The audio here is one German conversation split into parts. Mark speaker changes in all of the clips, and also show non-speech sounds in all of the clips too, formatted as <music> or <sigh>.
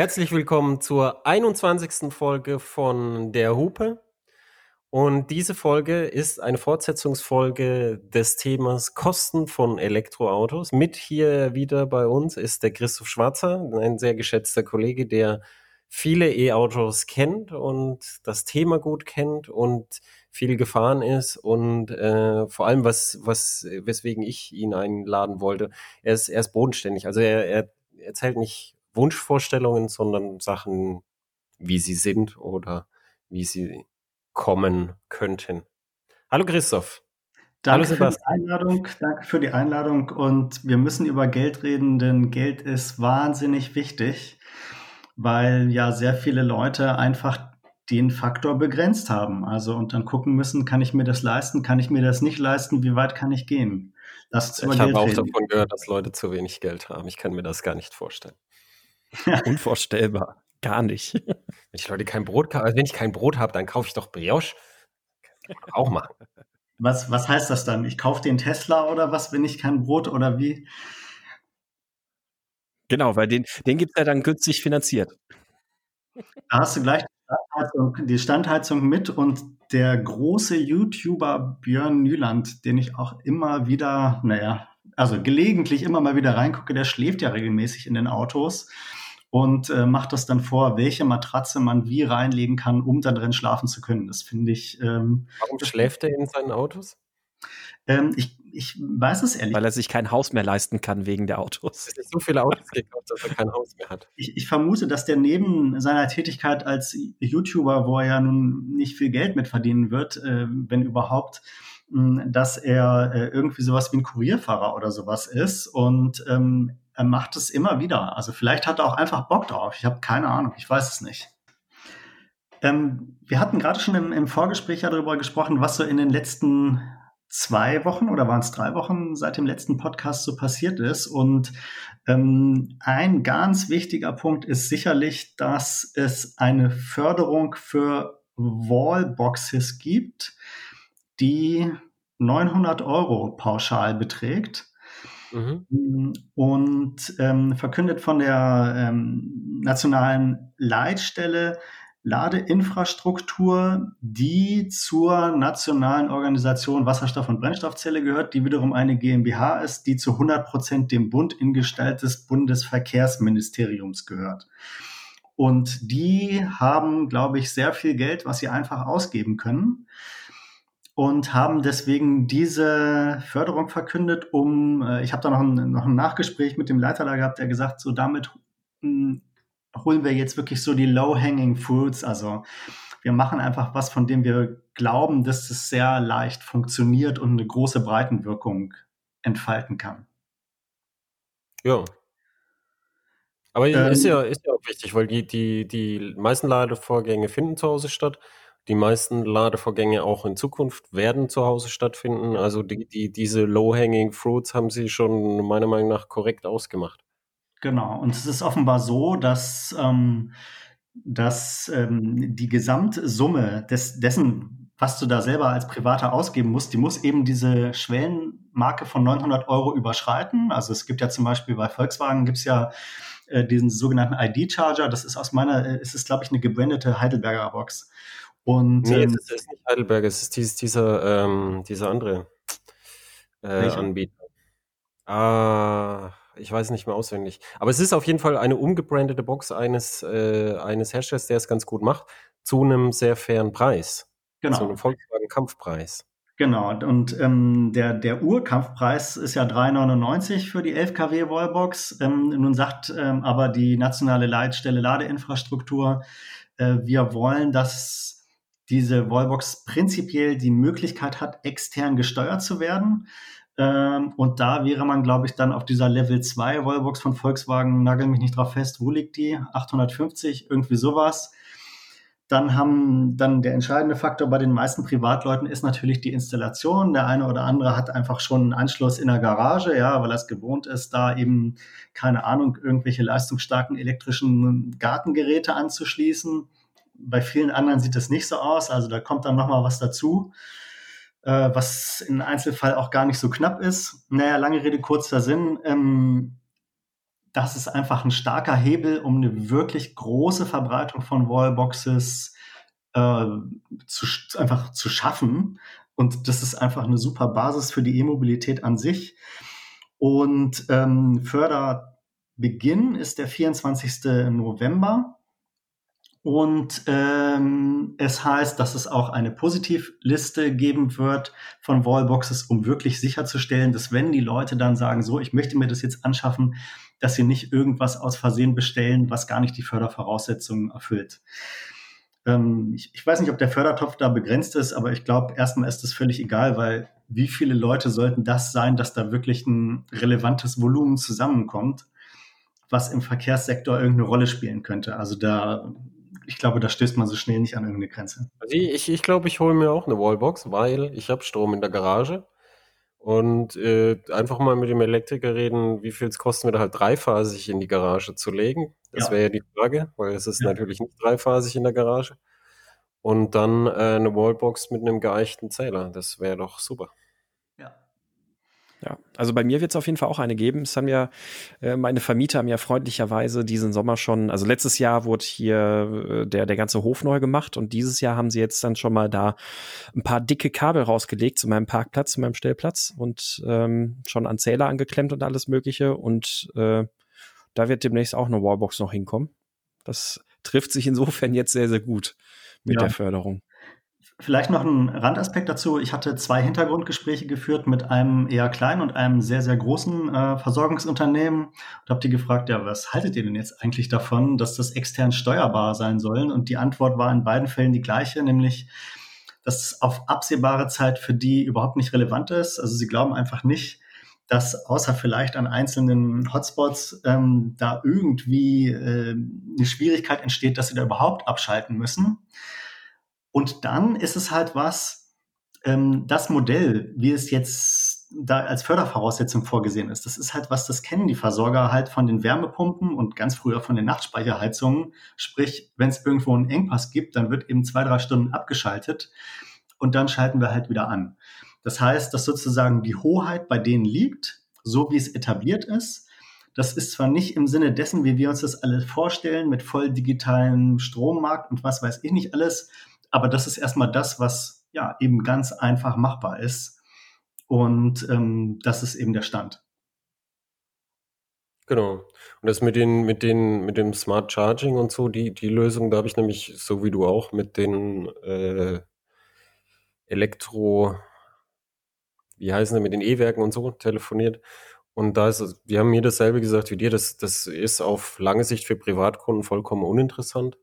Speaker 1: Herzlich willkommen zur 21. Folge von Der Hupe. Und diese Folge ist eine Fortsetzungsfolge des Themas Kosten von Elektroautos. Mit hier wieder bei uns ist der Christoph Schwarzer, ein sehr geschätzter Kollege, der viele E-Autos kennt und das Thema gut kennt und viel gefahren ist und äh, vor allem was was weswegen ich ihn einladen wollte er ist er ist bodenständig also er, er erzählt nicht Wunschvorstellungen sondern Sachen wie sie sind oder wie sie kommen könnten hallo Christoph
Speaker 2: Danke Hallo für die Einladung, danke für die Einladung und wir müssen über Geld reden, denn Geld ist wahnsinnig wichtig weil ja sehr viele Leute einfach den Faktor begrenzt haben. Also und dann gucken müssen, kann ich mir das leisten, kann ich mir das nicht leisten, wie weit kann ich gehen?
Speaker 1: Das ich habe auch reden. davon gehört, dass Leute zu wenig Geld haben. Ich kann mir das gar nicht vorstellen. <laughs>
Speaker 3: Unvorstellbar. Gar nicht.
Speaker 1: Wenn ich Leute kein Brot also wenn ich kein Brot habe, dann kaufe ich doch Brioche.
Speaker 2: auch machen. Was, was heißt das dann? Ich kaufe den Tesla oder was, wenn ich kein Brot oder wie?
Speaker 3: Genau, weil den, den gibt es ja dann günstig finanziert.
Speaker 2: Da hast du gleich die Standheizung, die Standheizung mit und der große YouTuber Björn Nyland, den ich auch immer wieder, naja, also gelegentlich immer mal wieder reingucke, der schläft ja regelmäßig in den Autos und äh, macht das dann vor, welche Matratze man wie reinlegen kann, um da drin schlafen zu können. Das finde ich.
Speaker 1: Ähm, Warum schläft er in seinen Autos?
Speaker 2: Ähm, ich, ich weiß es ehrlich.
Speaker 3: Weil er sich kein Haus mehr leisten kann wegen der Autos.
Speaker 1: Er hat so viele Autos gekauft, dass er kein Haus mehr hat.
Speaker 2: Ich, ich, vermute, dass der neben seiner Tätigkeit als YouTuber, wo er ja nun nicht viel Geld mit verdienen wird, äh, wenn überhaupt, dass er äh, irgendwie sowas wie ein Kurierfahrer oder sowas ist und ähm, er macht es immer wieder. Also vielleicht hat er auch einfach Bock drauf. Ich habe keine Ahnung, ich weiß es nicht. Ähm, wir hatten gerade schon im, im Vorgespräch ja darüber gesprochen, was so in den letzten zwei Wochen oder waren es drei Wochen seit dem letzten Podcast so passiert ist. Und ähm, ein ganz wichtiger Punkt ist sicherlich, dass es eine Förderung für Wallboxes gibt, die 900 Euro pauschal beträgt. Mhm. Und ähm, verkündet von der ähm, nationalen Leitstelle Ladeinfrastruktur, die zur nationalen Organisation Wasserstoff- und Brennstoffzelle gehört, die wiederum eine GmbH ist, die zu 100 Prozent dem Bund in Gestalt des Bundesverkehrsministeriums gehört. Und die haben, glaube ich, sehr viel Geld, was sie einfach ausgeben können und haben deswegen diese Förderung verkündet, um, äh, ich habe da noch ein, noch ein Nachgespräch mit dem Leiter da gehabt, der gesagt, so damit hm, holen wir jetzt wirklich so die low-hanging fruits. Also wir machen einfach was, von dem wir glauben, dass es sehr leicht funktioniert und eine große Breitenwirkung entfalten kann.
Speaker 1: Ja. Aber ähm, ist, ja, ist ja auch wichtig, weil die, die, die meisten Ladevorgänge finden zu Hause statt. Die meisten Ladevorgänge auch in Zukunft werden zu Hause stattfinden. Also die, die, diese low-hanging fruits haben sie schon meiner Meinung nach korrekt ausgemacht.
Speaker 2: Genau, und es ist offenbar so, dass, ähm, dass ähm, die Gesamtsumme des, dessen, was du da selber als Privater ausgeben musst, die muss eben diese Schwellenmarke von 900 Euro überschreiten. Also es gibt ja zum Beispiel bei Volkswagen gibt es ja äh, diesen sogenannten ID-Charger. Das ist aus meiner, äh, es ist glaube ich eine gebrandete Heidelberger Box.
Speaker 1: Und nee, ähm, es ist nicht Heidelberger, es ist dies, dieser, ähm, dieser andere äh, Anbieter. Ah, ich weiß nicht mehr auswendig. Aber es ist auf jeden Fall eine umgebrandete Box eines, äh, eines Herstellers, der es ganz gut macht, zu einem sehr fairen Preis. Genau. Zu einem Volkswagen-Kampfpreis.
Speaker 2: Genau, und ähm, der, der Urkampfpreis ist ja 3,99 für die 11 kW Wallbox. Ähm, nun sagt ähm, aber die nationale Leitstelle Ladeinfrastruktur, äh, wir wollen, dass diese Wallbox prinzipiell die Möglichkeit hat, extern gesteuert zu werden. Ähm, und da wäre man, glaube ich, dann auf dieser Level 2 Wallbox von Volkswagen, nagel mich nicht drauf fest, wo liegt die? 850, irgendwie sowas. Dann haben, dann der entscheidende Faktor bei den meisten Privatleuten ist natürlich die Installation. Der eine oder andere hat einfach schon einen Anschluss in der Garage, ja, weil er es gewohnt ist, da eben, keine Ahnung, irgendwelche leistungsstarken elektrischen Gartengeräte anzuschließen. Bei vielen anderen sieht das nicht so aus, also da kommt dann nochmal was dazu äh, was im Einzelfall auch gar nicht so knapp ist. Naja, lange Rede, kurzer Sinn. Ähm, das ist einfach ein starker Hebel, um eine wirklich große Verbreitung von Wallboxes äh, zu, einfach zu schaffen. Und das ist einfach eine super Basis für die E-Mobilität an sich. Und ähm, Förderbeginn ist der 24. November. Und ähm, es heißt, dass es auch eine Positivliste geben wird von Wallboxes, um wirklich sicherzustellen, dass wenn die Leute dann sagen, so, ich möchte mir das jetzt anschaffen, dass sie nicht irgendwas aus Versehen bestellen, was gar nicht die Fördervoraussetzungen erfüllt. Ähm, ich, ich, weiß nicht, ob der Fördertopf da begrenzt ist, aber ich glaube, erstmal ist es völlig egal, weil wie viele Leute sollten das sein, dass da wirklich ein relevantes Volumen zusammenkommt, was im Verkehrssektor irgendeine Rolle spielen könnte. Also da ich glaube, da stößt man so schnell nicht an irgendeine Grenze.
Speaker 1: Also ich, ich glaube, ich hole mir auch eine Wallbox, weil ich habe Strom in der Garage. Und äh, einfach mal mit dem Elektriker reden, wie viel es kostet, mir da halt dreiphasig in die Garage zu legen. Das ja. wäre ja die Frage, weil es ist ja. natürlich nicht dreiphasig in der Garage. Und dann äh, eine Wallbox mit einem geeichten Zähler. Das wäre doch super.
Speaker 3: Ja, also bei mir wird es auf jeden Fall auch eine geben. Es haben ja, äh, meine Vermieter haben ja freundlicherweise diesen Sommer schon, also letztes Jahr wurde hier äh, der, der ganze Hof neu gemacht und dieses Jahr haben sie jetzt dann schon mal da ein paar dicke Kabel rausgelegt zu meinem Parkplatz, zu meinem Stellplatz und ähm, schon an Zähler angeklemmt und alles Mögliche. Und äh, da wird demnächst auch eine Wallbox noch hinkommen. Das trifft sich insofern jetzt sehr, sehr gut mit ja. der Förderung.
Speaker 2: Vielleicht noch ein Randaspekt dazu. Ich hatte zwei Hintergrundgespräche geführt mit einem eher kleinen und einem sehr, sehr großen äh, Versorgungsunternehmen und habe die gefragt, ja, was haltet ihr denn jetzt eigentlich davon, dass das extern steuerbar sein soll? Und die Antwort war in beiden Fällen die gleiche, nämlich, dass es auf absehbare Zeit für die überhaupt nicht relevant ist. Also sie glauben einfach nicht, dass außer vielleicht an einzelnen Hotspots ähm, da irgendwie äh, eine Schwierigkeit entsteht, dass sie da überhaupt abschalten müssen. Und dann ist es halt was, ähm, das Modell, wie es jetzt da als Fördervoraussetzung vorgesehen ist, das ist halt was, das kennen die Versorger halt von den Wärmepumpen und ganz früher von den Nachtspeicherheizungen. Sprich, wenn es irgendwo einen Engpass gibt, dann wird eben zwei, drei Stunden abgeschaltet und dann schalten wir halt wieder an. Das heißt, dass sozusagen die Hoheit bei denen liegt, so wie es etabliert ist. Das ist zwar nicht im Sinne dessen, wie wir uns das alles vorstellen, mit voll digitalem Strommarkt und was weiß ich nicht alles, aber das ist erstmal das, was ja eben ganz einfach machbar ist. Und ähm, das ist eben der Stand.
Speaker 1: Genau. Und das mit den, mit den, mit dem Smart Charging und so, die, die Lösung, da habe ich nämlich, so wie du auch, mit den äh, Elektro, wie heißen die, mit den E-Werken und so telefoniert. Und da ist wir haben mir dasselbe gesagt wie dir, das, das ist auf lange Sicht für Privatkunden vollkommen uninteressant.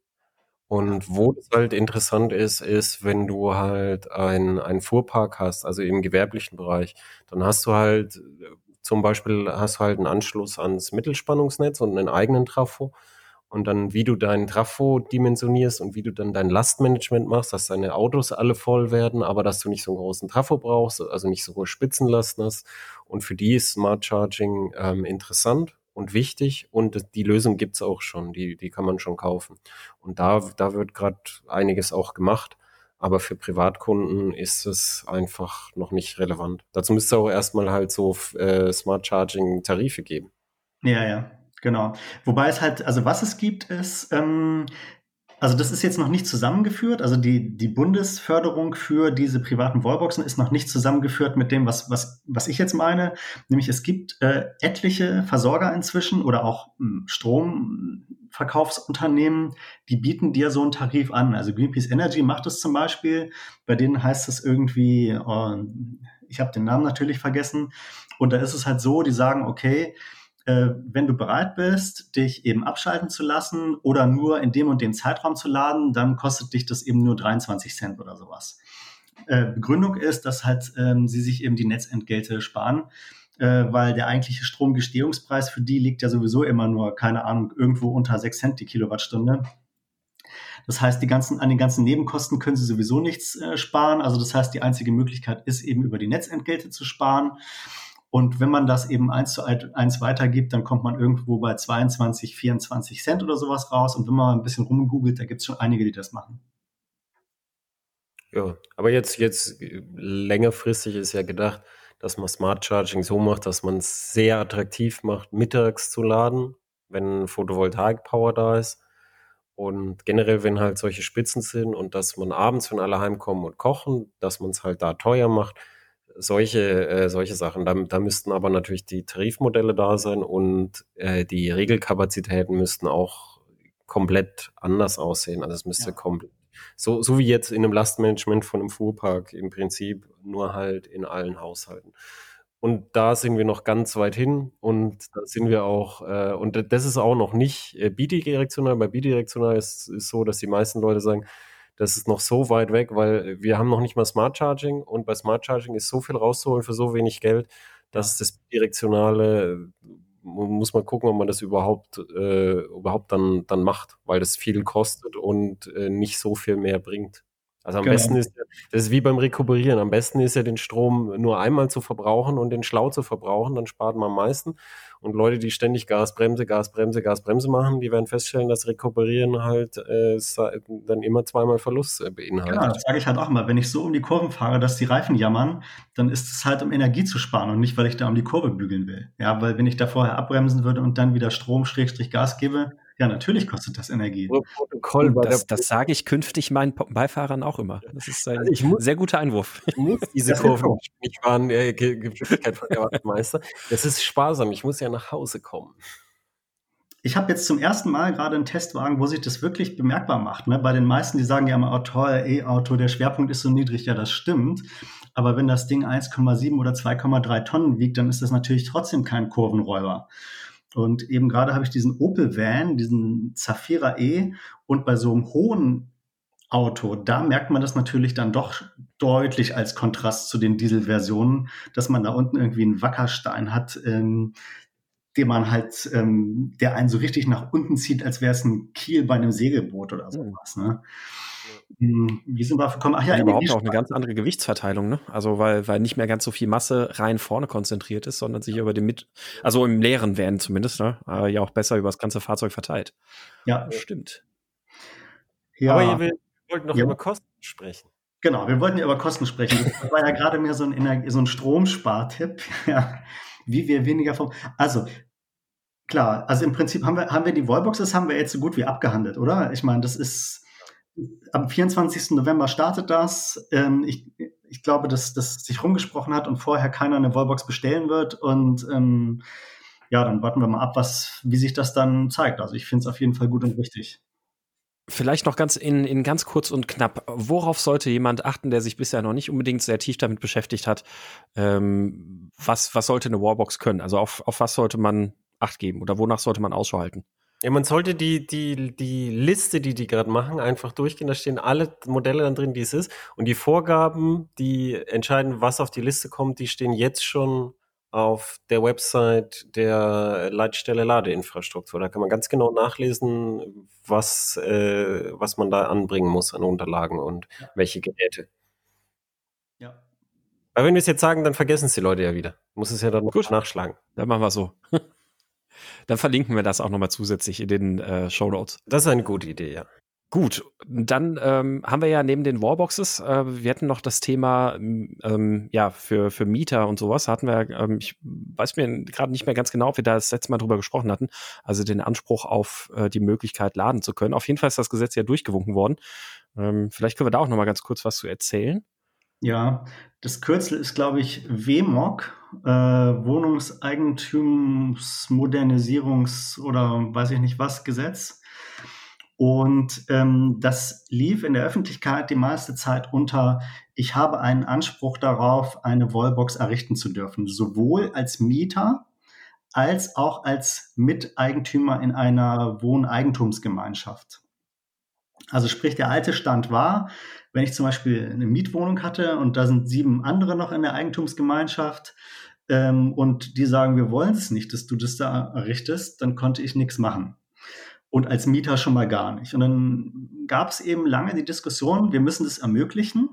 Speaker 1: Und wo das halt interessant ist, ist, wenn du halt ein, einen Fuhrpark hast, also im gewerblichen Bereich, dann hast du halt zum Beispiel hast du halt einen Anschluss ans Mittelspannungsnetz und einen eigenen Trafo. Und dann, wie du deinen Trafo dimensionierst und wie du dann dein Lastmanagement machst, dass deine Autos alle voll werden, aber dass du nicht so einen großen Trafo brauchst, also nicht so hohe Spitzenlasten hast. Und für die ist Smart Charging ähm, interessant und wichtig und die Lösung gibt's auch schon, die, die kann man schon kaufen. Und da, da wird gerade einiges auch gemacht, aber für Privatkunden ist es einfach noch nicht relevant. Dazu müsste es auch erstmal halt so äh, Smart Charging Tarife geben.
Speaker 2: Ja, ja, genau. Wobei es halt, also was es gibt, ist, ähm, also das ist jetzt noch nicht zusammengeführt. Also die, die Bundesförderung für diese privaten Wallboxen ist noch nicht zusammengeführt mit dem, was, was, was ich jetzt meine. Nämlich es gibt äh, etliche Versorger inzwischen oder auch hm, Stromverkaufsunternehmen, die bieten dir so einen Tarif an. Also Greenpeace Energy macht es zum Beispiel. Bei denen heißt es irgendwie, oh, ich habe den Namen natürlich vergessen. Und da ist es halt so, die sagen, okay, äh, wenn du bereit bist, dich eben abschalten zu lassen oder nur in dem und dem Zeitraum zu laden, dann kostet dich das eben nur 23 Cent oder sowas. Äh, Begründung ist, dass halt ähm, sie sich eben die Netzentgelte sparen, äh, weil der eigentliche Stromgestehungspreis für die liegt ja sowieso immer nur, keine Ahnung, irgendwo unter 6 Cent die Kilowattstunde. Das heißt, die ganzen, an den ganzen Nebenkosten können sie sowieso nichts äh, sparen. Also das heißt, die einzige Möglichkeit ist eben über die Netzentgelte zu sparen. Und wenn man das eben eins zu eins weitergibt, dann kommt man irgendwo bei 22, 24 Cent oder sowas raus. Und wenn man ein bisschen rumgoogelt, da gibt es schon einige, die das machen.
Speaker 1: Ja, aber jetzt, jetzt längerfristig ist ja gedacht, dass man Smart Charging so macht, dass man es sehr attraktiv macht, mittags zu laden, wenn Photovoltaik-Power da ist. Und generell, wenn halt solche Spitzen sind und dass man abends, wenn alle heimkommen und kochen, dass man es halt da teuer macht, solche, äh, solche Sachen. Da, da müssten aber natürlich die Tarifmodelle da sein und äh, die Regelkapazitäten müssten auch komplett anders aussehen. Also es müsste ja. komplett so, so wie jetzt in einem Lastmanagement von einem Fuhrpark im Prinzip, nur halt in allen Haushalten. Und da sind wir noch ganz weit hin und da sind wir auch, äh, und das ist auch noch nicht äh, bidirektional. Bei bidirektional ist es so, dass die meisten Leute sagen, das ist noch so weit weg, weil wir haben noch nicht mal Smart Charging und bei Smart Charging ist so viel rauszuholen für so wenig Geld, dass das direktionale muss man gucken, ob man das überhaupt, äh, überhaupt dann, dann macht, weil das viel kostet und äh, nicht so viel mehr bringt. Also am genau. besten ist, das ist wie beim Rekuperieren, am besten ist ja den Strom nur einmal zu verbrauchen und den schlau zu verbrauchen, dann spart man am meisten. Und Leute, die ständig Gasbremse, Gasbremse, Gasbremse machen, die werden feststellen, dass Rekuperieren halt äh, dann immer zweimal Verlust äh, beinhaltet.
Speaker 2: Genau, das sage ich halt auch mal. Wenn ich so um die Kurven fahre, dass die Reifen jammern, dann ist es halt, um Energie zu sparen und nicht, weil ich da um die Kurve bügeln will. Ja, weil wenn ich da vorher abbremsen würde und dann wieder Strom, Gas gebe, ja, natürlich kostet das Energie.
Speaker 3: Protokoll das, das sage ich künftig meinen Beifahrern auch immer. Das ist ein also muss, sehr guter Einwurf. Ich muss <laughs>
Speaker 1: diese Kurve nicht fahren, äh, Geschwindigkeit von der Meister. Das ist sparsam. Ich muss ja nach Hause kommen.
Speaker 2: Ich habe jetzt zum ersten Mal gerade einen Testwagen, wo sich das wirklich bemerkbar macht. Ne? Bei den meisten, die sagen ja immer, oh toll, E-Auto, der Schwerpunkt ist so niedrig. Ja, das stimmt. Aber wenn das Ding 1,7 oder 2,3 Tonnen wiegt, dann ist das natürlich trotzdem kein Kurvenräuber. Und eben gerade habe ich diesen Opel Van, diesen Zafira E und bei so einem hohen Auto, da merkt man das natürlich dann doch deutlich als Kontrast zu den Dieselversionen, dass man da unten irgendwie einen Wackerstein hat, ähm, den man halt, ähm, der einen so richtig nach unten zieht, als wäre es ein Kiel bei einem Segelboot oder sowas. Ne?
Speaker 3: Hm, wie sind wir gekommen? Ach ja, ja überhaupt auch eine ganz andere Gewichtsverteilung, ne? Also weil, weil nicht mehr ganz so viel Masse rein vorne konzentriert ist, sondern sich über den mit, also im leeren Van zumindest, ne? Aber ja auch besser über das ganze Fahrzeug verteilt.
Speaker 2: Ja, stimmt.
Speaker 1: Ja. Aber wir wollten noch ja. über Kosten sprechen.
Speaker 2: Genau, wir wollten ja über Kosten sprechen. Das war ja gerade mehr so ein, Energie, so ein Stromspartipp, <laughs> ja, wie wir weniger vom. Also klar, also im Prinzip haben wir, haben wir die Wallboxes haben wir jetzt so gut wie abgehandelt, oder? Ich meine, das ist am 24. November startet das. Ähm, ich, ich glaube, dass das sich rumgesprochen hat und vorher keiner eine Wallbox bestellen wird. Und ähm, ja, dann warten wir mal ab, was, wie sich das dann zeigt. Also ich finde es auf jeden Fall gut und richtig.
Speaker 3: Vielleicht noch ganz in, in ganz kurz und knapp. Worauf sollte jemand achten, der sich bisher noch nicht unbedingt sehr tief damit beschäftigt hat? Ähm, was, was sollte eine Warbox können? Also auf, auf was sollte man Acht geben oder wonach sollte man Ausschau halten?
Speaker 1: Ja, man sollte die, die, die Liste, die die gerade machen, einfach durchgehen. Da stehen alle Modelle dann drin, die es ist. Und die Vorgaben, die entscheiden, was auf die Liste kommt, die stehen jetzt schon auf der Website der Leitstelle Ladeinfrastruktur. Da kann man ganz genau nachlesen, was, äh, was man da anbringen muss an Unterlagen und ja. welche Geräte. Ja. Weil wenn wir es jetzt sagen, dann vergessen es die Leute ja wieder. Muss es ja dann noch Gut. nachschlagen.
Speaker 3: Dann machen wir so. <laughs> Dann verlinken wir das auch nochmal zusätzlich in den äh, Show Notes.
Speaker 1: Das ist eine gute Idee, ja.
Speaker 3: Gut, dann ähm, haben wir ja neben den Wallboxes, äh, wir hatten noch das Thema, ähm, ja, für, für Mieter und sowas hatten wir, ähm, ich weiß mir gerade nicht mehr ganz genau, ob wir da das letzte Mal drüber gesprochen hatten, also den Anspruch auf äh, die Möglichkeit laden zu können. Auf jeden Fall ist das Gesetz ja durchgewunken worden. Ähm, vielleicht können wir da auch nochmal ganz kurz was zu erzählen.
Speaker 2: Ja, das Kürzel ist, glaube ich, WMOG, äh, Wohnungseigentümsmodernisierungs- oder weiß ich nicht was Gesetz. Und ähm, das lief in der Öffentlichkeit die meiste Zeit unter, ich habe einen Anspruch darauf, eine Wallbox errichten zu dürfen, sowohl als Mieter als auch als Miteigentümer in einer Wohneigentumsgemeinschaft. Also sprich, der alte Stand war, wenn ich zum Beispiel eine Mietwohnung hatte und da sind sieben andere noch in der Eigentumsgemeinschaft ähm, und die sagen, wir wollen es nicht, dass du das da errichtest, dann konnte ich nichts machen. Und als Mieter schon mal gar nicht. Und dann gab es eben lange die Diskussion, wir müssen das ermöglichen.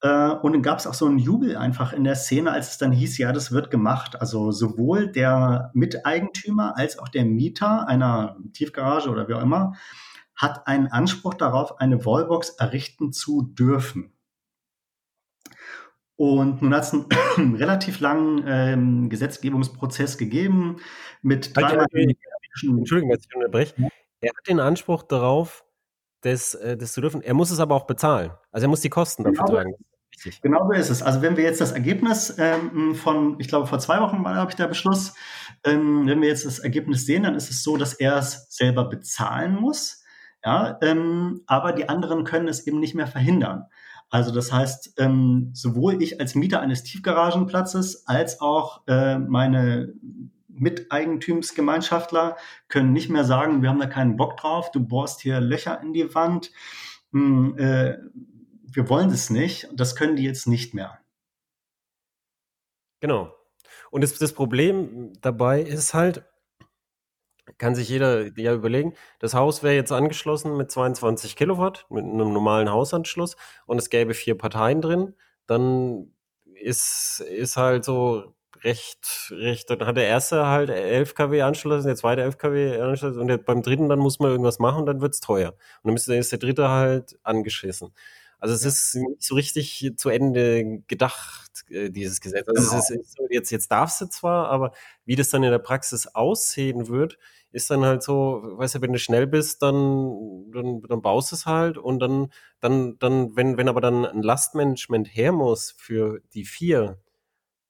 Speaker 2: Äh, und dann gab es auch so einen Jubel einfach in der Szene, als es dann hieß, ja, das wird gemacht. Also sowohl der Miteigentümer als auch der Mieter einer Tiefgarage oder wie auch immer hat einen Anspruch darauf, eine Wallbox errichten zu dürfen. Und nun hat es einen <clears throat> relativ langen ähm, Gesetzgebungsprozess gegeben mit
Speaker 1: Halt,
Speaker 2: dreimal.
Speaker 1: äh, Entschuldigung, dass ich unterbreche. Er hat den Anspruch darauf, das, äh, das zu dürfen. Er muss es aber auch bezahlen. Also er muss die Kosten dafür
Speaker 2: Genau.
Speaker 1: tragen. Richtig.
Speaker 2: Genau so ist es. Also wenn wir jetzt das Ergebnis ähm, von, ich glaube vor zwei Wochen war, glaube ich, der Beschluss, ähm, wenn wir jetzt das Ergebnis sehen, dann ist es so, dass er es selber bezahlen muss. Ja, ähm, aber die anderen können es eben nicht mehr verhindern. Also das heißt, ähm, sowohl ich als Mieter eines Tiefgaragenplatzes als auch äh, meine Miteigentumsgemeinschaftler können nicht mehr sagen, wir haben da keinen Bock drauf, du bohrst hier Löcher in die Wand. Hm, äh, wir wollen das nicht. Das können die jetzt nicht mehr.
Speaker 1: Genau. Und das, das Problem dabei ist halt, kann sich jeder ja überlegen, das Haus wäre jetzt angeschlossen mit 22 Kilowatt, mit einem normalen Hausanschluss und es gäbe vier Parteien drin, dann ist, ist halt so recht, recht, dann hat der erste halt 11 kW Anschluss, der zweite 11 kW Anschluss und der, beim dritten dann muss man irgendwas machen und dann wird's teuer. Und dann ist der dritte halt angeschissen. Also es ist nicht so richtig zu Ende gedacht, äh, dieses Gesetz. Also
Speaker 2: Genau.
Speaker 1: es ist jetzt, jetzt darfst du zwar, aber wie das dann in der Praxis aussehen wird, ist dann halt so, weißt du, wenn du schnell bist, dann, dann, dann baust es halt und dann, dann, dann, wenn, wenn aber dann ein Lastmanagement her muss für die vier,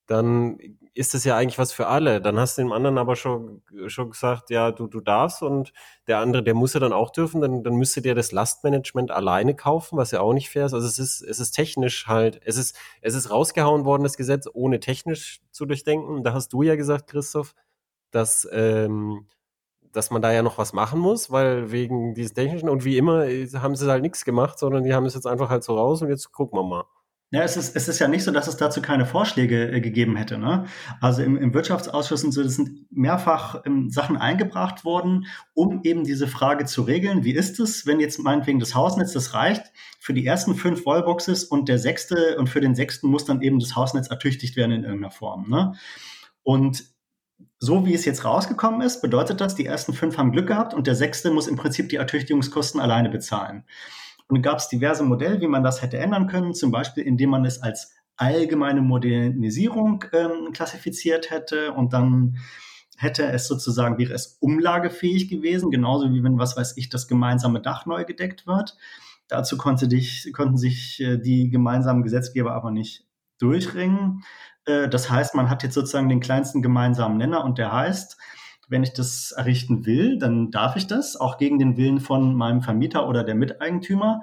Speaker 1: dann ist das ja eigentlich was für alle. Dann hast du dem anderen aber schon, schon gesagt, ja, du, du darfst und der andere, der muss ja dann auch dürfen, dann, dann müsste der das Lastmanagement alleine kaufen, was ja auch nicht fair ist. Also es ist, es ist technisch halt, es ist, es ist rausgehauen worden, das Gesetz, ohne technisch zu durchdenken. Da hast du ja gesagt, Christoph, dass, ähm, dass man da ja noch was machen muss, weil wegen dieses Technischen und wie immer äh, haben sie halt nichts gemacht, sondern die haben es jetzt einfach halt so raus und jetzt gucken wir mal.
Speaker 2: Ja, es ist, es ist ja nicht so, dass es dazu keine Vorschläge äh, gegeben hätte. Ne? Also im, im Wirtschaftsausschuss sind, so, das sind mehrfach ähm, Sachen eingebracht worden, um eben diese Frage zu regeln. Wie ist es, wenn jetzt meinetwegen das Hausnetz, das reicht für die ersten fünf Wallboxes und der sechste und für den sechsten muss dann eben das Hausnetz ertüchtigt werden in irgendeiner Form. Ne? Und so wie es jetzt rausgekommen ist, bedeutet das, die ersten fünf haben Glück gehabt und der sechste muss im Prinzip die Ertüchtigungskosten alleine bezahlen. Und gab es diverse Modelle, wie man das hätte ändern können, zum Beispiel indem man es als allgemeine Modernisierung ähm, klassifiziert hätte und dann hätte es sozusagen, wäre es umlagefähig gewesen, genauso wie wenn, was weiß ich, das gemeinsame Dach neu gedeckt wird. Dazu konnte dich, konnten sich äh, die gemeinsamen Gesetzgeber aber nicht durchringen. Äh, das heißt, man hat jetzt sozusagen den kleinsten gemeinsamen Nenner und der heißt, wenn ich das errichten will, dann darf ich das, auch gegen den Willen von meinem Vermieter oder der Miteigentümer.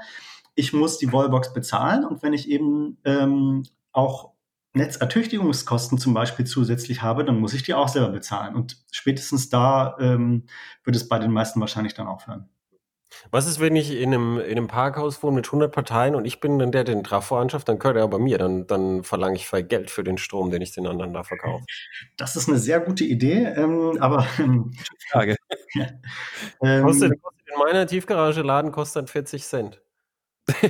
Speaker 2: Ich muss die Wallbox bezahlen und wenn ich eben ähm, auch Netzertüchtigungskosten zum Beispiel zusätzlich habe, dann muss ich die auch selber bezahlen. Und spätestens da ähm, wird es bei den meisten wahrscheinlich dann aufhören.
Speaker 1: Was ist, wenn ich in einem, in einem Parkhaus wohne mit 100 Parteien und ich bin dann der, der den Trafo anschafft, dann gehört er bei mir. Dann, dann verlange ich frei Geld für den Strom, den ich den anderen da verkaufe.
Speaker 2: Das ist eine sehr gute Idee, ähm, aber ähm,
Speaker 3: Frage. <laughs>
Speaker 2: ähm,
Speaker 1: Kostet, kostet in meiner Tiefgarage Laden kostet 40 Cent. <laughs>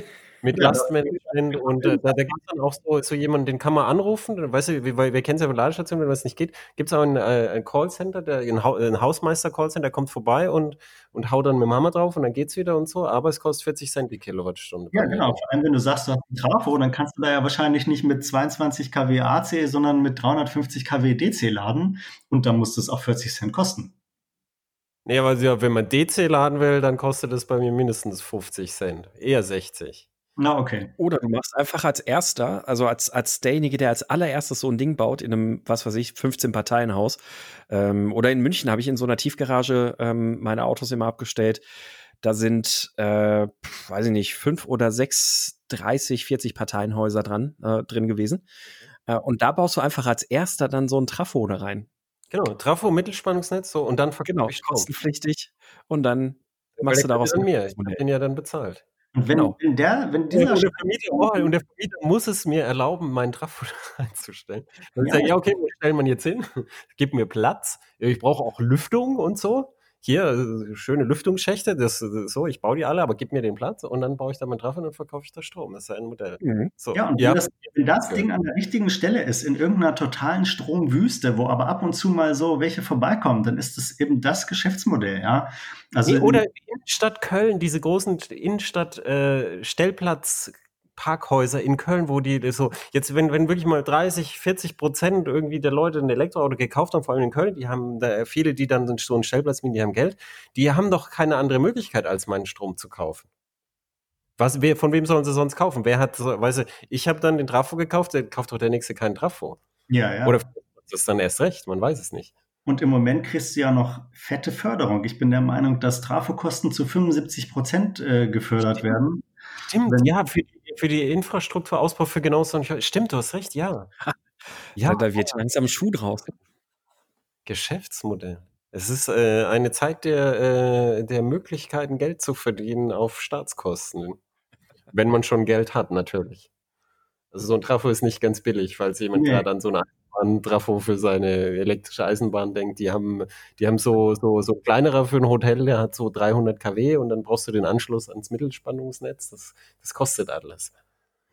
Speaker 1: Mit
Speaker 2: Ja,
Speaker 1: Lastmanagement und äh, da, da gibt es dann auch so, so jemanden, den kann man anrufen. Weißt du, wir, wir kennen es ja von Ladestationen, wenn das nicht geht. Gibt es auch ein, äh, ein Callcenter, der, ein, ha ein Hausmeister-Callcenter, der kommt vorbei und, und haut dann mit dem Hammer drauf und dann geht's wieder und so. Aber es kostet 40 Cent die Kilowattstunde.
Speaker 2: Ja, genau. Vor allem, wenn du sagst, du hast einen Trafo, dann kannst du da ja wahrscheinlich nicht mit 22 kW AC, sondern mit 350 kW DC laden. Und dann muss das auch 40 Cent kosten.
Speaker 1: Nee, aber ja, wenn man DC laden will, dann kostet es bei mir mindestens 50 Cent. Eher 60.
Speaker 2: Na, okay.
Speaker 3: Oder du machst einfach als erster, also als, als derjenige, der als allererstes so ein Ding baut, in einem, was weiß ich, 15-Parteien-Haus. Ähm, oder in München habe ich in so einer Tiefgarage ähm, meine Autos immer abgestellt. Da sind, äh, weiß ich nicht, fünf oder sechs, 30, 40 Parteienhäuser dran, äh, drin gewesen. Äh, und da baust du einfach als erster dann so ein Trafo da rein.
Speaker 1: Genau, Trafo, Mittelspannungsnetz, so und dann verkaufe
Speaker 3: Genau,
Speaker 1: ich
Speaker 3: kostenpflichtig. Und dann machst du daraus
Speaker 1: an mir. Ich habe den ja dann bezahlt.
Speaker 2: Und wenn,
Speaker 3: Genau.
Speaker 2: wenn der, wenn
Speaker 1: Und
Speaker 2: dieser
Speaker 1: der, Vermieter, oh, und der Vermieter muss es mir erlauben, meinen Trafo <laughs> einzustellen. Dann
Speaker 2: Ja.
Speaker 1: sage ich, ja, okay, wo stellen wir ihn jetzt hin? <laughs> Gib mir Platz. Ich brauche auch Lüftung und so. Hier, äh, schöne Lüftungsschächte, das, das so, ich baue die alle, aber gib mir den Platz und dann baue ich da meinen Trafo und dann verkaufe ich da Strom. Das ist ja ein Modell.
Speaker 3: Mhm.
Speaker 1: So,
Speaker 2: Ja, und wenn das, wenn das Ding an der richtigen Stelle ist, in irgendeiner totalen Stromwüste, wo aber ab und zu mal so welche vorbeikommen, dann ist das eben das Geschäftsmodell, ja. Also
Speaker 1: nee, oder Innenstadt Köln, diese großen Innenstadt äh, Stellplatz Parkhäuser in Köln, wo die so, jetzt, wenn, wenn wirklich mal 30, 40 Prozent irgendwie der Leute ein Elektroauto gekauft haben, vor allem in Köln, die haben da viele, die dann so einen Stellplatz mieten, die haben Geld, die haben doch keine andere Möglichkeit, als meinen Strom zu kaufen. Was, wer, von wem sollen sie sonst kaufen? Wer hat, weißt du, ich habe dann den Trafo gekauft, der kauft doch der nächste keinen Trafo.
Speaker 2: Ja, ja.
Speaker 1: Oder das ist dann erst recht, man weiß es nicht.
Speaker 2: Und im Moment kriegst du ja noch fette Förderung. Ich bin der Meinung, dass Trafokosten zu 75 Prozent äh, gefördert
Speaker 1: Stimmt.
Speaker 2: werden.
Speaker 1: Stimmt, Wenn, ja, für die, für die Infrastrukturausbau für genau so Stimmt, du hast recht, ja. <laughs>
Speaker 3: ja, da wird langsam Schuh draus.
Speaker 1: Geschäftsmodell. Es ist äh, eine Zeit der, äh, der Möglichkeiten, Geld zu verdienen auf Staatskosten. Wenn man schon Geld hat, natürlich. Also so ein Trafo ist nicht ganz billig, falls jemand nee. gerade an so eine Eisenbahn-Trafo für seine elektrische Eisenbahn denkt. Die haben, die haben so, so, so kleinerer für ein Hotel, der hat so 300 kW und dann brauchst du den Anschluss ans Mittelspannungsnetz. Das, das kostet alles.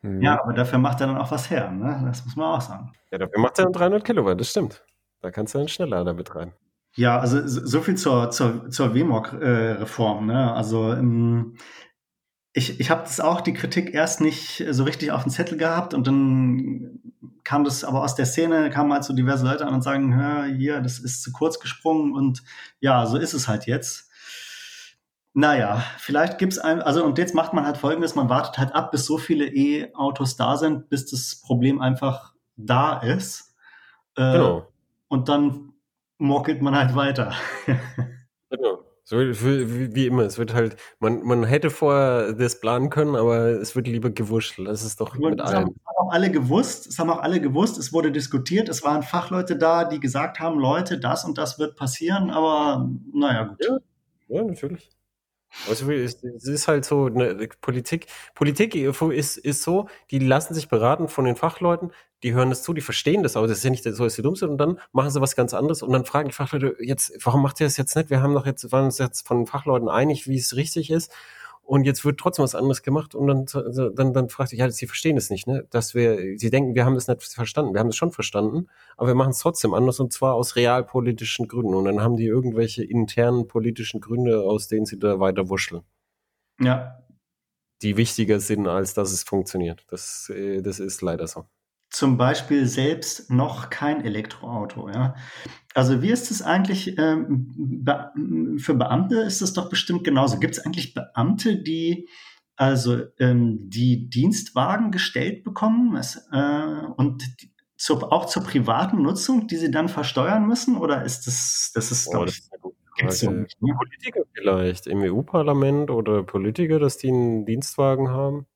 Speaker 2: Ja, aber dafür macht er dann auch was her, ne? Das muss man auch sagen.
Speaker 1: Ja, dafür macht er dann 300 Kilowatt, das stimmt. Da kannst du einen Schnelllader betreiben.
Speaker 2: Ja, also so viel zur, zur, zur WMOG-Reform. Äh, ne? Also ähm, ich, ich habe das auch, die Kritik erst nicht so richtig auf den Zettel gehabt und dann kam das aber aus der Szene, kamen halt so diverse Leute an und sagen, hör, hier, das ist zu kurz gesprungen und ja, so ist es halt jetzt. Naja, vielleicht gibt's ein, also und jetzt macht man halt folgendes, man wartet halt ab, bis so viele E-Autos da sind, bis das Problem einfach da ist. Äh, genau. Und dann mockelt man halt weiter. <laughs>
Speaker 1: genau. So wie, immer, es wird halt, man, man hätte vorher das planen können, aber es wird lieber gewurschtelt. Das ist doch mit
Speaker 2: das allem. Haben, haben auch alle gewusst, es haben auch alle gewusst, es wurde diskutiert, es waren Fachleute da, die gesagt haben, Leute, das und das wird passieren, aber naja, gut.
Speaker 1: Ja, ja natürlich. Also es ist halt so, ne, Politik, Politik ist, ist so, die lassen sich beraten von den Fachleuten, die hören das zu, die verstehen das, aber das ist ja nicht so, dass sie dumm sind und dann machen sie was ganz anderes und dann fragen die Fachleute, jetzt, warum macht ihr das jetzt nicht? Wir haben doch jetzt, waren uns jetzt von den Fachleuten einig, wie es richtig ist und jetzt wird trotzdem was anderes gemacht und dann, dann, dann fragt ich, ja, sie verstehen es nicht, ne? Dass wir, sie denken, wir haben das nicht verstanden. Wir haben es schon verstanden, aber wir machen es trotzdem anders und zwar aus realpolitischen Gründen. Und dann haben die irgendwelche internen politischen Gründe, aus denen sie da weiter wuscheln.
Speaker 2: Ja.
Speaker 1: Die wichtiger sind, als dass es funktioniert. Das, äh, das ist leider so
Speaker 2: zum Beispiel selbst noch kein Elektroauto. Ja? Also wie ist es eigentlich ähm, be für Beamte? Ist es doch bestimmt genauso. Gibt es eigentlich Beamte, die also ähm, die Dienstwagen gestellt bekommen es, äh, und die, zur, auch zur privaten Nutzung, die sie dann versteuern müssen? Oder ist das, das ist,
Speaker 1: oh, das ist gibt's so nicht, ne? Politiker vielleicht im EU-Parlament oder Politiker, dass die einen Dienstwagen haben?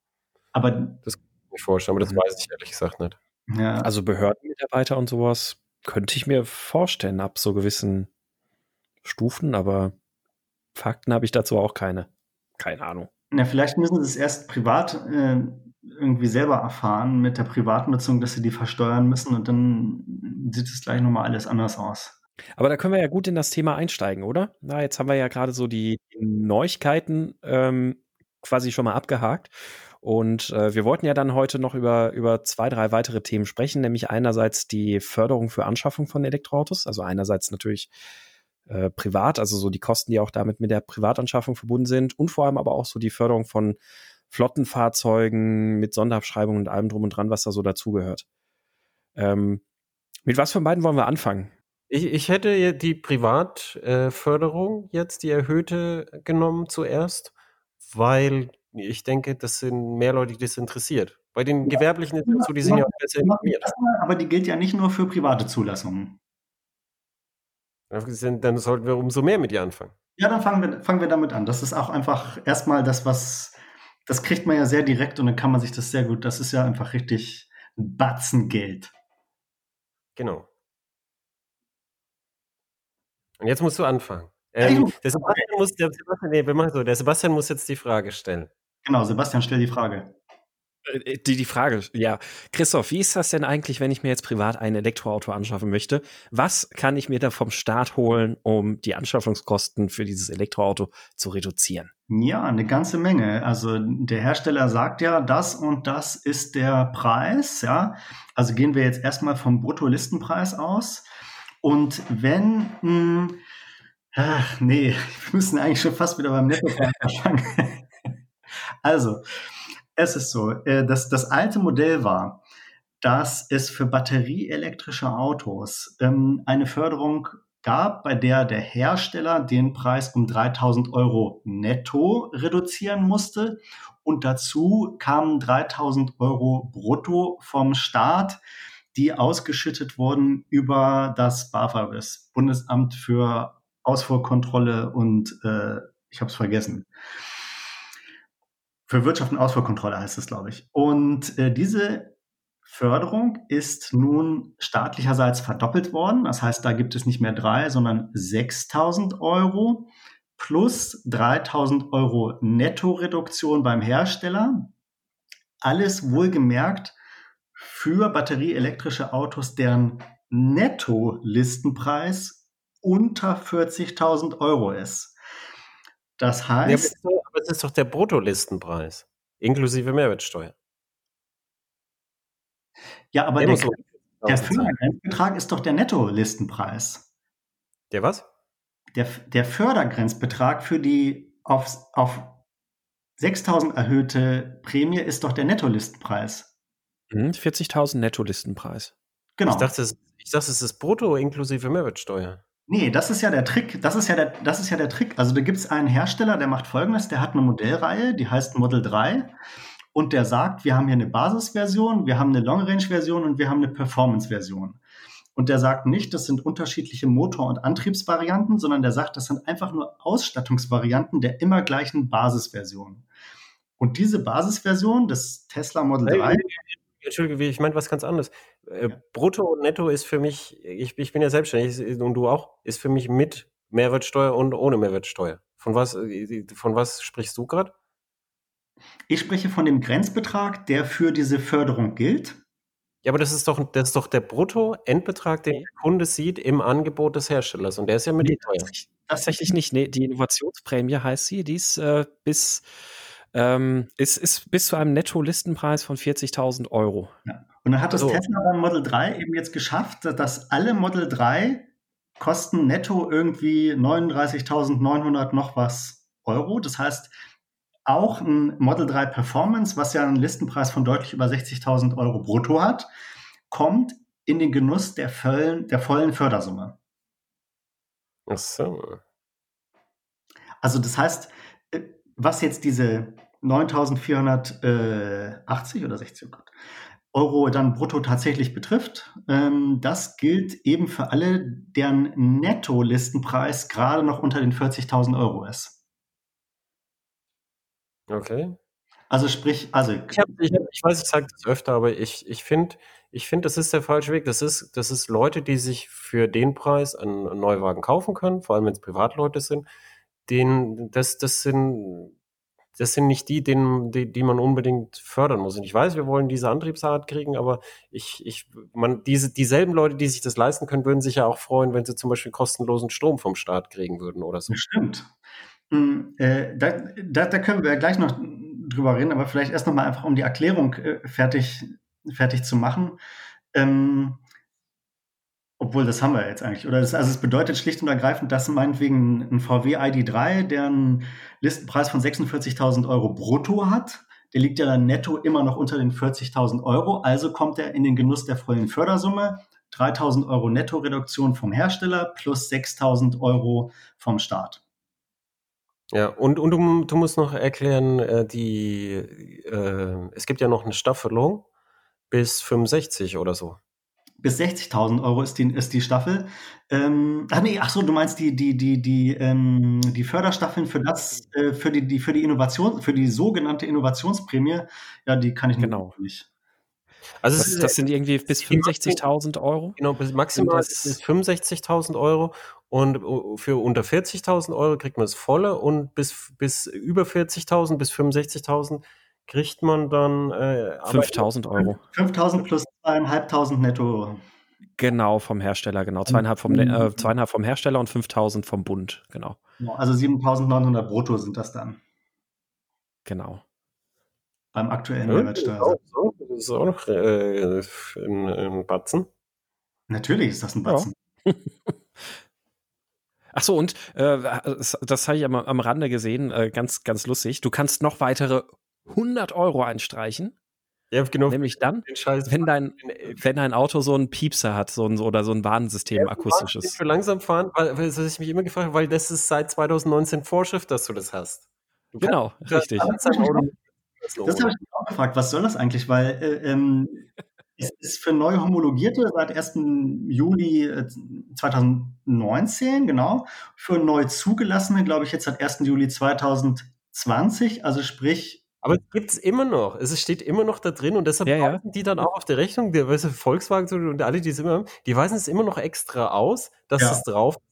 Speaker 2: Aber
Speaker 1: das kann ich mir vorstellen, aber das weiß ich ehrlich gesagt nicht.
Speaker 3: Ja. Also Behördenmitarbeiter und sowas könnte ich mir vorstellen ab so gewissen Stufen, aber Fakten habe ich dazu auch keine. Keine Ahnung.
Speaker 2: Ja, vielleicht müssen sie es erst privat äh, irgendwie selber erfahren mit der Privatnutzung, dass sie die versteuern müssen und dann sieht es gleich nochmal alles anders aus.
Speaker 3: Aber da können wir ja gut in das Thema einsteigen, oder? Na, jetzt haben wir ja gerade so die Neuigkeiten ähm, quasi schon mal abgehakt. Und äh, wir wollten ja dann heute noch über, über zwei, drei weitere Themen sprechen, nämlich einerseits die Förderung für Anschaffung von Elektroautos, also einerseits natürlich äh, privat, also so die Kosten, die auch damit mit der Privatanschaffung verbunden sind und vor allem aber auch so die Förderung von Flottenfahrzeugen mit Sonderabschreibung und allem drum und dran, was da so dazugehört. Ähm, mit was von beiden wollen wir anfangen?
Speaker 1: Ich, ich hätte die Privatförderung äh, jetzt, die erhöhte, genommen zuerst, weil ich denke, das sind mehr Leute, die das interessiert. Bei den Gewerblichen ist es so, die sind ja auch besser informiert.
Speaker 2: Aber die gilt ja nicht nur für private Zulassungen.
Speaker 1: Dann sollten wir umso mehr mit ihr anfangen.
Speaker 2: Ja, dann fangen wir, fangen wir damit an. Das ist auch einfach erstmal das, was, das kriegt man ja sehr direkt und dann kann man sich das sehr gut, das ist ja einfach richtig ein Batzen Geld.
Speaker 1: Genau. Und jetzt musst du anfangen. Ähm, der, Sebastian muss, der, Sebastian, nee, so, der Sebastian muss jetzt die Frage stellen.
Speaker 2: Genau, Sebastian, stell die Frage.
Speaker 3: Äh, die, die Frage, ja. Christoph, wie ist das denn eigentlich, wenn ich mir jetzt privat ein Elektroauto anschaffen möchte? Was kann ich mir da vom Staat holen, um die Anschaffungskosten für dieses Elektroauto zu reduzieren?
Speaker 2: Ja, eine ganze Menge. Also der Hersteller sagt ja, das und das ist der Preis, ja. Also gehen wir jetzt erstmal vom Bruttolistenpreis aus. Und wenn mh, hm, Ach, nee, <laughs> wir müssen eigentlich schon fast wieder beim Nettopreis anfangen. Also, Es ist so, äh, das, das alte Modell war, dass es für batterieelektrische Autos ähm, eine Förderung gab, bei der der Hersteller den Preis um 3000 Euro netto reduzieren musste und dazu kamen 3000 Euro brutto vom Staat, die ausgeschüttet wurden über das BAFA, das Bundesamt für Ausfuhrkontrolle und äh, ich habe es vergessen. Für Wirtschaft und Ausfuhrkontrolle heißt es, glaube ich. Und äh, diese Förderung ist nun staatlicherseits verdoppelt worden. Das heißt, da gibt es nicht mehr drei, sondern 6.000 Euro plus 3.000 Euro Nettoreduktion beim Hersteller. Alles wohlgemerkt für batterieelektrische Autos, deren Netto-Listenpreis unter 40.000 Euro ist. Das heißt.
Speaker 1: Ja, es ist doch der Bruttolistenpreis, inklusive Mehrwertsteuer.
Speaker 2: Ja, aber der, der, der Fördergrenzbetrag ist doch der Netto-Listenpreis.
Speaker 1: Der was?
Speaker 2: Der, der Fördergrenzbetrag für die auf, auf 6000 erhöhte Prämie ist doch der Nettolistenpreis.
Speaker 3: 40.000 mhm, Nettolistenpreis.
Speaker 1: Genau. Ich dachte, ich dachte, es ist brutto inklusive Mehrwertsteuer.
Speaker 2: Nee, das ist ja der Trick. Das ist ja der, das ist ja der Trick. Also da gibt es einen Hersteller, der macht folgendes, der hat eine Modellreihe, die heißt Model 3 und der sagt, wir haben hier eine Basisversion, wir haben eine Long-Range-Version und wir haben eine Performance-Version. Und der sagt nicht, das sind unterschiedliche Motor- und Antriebsvarianten, sondern der sagt, das sind einfach nur Ausstattungsvarianten der immer gleichen Basisversion. Und diese Basisversion des Tesla Model 3.
Speaker 1: Entschuldige, ich meine was ganz anderes. Äh, Brutto und Netto ist für mich, ich, ich bin ja selbstständig und du auch, ist für mich mit Mehrwertsteuer und ohne Mehrwertsteuer. Von was, äh, von was sprichst du gerade?
Speaker 2: Ich spreche von dem Grenzbetrag, der für diese Förderung gilt.
Speaker 1: Ja, aber das ist doch, das ist doch der Brutto-Endbetrag, den der Kunde sieht im Angebot des Herstellers. Und der ist ja mit nee,
Speaker 3: teuer. Tatsächlich nicht. Nee, die Innovationsprämie heißt sie, die ist äh, bis ähm, ist, ist bis zu einem Netto-Listenpreis von 40.000 Euro.
Speaker 2: Ja. Und dann hat das so. Tesla beim Model 3 eben jetzt geschafft, dass alle Model 3 kosten netto irgendwie 39.900 noch was Euro. Das heißt, auch ein Model 3 Performance, was ja einen Listenpreis von deutlich über 60.000 Euro brutto hat, kommt in den Genuss der vollen, der vollen Fördersumme.
Speaker 1: Ach so.
Speaker 2: Also das heißt, äh, was jetzt diese 9.480 oder 60 Euro dann brutto tatsächlich betrifft, ähm, das gilt eben für alle, deren Netto-Listenpreis gerade noch unter den 40.000 Euro ist.
Speaker 1: Okay.
Speaker 2: Also sprich, also
Speaker 1: ich, hab, ich, ich weiß, ich sage das öfter, aber ich, ich finde, ich finde, das ist der falsche Weg. Das ist, das ist Leute, die sich für den Preis einen Neuwagen kaufen können, vor allem wenn es Privatleute sind. Den, das, das sind, das sind nicht die, denen, die, die man unbedingt fördern muss. Und ich weiß, wir wollen diese Antriebsart kriegen, aber ich, ich, man, diese, dieselben Leute, die sich das leisten können, würden sich ja auch freuen, wenn sie zum Beispiel kostenlosen Strom vom Staat kriegen würden oder so.
Speaker 2: Stimmt. Hm, äh, da, da, da, können wir gleich noch drüber reden, aber vielleicht erst noch mal einfach, um die Erklärung äh, fertig, fertig zu machen. Ähm, obwohl, das haben wir jetzt eigentlich. Oder das, also es bedeutet schlicht und ergreifend, dass meinetwegen ein VW ID3, der einen Listenpreis von 46.000 Euro brutto hat, der liegt ja dann netto immer noch unter den 40.000 Euro. Also kommt er in den Genuss der vollen Fördersumme. 3.000 Euro Nettoreduktion vom Hersteller plus 6.000 Euro vom Staat.
Speaker 1: Ja, und, und du, du musst noch erklären, äh, die, äh, es gibt ja noch eine Staffelung bis 65 oder so.
Speaker 2: Bis 60.000 Euro ist die, ist die Staffel. Ähm, ach nee, ach so, du meinst die, die, die, die, ähm, die Förderstaffeln für das, äh, für die, die, für die Innovation, für die sogenannte Innovationsprämie, ja, die kann ich
Speaker 3: genau. nicht. Also das, das sind irgendwie bis 65.000 Euro?
Speaker 1: Genau, bis maximal bis 65.000 Euro und für unter 40.000 Euro kriegt man das volle und bis, bis über 40.000 bis 65.000 kriegt man dann
Speaker 3: äh, 5.000 Euro.
Speaker 2: 5.000 plus 2.500 netto.
Speaker 3: Genau, vom Hersteller, genau. Zweieinhalb vom, äh, zweieinhalb vom Hersteller und 5.000 vom Bund, genau.
Speaker 2: Also 7.900 brutto sind das dann.
Speaker 3: Genau.
Speaker 2: Beim aktuellen ja, Mehrwertsteuer.
Speaker 1: Das ist auch noch äh, ein, ein Batzen.
Speaker 2: Natürlich ist das ein Batzen. Ja. <laughs>
Speaker 3: Ach so, und äh, das, das habe ich am, am Rande gesehen, äh, ganz, ganz lustig. Du kannst noch weitere 100 Euro einstreichen.
Speaker 1: Ja, genau.
Speaker 3: Nämlich dann, wenn dein, wenn dein Auto so einen Piepser hat, so ein, oder so ein Warnsystem ja, akustisches.
Speaker 1: Für langsam fahren, weil, weil das ich mich immer gefragt weil das ist seit 2019 Vorschrift, dass du das hast. Du
Speaker 3: genau, richtig. Das, das
Speaker 2: habe ich mich auch gefragt, was soll das eigentlich? Weil äh, ähm, es ist für neu homologierte seit 1. Juli 2019, äh, genau. Für neu zugelassene, glaube ich, jetzt seit 1. Juli 2020. Also sprich,
Speaker 1: aber es gibt es immer noch. Es steht immer noch da drin und deshalb
Speaker 3: ja, ja.
Speaker 1: die dann auch auf der Rechnung, der weißt du, Volkswagen und alle, die es immer haben, die weisen es immer noch extra aus, dass ja. es drauf ist.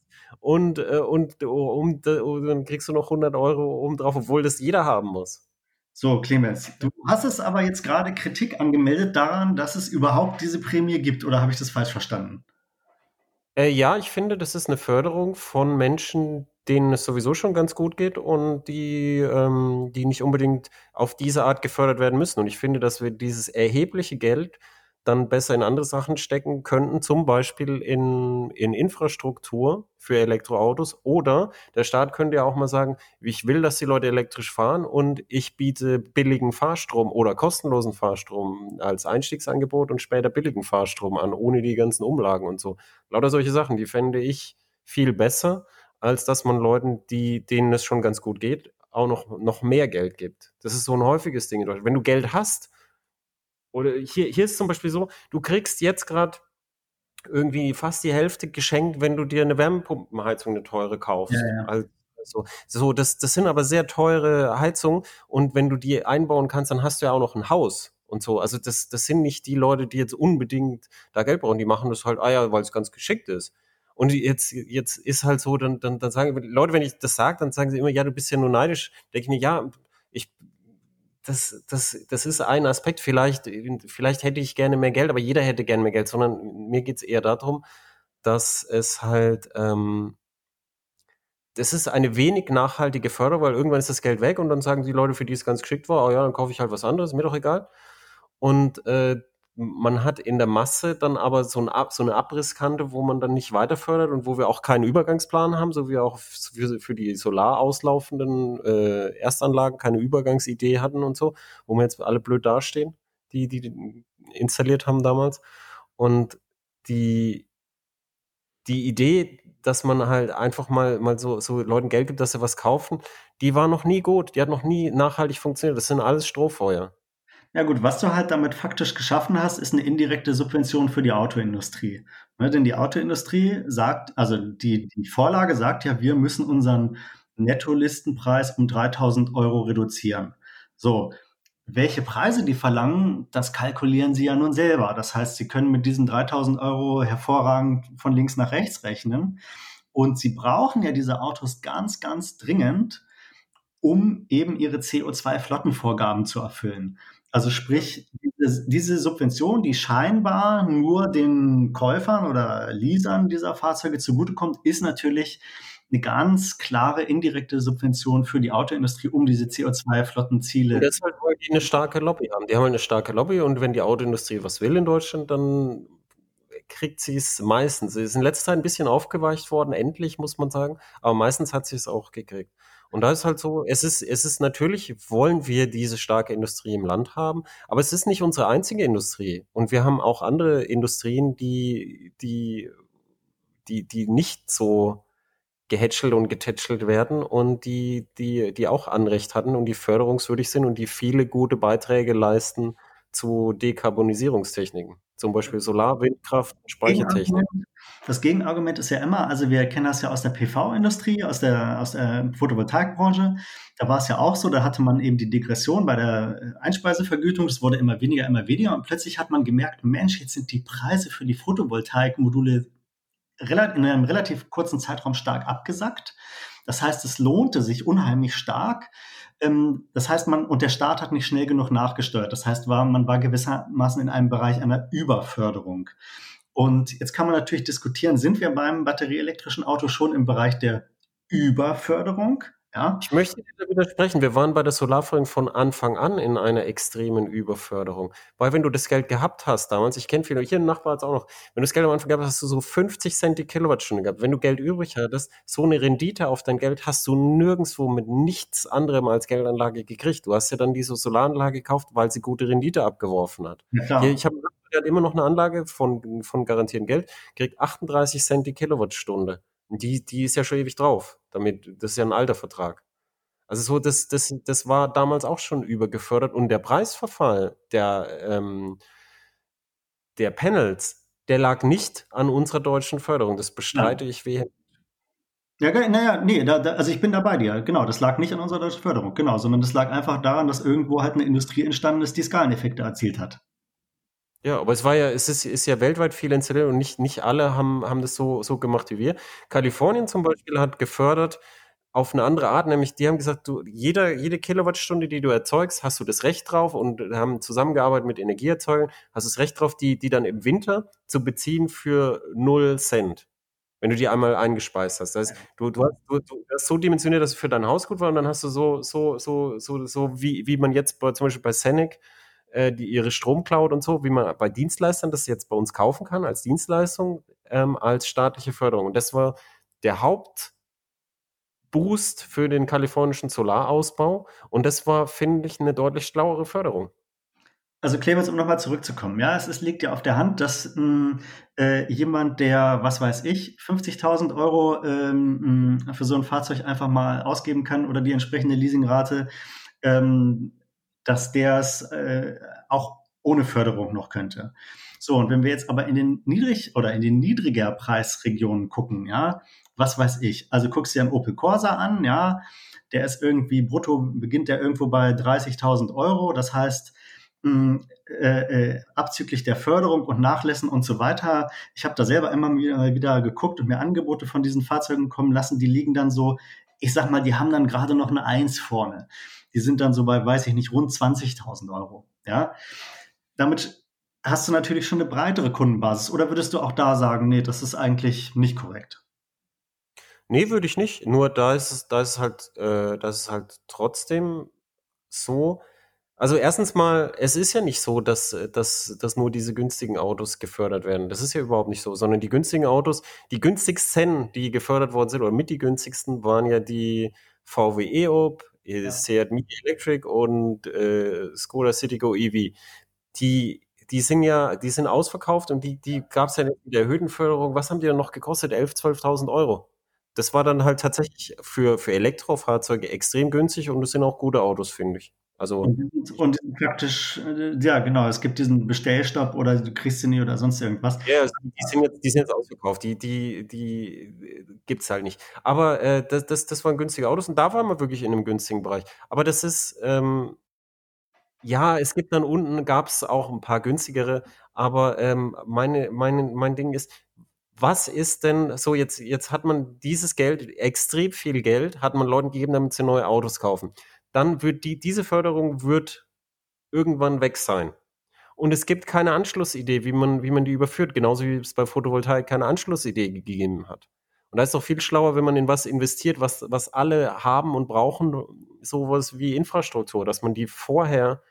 Speaker 1: Und, äh, und um, um, dann kriegst du noch 100 Euro oben drauf, obwohl das jeder haben muss.
Speaker 2: So, Clemens, du hast es aber jetzt gerade Kritik angemeldet daran, dass es überhaupt diese Prämie gibt, oder habe ich das falsch verstanden?
Speaker 1: Äh, ja, ich finde, das ist eine Förderung von Menschen, denen es sowieso schon ganz gut geht und die, ähm, die nicht unbedingt auf diese Art gefördert werden müssen. Und ich finde, dass wir dieses erhebliche Geld dann besser in andere Sachen stecken könnten, zum Beispiel in, in Infrastruktur für Elektroautos. Oder der Staat könnte ja auch mal sagen, ich will, dass die Leute elektrisch fahren und ich biete billigen Fahrstrom oder kostenlosen Fahrstrom als Einstiegsangebot und später billigen Fahrstrom an, ohne die ganzen Umlagen und so. Lauter solche Sachen, die fände ich viel besser als dass man Leuten, die, denen es schon ganz gut geht, auch noch, noch mehr Geld gibt. Das ist so ein häufiges Ding in Deutschland. Wenn du Geld hast, oder hier, hier ist zum Beispiel so, du kriegst jetzt gerade irgendwie fast die Hälfte geschenkt, wenn du dir eine Wärmepumpenheizung, eine teure kaufst. Ja, ja. Also, so, das, das sind aber sehr teure Heizungen und wenn du die einbauen kannst, dann hast du ja auch noch ein Haus und so. Also das, das sind nicht die Leute, die jetzt unbedingt da Geld brauchen, die machen das halt, ah ja, weil es ganz geschickt ist. Und jetzt, jetzt ist halt so, dann, dann, dann sagen Leute, wenn ich das sage, dann sagen sie immer, ja, du bist ja nur neidisch. Denke ich mir, ja, ich, das, das, das ist ein Aspekt. Vielleicht, vielleicht hätte ich gerne mehr Geld, aber jeder hätte gerne mehr Geld, sondern mir geht's eher darum, dass es halt, ähm, das ist eine wenig nachhaltige Förderung, weil irgendwann ist das Geld weg und dann sagen die Leute, für die es ganz geschickt war, oh ja, dann kaufe ich halt was anderes, mir doch egal. Und äh, man hat in der Masse dann aber so, ein, so, eine Abrisskante, wo man dann nicht weiter fördert und wo wir auch keinen Übergangsplan haben, so wie auch für, für die solar auslaufenden äh, Erstanlagen keine Übergangsidee hatten und so, wo wir jetzt alle blöd dastehen, die, die installiert haben damals. Und die, die Idee, dass man halt einfach mal, mal so, so Leuten Geld gibt, dass sie was kaufen, die war noch nie gut, die hat noch nie nachhaltig funktioniert. Das sind alles Strohfeuer.
Speaker 2: Ja gut, was du halt damit faktisch geschaffen hast, ist eine indirekte Subvention für die Autoindustrie. Ne, denn die Autoindustrie sagt, also die, die Vorlage sagt ja, wir müssen unseren Nettolistenpreis um 3000 Euro reduzieren. So, welche Preise die verlangen, das kalkulieren sie ja nun selber. Das heißt, sie können mit diesen 3000 Euro hervorragend von links nach rechts rechnen. Und sie brauchen ja diese Autos ganz, ganz dringend, um eben ihre CO2-Flottenvorgaben zu erfüllen. Also sprich, diese, Subvention, die scheinbar nur den Käufern oder Leasern dieser Fahrzeuge zugutekommt, ist natürlich eine ganz klare indirekte Subvention für die Autoindustrie, um diese CO2-Flottenziele.
Speaker 1: Deshalb wollen die eine starke Lobby haben. Die haben eine starke Lobby und wenn die Autoindustrie was will in Deutschland, dann kriegt sie es meistens. Sie ist in letzter Zeit ein bisschen aufgeweicht worden, endlich muss man sagen, aber meistens hat sie es auch gekriegt. Und da ist halt so, es ist, es ist natürlich, wollen wir diese starke Industrie im Land haben, aber es ist nicht unsere einzige Industrie. Und wir haben auch andere Industrien, die, die, die, die nicht so gehätschelt und getätschelt werden und die, die, die auch Anrecht hatten und die förderungswürdig sind und die viele gute Beiträge leisten zu Dekarbonisierungstechniken. Zum Beispiel Solar, Windkraft, Speichertechnik.
Speaker 2: Das Gegenargument ist ja immer, also wir kennen das ja aus der PV-Industrie, aus der, aus der Photovoltaikbranche. Da war es ja auch so, da hatte man eben die Degression bei der Einspeisevergütung. Das wurde immer weniger, immer weniger. Und plötzlich hat man gemerkt, Mensch, jetzt sind die Preise für die Photovoltaikmodule in einem relativ kurzen Zeitraum stark abgesackt. Das heißt, es lohnte sich unheimlich stark. Ähm, das heißt, man, und der Staat hat nicht schnell genug nachgesteuert. Das heißt, war, man war gewissermaßen in einem Bereich einer Überförderung. Und jetzt kann man natürlich diskutieren, sind wir beim batterieelektrischen Auto schon im Bereich der Überförderung? Ja?
Speaker 1: Ich möchte dir widersprechen. Wir waren bei der Solarförderung von Anfang an in einer extremen Überförderung. Weil wenn du das Geld gehabt hast damals, ich kenne viele, hier ein Nachbar hat es auch noch, wenn du das Geld am Anfang gehabt hast, hast du so 50 Cent die Kilowattstunde gehabt. Wenn du Geld übrig hattest, so eine Rendite auf dein Geld hast du nirgendwo mit nichts anderem als Geldanlage gekriegt. Du hast ja dann diese Solaranlage gekauft, weil sie gute Rendite abgeworfen hat.
Speaker 2: Ja,
Speaker 1: Hier, ich habe der hat immer noch eine Anlage von, von garantiertem Geld, kriegt 38 Cent die Kilowattstunde. Und die, die ist ja schon ewig drauf. Damit, das ist ja ein alter Vertrag. Also so, das, das, das war damals auch schon übergefördert und der Preisverfall der, ähm, der Panels, der lag nicht an unserer deutschen Förderung. Das bestreite ja. ich vehement.
Speaker 2: Ja, naja, nee, da, da, also ich bin da bei dir. Genau, das lag nicht an unserer deutschen Förderung, genau, sondern das lag einfach daran, dass irgendwo halt eine Industrie entstanden ist, die Skaleneffekte erzielt hat.
Speaker 1: Ja, aber es war ja, es ist, ist ja weltweit viel installiert und nicht, nicht alle haben, haben das so, so gemacht wie wir. Kalifornien zum Beispiel hat gefördert auf eine andere Art, nämlich die haben gesagt, du, jeder, jede Kilowattstunde, die du erzeugst, hast du das Recht drauf und haben zusammengearbeitet mit Energieerzeugern, hast du das Recht drauf, die, die dann im Winter zu beziehen für null Cent. Wenn du die einmal eingespeist hast. Das heißt, du, du, hast, du, du hast so dimensioniert, dass es für dein Haus gut war und dann hast du so, so, so, so, so wie, wie man jetzt bei, zum Beispiel bei Senec äh, die ihre Stromcloud und so, wie man bei Dienstleistern das jetzt bei uns kaufen kann als Dienstleistung, ähm, als staatliche Förderung. Und das war der Hauptboost für den kalifornischen Solarausbau. Und das war, finde ich, eine deutlich schlauere Förderung.
Speaker 2: Also Clemens, um nochmal zurückzukommen, ja, es ist, liegt ja auf der Hand, dass mh, äh, jemand, der, was weiß ich, 50.000 Euro ähm, für so ein Fahrzeug einfach mal ausgeben kann oder die entsprechende Leasingrate, ähm, dass der es äh, auch ohne Förderung noch könnte. So, und wenn wir jetzt aber in den niedrig oder in den niedriger Preisregionen gucken, ja, was weiß ich, also guckst dir einen Opel Corsa an, ja, der ist irgendwie brutto, beginnt der irgendwo bei 30.000 Euro, das heißt, mh, hm, äh, äh, abzüglich der Förderung und Nachlässen und so weiter. Ich habe da selber immer wieder geguckt und mir Angebote von diesen Fahrzeugen kommen lassen, die liegen dann so, ich sag mal, die haben dann gerade noch eine Eins vorne die sind dann so bei, weiß ich nicht, rund 20.000 Euro. Ja, damit hast du natürlich schon eine breitere Kundenbasis. Oder würdest du auch da sagen, nee, das ist eigentlich nicht korrekt?
Speaker 1: Nee, würde ich nicht. Nur da ist es, da ist halt, äh, das ist halt trotzdem so. Also erstens mal, es ist ja nicht so, dass, dass, dass nur diese günstigen Autos gefördert werden. Das ist ja überhaupt nicht so, sondern die günstigen Autos, die günstigsten, die gefördert worden sind, oder mit die günstigsten, waren ja die VW e-Up, ja. Seat Mini Electric und äh, Skoda Citigo EV. Die, die sind ja, die sind ausverkauft und die, die gab es ja in der erhöhten Förderung. Was haben die dann noch gekostet? 11.000, 12.000 Euro. Das war dann halt tatsächlich für, für Elektrofahrzeuge extrem günstig und es sind auch gute Autos, finde ich. Also
Speaker 2: und, und, praktisch, äh, ja genau, es gibt diesen Bestellstopp oder du kriegst sie nie oder sonst irgendwas.
Speaker 1: Ja, die sind jetzt, die sind jetzt ausverkauft, die, die, die gibt's halt nicht. Aber äh, das, das, das waren günstige Autos und da waren wir wirklich in einem günstigen Bereich. Aber das ist, ähm, ja, es gibt dann unten, gab es auch ein paar günstigere, aber ähm, meine, meine, mein Ding ist, was ist denn so jetzt, jetzt hat man dieses Geld, extrem viel Geld, hat man Leuten gegeben, damit sie neue Autos kaufen dann wird die, diese Förderung wird irgendwann weg sein. Und es gibt keine Anschlussidee, wie man, wie man die überführt, genauso wie es bei Photovoltaik keine Anschlussidee gegeben hat. Und da ist es doch viel schlauer, wenn man in was investiert, was, was alle haben und brauchen, sowas wie Infrastruktur, dass man die vorher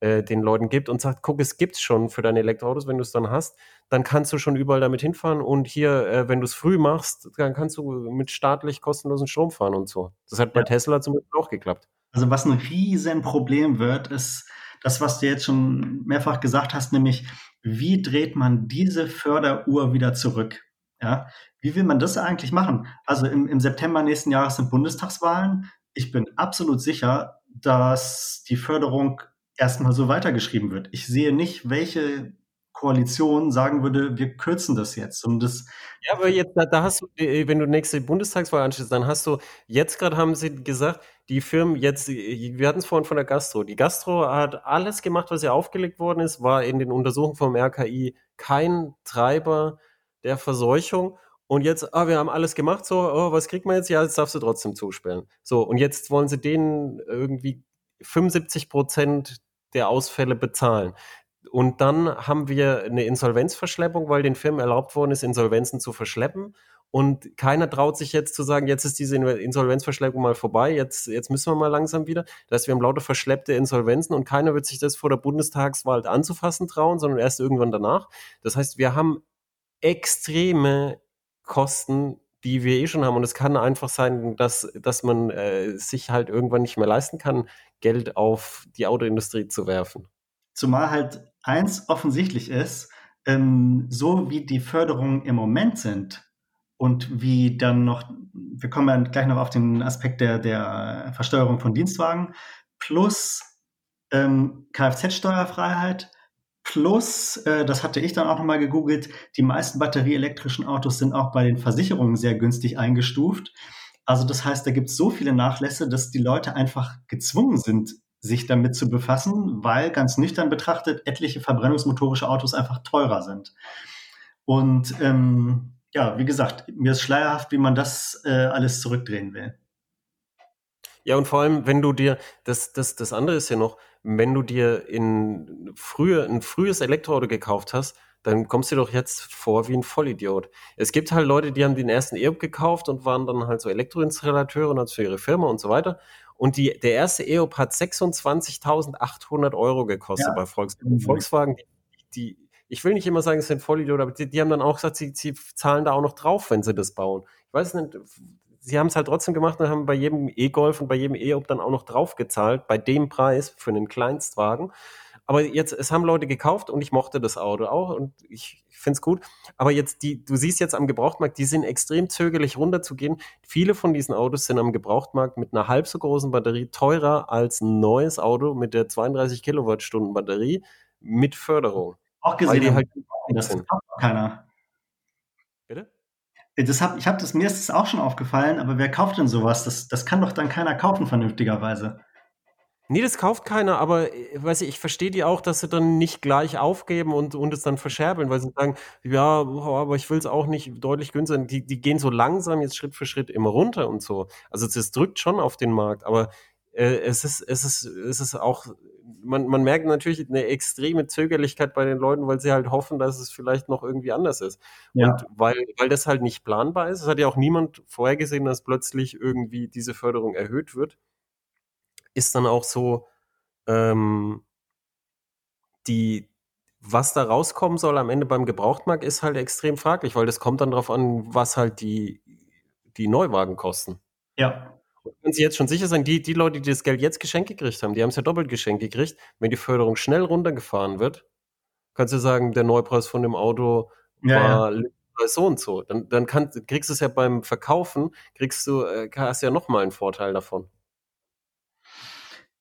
Speaker 1: äh, den Leuten gibt und sagt, guck, es gibt's schon für deine Elektroautos, wenn du es dann hast, dann kannst du schon überall damit hinfahren und hier, äh, wenn du es früh machst, dann kannst du mit staatlich kostenlosen Strom fahren und so. Das hat bei ja. Tesla zum Beispiel auch geklappt.
Speaker 2: Also was ein Riesenproblem wird, ist das, was du jetzt schon mehrfach gesagt hast, nämlich wie dreht man diese Förderuhr wieder zurück? Ja, wie will man das eigentlich machen? Also im, im September nächsten Jahres sind Bundestagswahlen. Ich bin absolut sicher, dass die Förderung erstmal so weitergeschrieben wird. Ich sehe nicht, welche Koalition sagen würde, wir kürzen das jetzt. Und das
Speaker 1: ja, aber jetzt, da, da hast du, äh, wenn du nächste Bundestagswahl anschließt, dann hast du, jetzt gerade haben sie gesagt, die Firmen jetzt, wir hatten es vorhin von der Gastro, die Gastro hat alles gemacht, was ihr aufgelegt worden ist, war in den Untersuchungen vom RKI kein Treiber der Verseuchung. Und jetzt, ah, wir haben alles gemacht, so, oh, was kriegt man jetzt? Ja, jetzt darfst du trotzdem zusperren. So, und jetzt wollen sie denen irgendwie 75 Prozent der Ausfälle bezahlen. Und dann haben wir eine Insolvenzverschleppung, weil den Firmen erlaubt worden ist, Insolvenzen zu verschleppen. Und keiner traut sich jetzt zu sagen, jetzt ist diese Insolvenzverschleppung mal vorbei, jetzt, jetzt müssen wir mal langsam wieder. Das heißt, wir haben lauter verschleppte Insolvenzen und keiner wird sich das vor der Bundestagswahl anzufassen trauen, sondern erst irgendwann danach. Das heißt, wir haben extreme Kosten, die wir eh schon haben. Und es kann einfach sein, dass, dass man äh, sich halt irgendwann nicht mehr leisten kann, Geld auf die Autoindustrie zu werfen.
Speaker 2: Zumal halt eins offensichtlich ist, ähm, so wie die Förderungen im Moment sind, und wie dann noch, wir kommen ja gleich noch auf den Aspekt der, der Versteuerung von Dienstwagen, plus ähm, Kfz-Steuerfreiheit, plus, äh, das hatte ich dann auch nochmal gegoogelt, die meisten batterieelektrischen Autos sind auch bei den Versicherungen sehr günstig eingestuft. Also das heißt, da gibt es so viele Nachlässe, dass die Leute einfach gezwungen sind, sich damit zu befassen, weil ganz nüchtern betrachtet etliche verbrennungsmotorische Autos einfach teurer sind. Und ähm, ja, wie gesagt, mir ist schleierhaft, wie man das äh, alles zurückdrehen will.
Speaker 1: Ja, und vor allem, wenn du dir, das, das, das andere ist ja noch, wenn du dir in früher, ein frühes Elektroauto gekauft hast, dann kommst du doch jetzt vor wie ein Vollidiot. Es gibt halt Leute, die haben den ersten E-Up gekauft und waren dann halt so Elektroinstallateure und das für ihre Firma und so weiter. Und die, der erste E-Up hat 26.800 Euro gekostet ja. bei Volkswagen. Mhm. Volkswagen, die, die ich will nicht immer sagen, es sind Vollidioten, aber die, die, haben dann auch gesagt, sie, sie zahlen da auch noch drauf, wenn sie das bauen. Ich weiß nicht, sie haben es halt trotzdem gemacht und haben bei jedem E-Golf und bei jedem E-Ob dann auch noch drauf gezahlt, bei dem Preis für einen Kleinstwagen. Aber jetzt, es haben Leute gekauft und ich mochte das Auto auch und ich, ich finde es gut. Aber jetzt, die, du siehst jetzt am Gebrauchtmarkt, die sind extrem zögerlich runterzugehen. Viele von diesen Autos sind am Gebrauchtmarkt mit einer halb so großen Batterie teurer als ein neues Auto mit der 32 Kilowattstunden Batterie mit Förderung.
Speaker 2: Auch gesehen, die halt das kauft keiner. Bitte? Das hab, ich habe das, mir ist das auch schon aufgefallen, aber wer kauft denn sowas? Das, das kann doch dann keiner kaufen, vernünftigerweise.
Speaker 1: Nee, das kauft keiner, aber äh, weiß ich, ich verstehe die auch, dass sie dann nicht gleich aufgeben und, und es dann verscherbeln, weil sie sagen, ja, aber ich will es auch nicht deutlich günstiger. Die, die gehen so langsam jetzt Schritt für Schritt immer runter und so. Also das drückt schon auf den Markt, aber äh, es ist, es ist, es ist auch man, man merkt natürlich eine extreme Zögerlichkeit bei den Leuten, weil sie halt hoffen, dass es vielleicht noch irgendwie anders ist. Ja. Und weil, weil das halt nicht planbar ist, es hat ja auch niemand vorhergesehen, dass plötzlich irgendwie diese Förderung erhöht wird, ist dann auch so, ähm, die, was da rauskommen soll am Ende beim Gebrauchtmarkt, ist halt extrem fraglich, weil das kommt dann darauf an, was halt die, die Neuwagen kosten.
Speaker 2: Ja.
Speaker 1: Und können Sie jetzt schon sicher sein, die, die Leute, die das Geld jetzt geschenkt gekriegt haben, die haben es ja doppelt geschenkt gekriegt. Wenn die Förderung schnell runtergefahren wird, kannst du sagen, der Neupreis von dem Auto war ja. so und so. Dann, dann kann, kriegst du es ja beim Verkaufen, kriegst du, äh, hast ja nochmal einen Vorteil davon.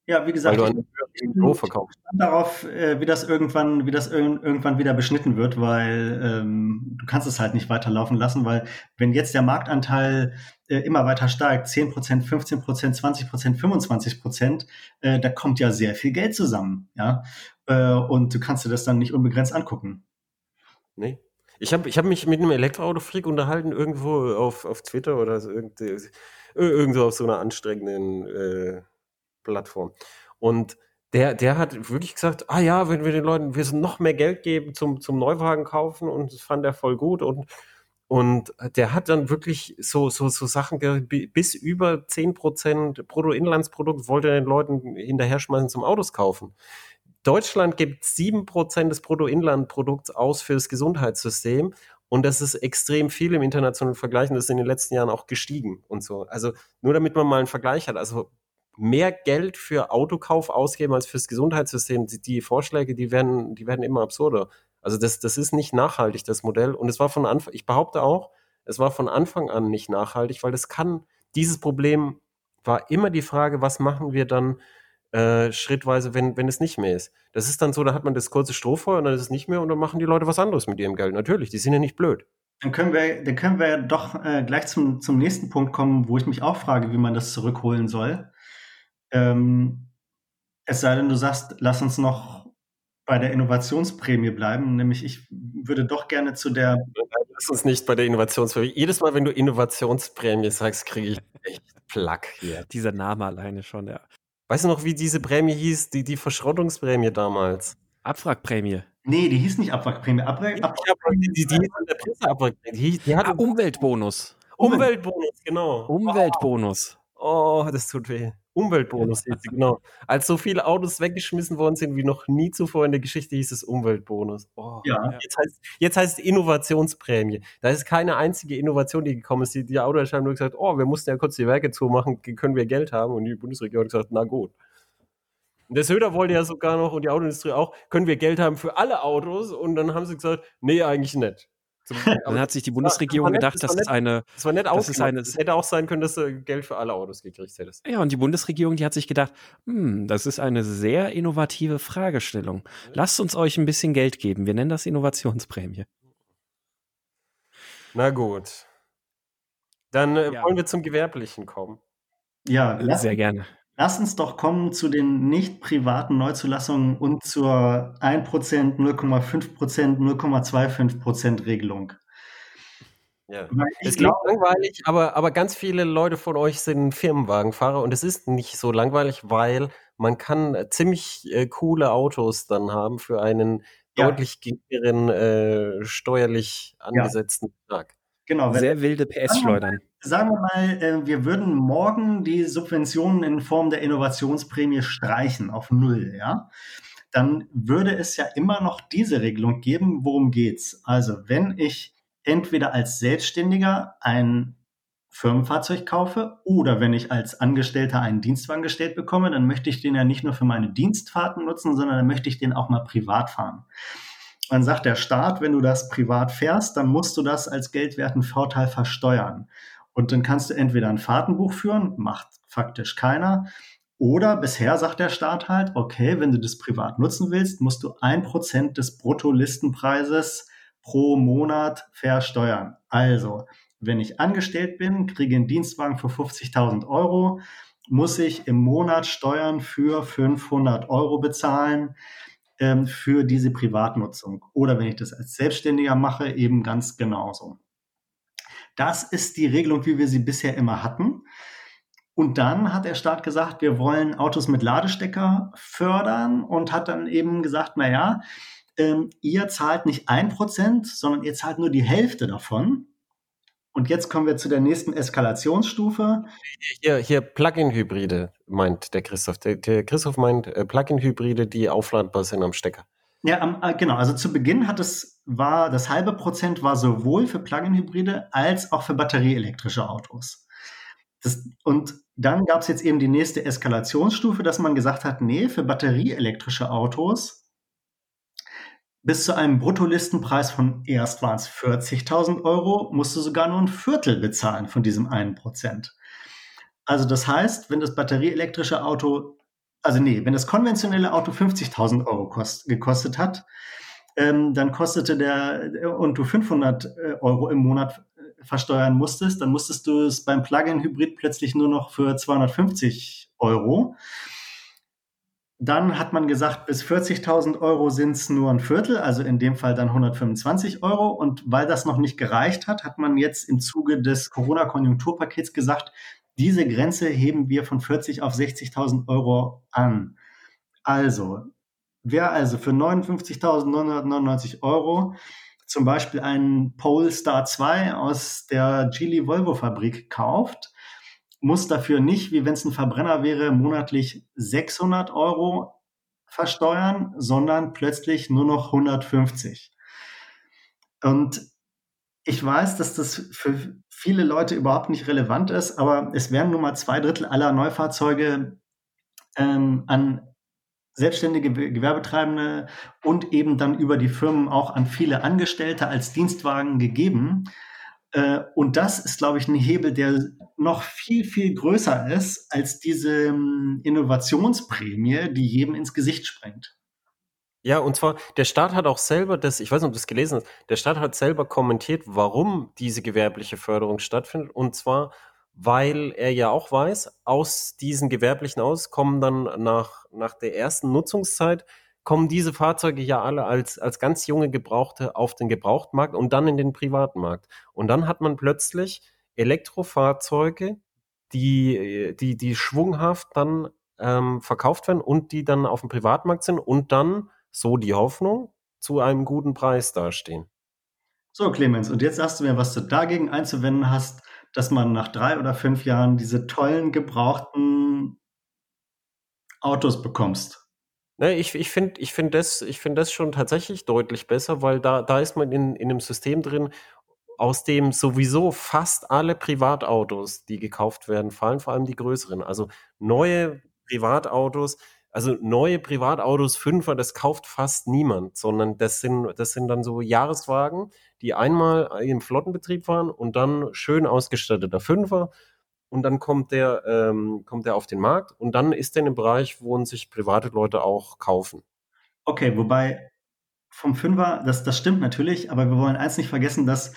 Speaker 2: Ja, wie gesagt, ich, ich bin gespannt darauf, äh, wie das irgendwann, wie das irg irgendwann wieder beschnitten wird, weil ähm, du kannst es halt nicht weiterlaufen lassen, weil wenn jetzt der Marktanteil äh, immer weiter steigt, 10 Prozent, 15 Prozent, 20 Prozent, 25 Prozent, äh, da kommt ja sehr viel Geld zusammen, ja, äh, und du kannst dir das dann nicht unbegrenzt angucken.
Speaker 1: Nee. Ich habe ich hab mich mit einem Elektroauto-Freak unterhalten, irgendwo auf, auf Twitter oder so, irgendwo auf so einer anstrengenden äh, Plattform. Und der, der hat wirklich gesagt, ah ja, wenn wir den Leuten, wir noch mehr Geld geben zum, zum Neuwagen kaufen und das fand er voll gut und und der hat dann wirklich so, so, so Sachen bis über 10% Bruttoinlandsprodukt wollte er den Leuten hinterher schmeißen zum Autos kaufen. Deutschland gibt 7% des Bruttoinlandprodukts aus für das Gesundheitssystem und das ist extrem viel im internationalen Vergleich und das ist in den letzten Jahren auch gestiegen und so. Also nur damit man mal einen Vergleich hat. Also mehr Geld für Autokauf ausgeben als fürs Gesundheitssystem. Die, die, Vorschläge, die werden, die werden immer absurder. Also das, das ist nicht nachhaltig, das Modell. Und es war von Anfang, ich behaupte auch, es war von Anfang an nicht nachhaltig, weil das kann, dieses Problem war immer die Frage, was machen wir dann äh, schrittweise, wenn, wenn es nicht mehr ist. Das ist dann so, da hat man das kurze Strohfeuer und dann ist es nicht mehr und dann machen die Leute was anderes mit ihrem Geld. Natürlich, die sind ja nicht blöd.
Speaker 2: Dann können wir, dann können wir doch äh, gleich zum, zum nächsten Punkt kommen, wo ich mich auch frage, wie man das zurückholen soll. Ähm, es sei denn, du sagst, lass uns noch bei der Innovationsprämie bleiben, nämlich ich würde doch gerne zu der. <laughs>
Speaker 1: Lass uns nicht bei der Innovationsprämie. Jedes Mal, wenn du Innovationsprämie sagst, kriege ich echt Plack hier.
Speaker 3: Dieser Name alleine schon, ja.
Speaker 1: Weißt du noch, wie diese Prämie hieß, die, die Verschrottungsprämie damals?
Speaker 3: Abwrackprämie.
Speaker 2: Nee, die hieß nicht Abwrackprämie. Abwrack, Abwrackprämie
Speaker 1: die, die, die hieß in der Presse Abwrackprämie. Die, die
Speaker 3: ah, Umweltbonus.
Speaker 1: Umweltbonus, genau.
Speaker 3: Umweltbonus.
Speaker 1: Oh, das tut weh. Umweltbonus hieß sie, genau. Als so viele Autos weggeschmissen worden sind wie noch nie zuvor in der Geschichte, hieß es Umweltbonus. Oh, ja. Jetzt heißt, jetzt heißt es Innovationsprämie. Da ist keine einzige Innovation, die gekommen ist. Die, die Autohersteller haben nur gesagt, oh, wir mussten ja kurz die Werke zumachen, können wir Geld haben? Und die Bundesregierung hat gesagt, na gut. Und der Söder wollte ja sogar noch und die Autoindustrie auch, können wir Geld haben für alle Autos? Und dann haben sie gesagt, nee, eigentlich nicht. <laughs>
Speaker 3: Dann hat sich die Bundesregierung das gedacht, das, das ist eine.
Speaker 1: Das war nett das ist eine, Es hätte auch sein können, dass du Geld für alle Autos gekriegt hättest.
Speaker 3: Ja, und die Bundesregierung, die hat sich gedacht, hm, das ist eine sehr innovative Fragestellung. Lasst uns euch ein bisschen Geld geben. Wir nennen das Innovationsprämie.
Speaker 1: Na gut. Dann äh, ja. wollen wir zum Gewerblichen kommen.
Speaker 3: Ja, sehr gerne.
Speaker 2: Lass uns doch kommen zu den nicht privaten Neuzulassungen und zur 1%, 0,5%, 0,25% Regelung.
Speaker 1: Ja. Es klingt langweilig, aber, aber ganz viele Leute von euch sind Firmenwagenfahrer und es ist nicht so langweilig, weil man kann ziemlich äh, coole Autos dann haben für einen ja. deutlich geringeren äh, steuerlich angesetzten Betrag.
Speaker 3: Genau. Sehr wilde PS-Schleudern.
Speaker 2: Sagen wir mal, äh, wir würden morgen die Subventionen in Form der Innovationsprämie streichen auf Null, ja? Dann würde es ja immer noch diese Regelung geben. Worum geht's? Also, wenn ich entweder als Selbstständiger ein Firmenfahrzeug kaufe oder wenn ich als Angestellter einen Dienstwagen gestellt bekomme, dann möchte ich den ja nicht nur für meine Dienstfahrten nutzen, sondern dann möchte ich den auch mal privat fahren. Dann sagt der Staat, wenn du das privat fährst, dann musst du das als geldwerten Vorteil versteuern. Und dann kannst du entweder ein Fahrtenbuch führen, macht faktisch keiner, oder bisher sagt der Staat halt, okay, wenn du das privat nutzen willst, musst du ein Prozent des Bruttolistenpreises pro Monat versteuern. Also, wenn ich angestellt bin, kriege einen Dienstwagen für 50.000 Euro, muss ich im Monat Steuern für 500 Euro bezahlen ähm, für diese Privatnutzung. Oder wenn ich das als Selbstständiger mache, eben ganz genauso. Das ist die Regelung, wie wir sie bisher immer hatten. Und dann hat der Staat gesagt, wir wollen Autos mit Ladestecker fördern und hat dann eben gesagt, na ja, ähm, ihr zahlt nicht ein Prozent, sondern ihr zahlt nur die Hälfte davon. Und jetzt kommen wir zu der nächsten Eskalationsstufe.
Speaker 1: Hier, hier Plug-in-Hybride meint der Christoph. Der, der Christoph meint äh, Plug-in-Hybride, die aufladbar sind am Stecker.
Speaker 2: Ja, um, äh, genau. Also zu Beginn hat es war das halbe Prozent war sowohl für Plug-in-Hybride als auch für batterieelektrische Autos. Das, und dann gab es jetzt eben die nächste Eskalationsstufe, dass man gesagt hat, nee, für batterieelektrische Autos bis zu einem Bruttolistenpreis von erst waren es 40.000 Euro, musst du sogar nur ein Viertel bezahlen von diesem einen Prozent. Also das heißt, wenn das batterieelektrische Auto, also nee, wenn das konventionelle Auto 50.000 Euro kost, gekostet hat, ähm, dann kostete der und du 500 äh, Euro im Monat äh, versteuern musstest, dann musstest du es beim Plug-in-Hybrid plötzlich nur noch für 250 Euro. Dann hat man gesagt, bis 40.000 Euro sind es nur ein Viertel, also in dem Fall dann 125 Euro. Und weil das noch nicht gereicht hat, hat man jetzt im Zuge des Corona-Konjunkturpakets gesagt, diese Grenze heben wir von 40 auf 60.000 Euro an. Also, wer also für 59.999 Euro zum Beispiel einen Polestar 2 aus der Geely Volvo Fabrik kauft, muss dafür nicht, wie wenn es ein Verbrenner wäre, monatlich 600 Euro versteuern, sondern plötzlich nur noch 150. Und ich weiß, dass das für viele Leute überhaupt nicht relevant ist, aber es werden nun mal zwei Drittel aller Neufahrzeuge ähm, an selbstständige Gewerbetreibende und eben dann über die Firmen auch an viele Angestellte als Dienstwagen gegeben. Äh, und das ist, glaube ich, ein Hebel, der noch viel, viel größer ist als diese ähm, Innovationsprämie, die jedem ins Gesicht sprengt.
Speaker 1: Ja, und zwar, der Staat hat auch selber das, ich weiß nicht, ob du das gelesen hast, der Staat hat selber kommentiert, warum diese gewerbliche Förderung stattfindet. Und zwar, weil er ja auch weiß, aus diesen gewerblichen aus kommen dann nach, nach der ersten Nutzungszeit kommen diese Fahrzeuge ja alle als, als ganz junge Gebrauchte auf den Gebrauchtmarkt und dann in den Privatmarkt. Und dann hat man plötzlich Elektrofahrzeuge, die, die, die schwunghaft dann ähm, verkauft werden und die dann auf dem Privatmarkt sind und dann, so die Hoffnung, zu einem guten Preis dastehen.
Speaker 2: So, Clemens, und jetzt sagst du mir, was du dagegen einzuwenden hast, dass man nach drei oder fünf Jahren diese tollen gebrauchten Autos bekommst.
Speaker 1: Ne, ich ich finde ich find das, find das schon tatsächlich deutlich besser, weil da, da ist man in, in einem System drin, aus dem sowieso fast alle Privatautos, die gekauft werden, fallen vor allem die größeren. Also neue Privatautos, also neue Privatautos, Fünfer, das kauft fast niemand, sondern das sind, das sind dann so Jahreswagen, die einmal im Flottenbetrieb waren und dann schön ausgestatteter Fünfer. Und dann kommt der, ähm, kommt der auf den Markt und dann ist der in einem Bereich, wo sich private Leute auch kaufen.
Speaker 2: Okay, wobei vom Fünfer, das, das stimmt natürlich, aber wir wollen eins nicht vergessen, das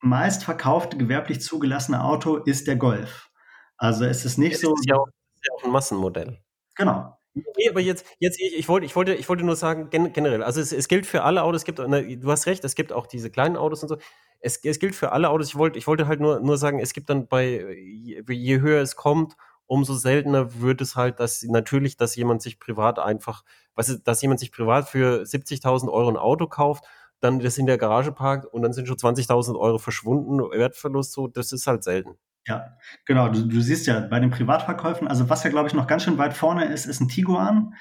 Speaker 2: meistverkaufte gewerblich zugelassene Auto ist der Golf. Also es ist nicht
Speaker 1: das
Speaker 2: so.
Speaker 1: Ist ja, auch, ist ja auch ein Massenmodell.
Speaker 2: Genau.
Speaker 1: Nee, aber jetzt, jetzt ich, ich, wollte, ich, wollte, ich wollte nur sagen, generell, also es, es gilt für alle Autos, es gibt, ne, du hast recht, es gibt auch diese kleinen Autos und so. Es, es gilt für alle Autos. Ich wollte, ich wollte halt nur, nur sagen, es gibt dann bei, je, je höher es kommt, umso seltener wird es halt, dass natürlich, dass jemand sich privat einfach, was dass jemand sich privat für 70.000 Euro ein Auto kauft, dann das in der Garage parkt und dann sind schon 20.000 Euro verschwunden, Wertverlust so, das ist halt selten.
Speaker 2: Ja, genau. Du, du siehst ja bei den Privatverkäufen, also was ja, glaube ich, noch ganz schön weit vorne ist, ist ein Tiguan.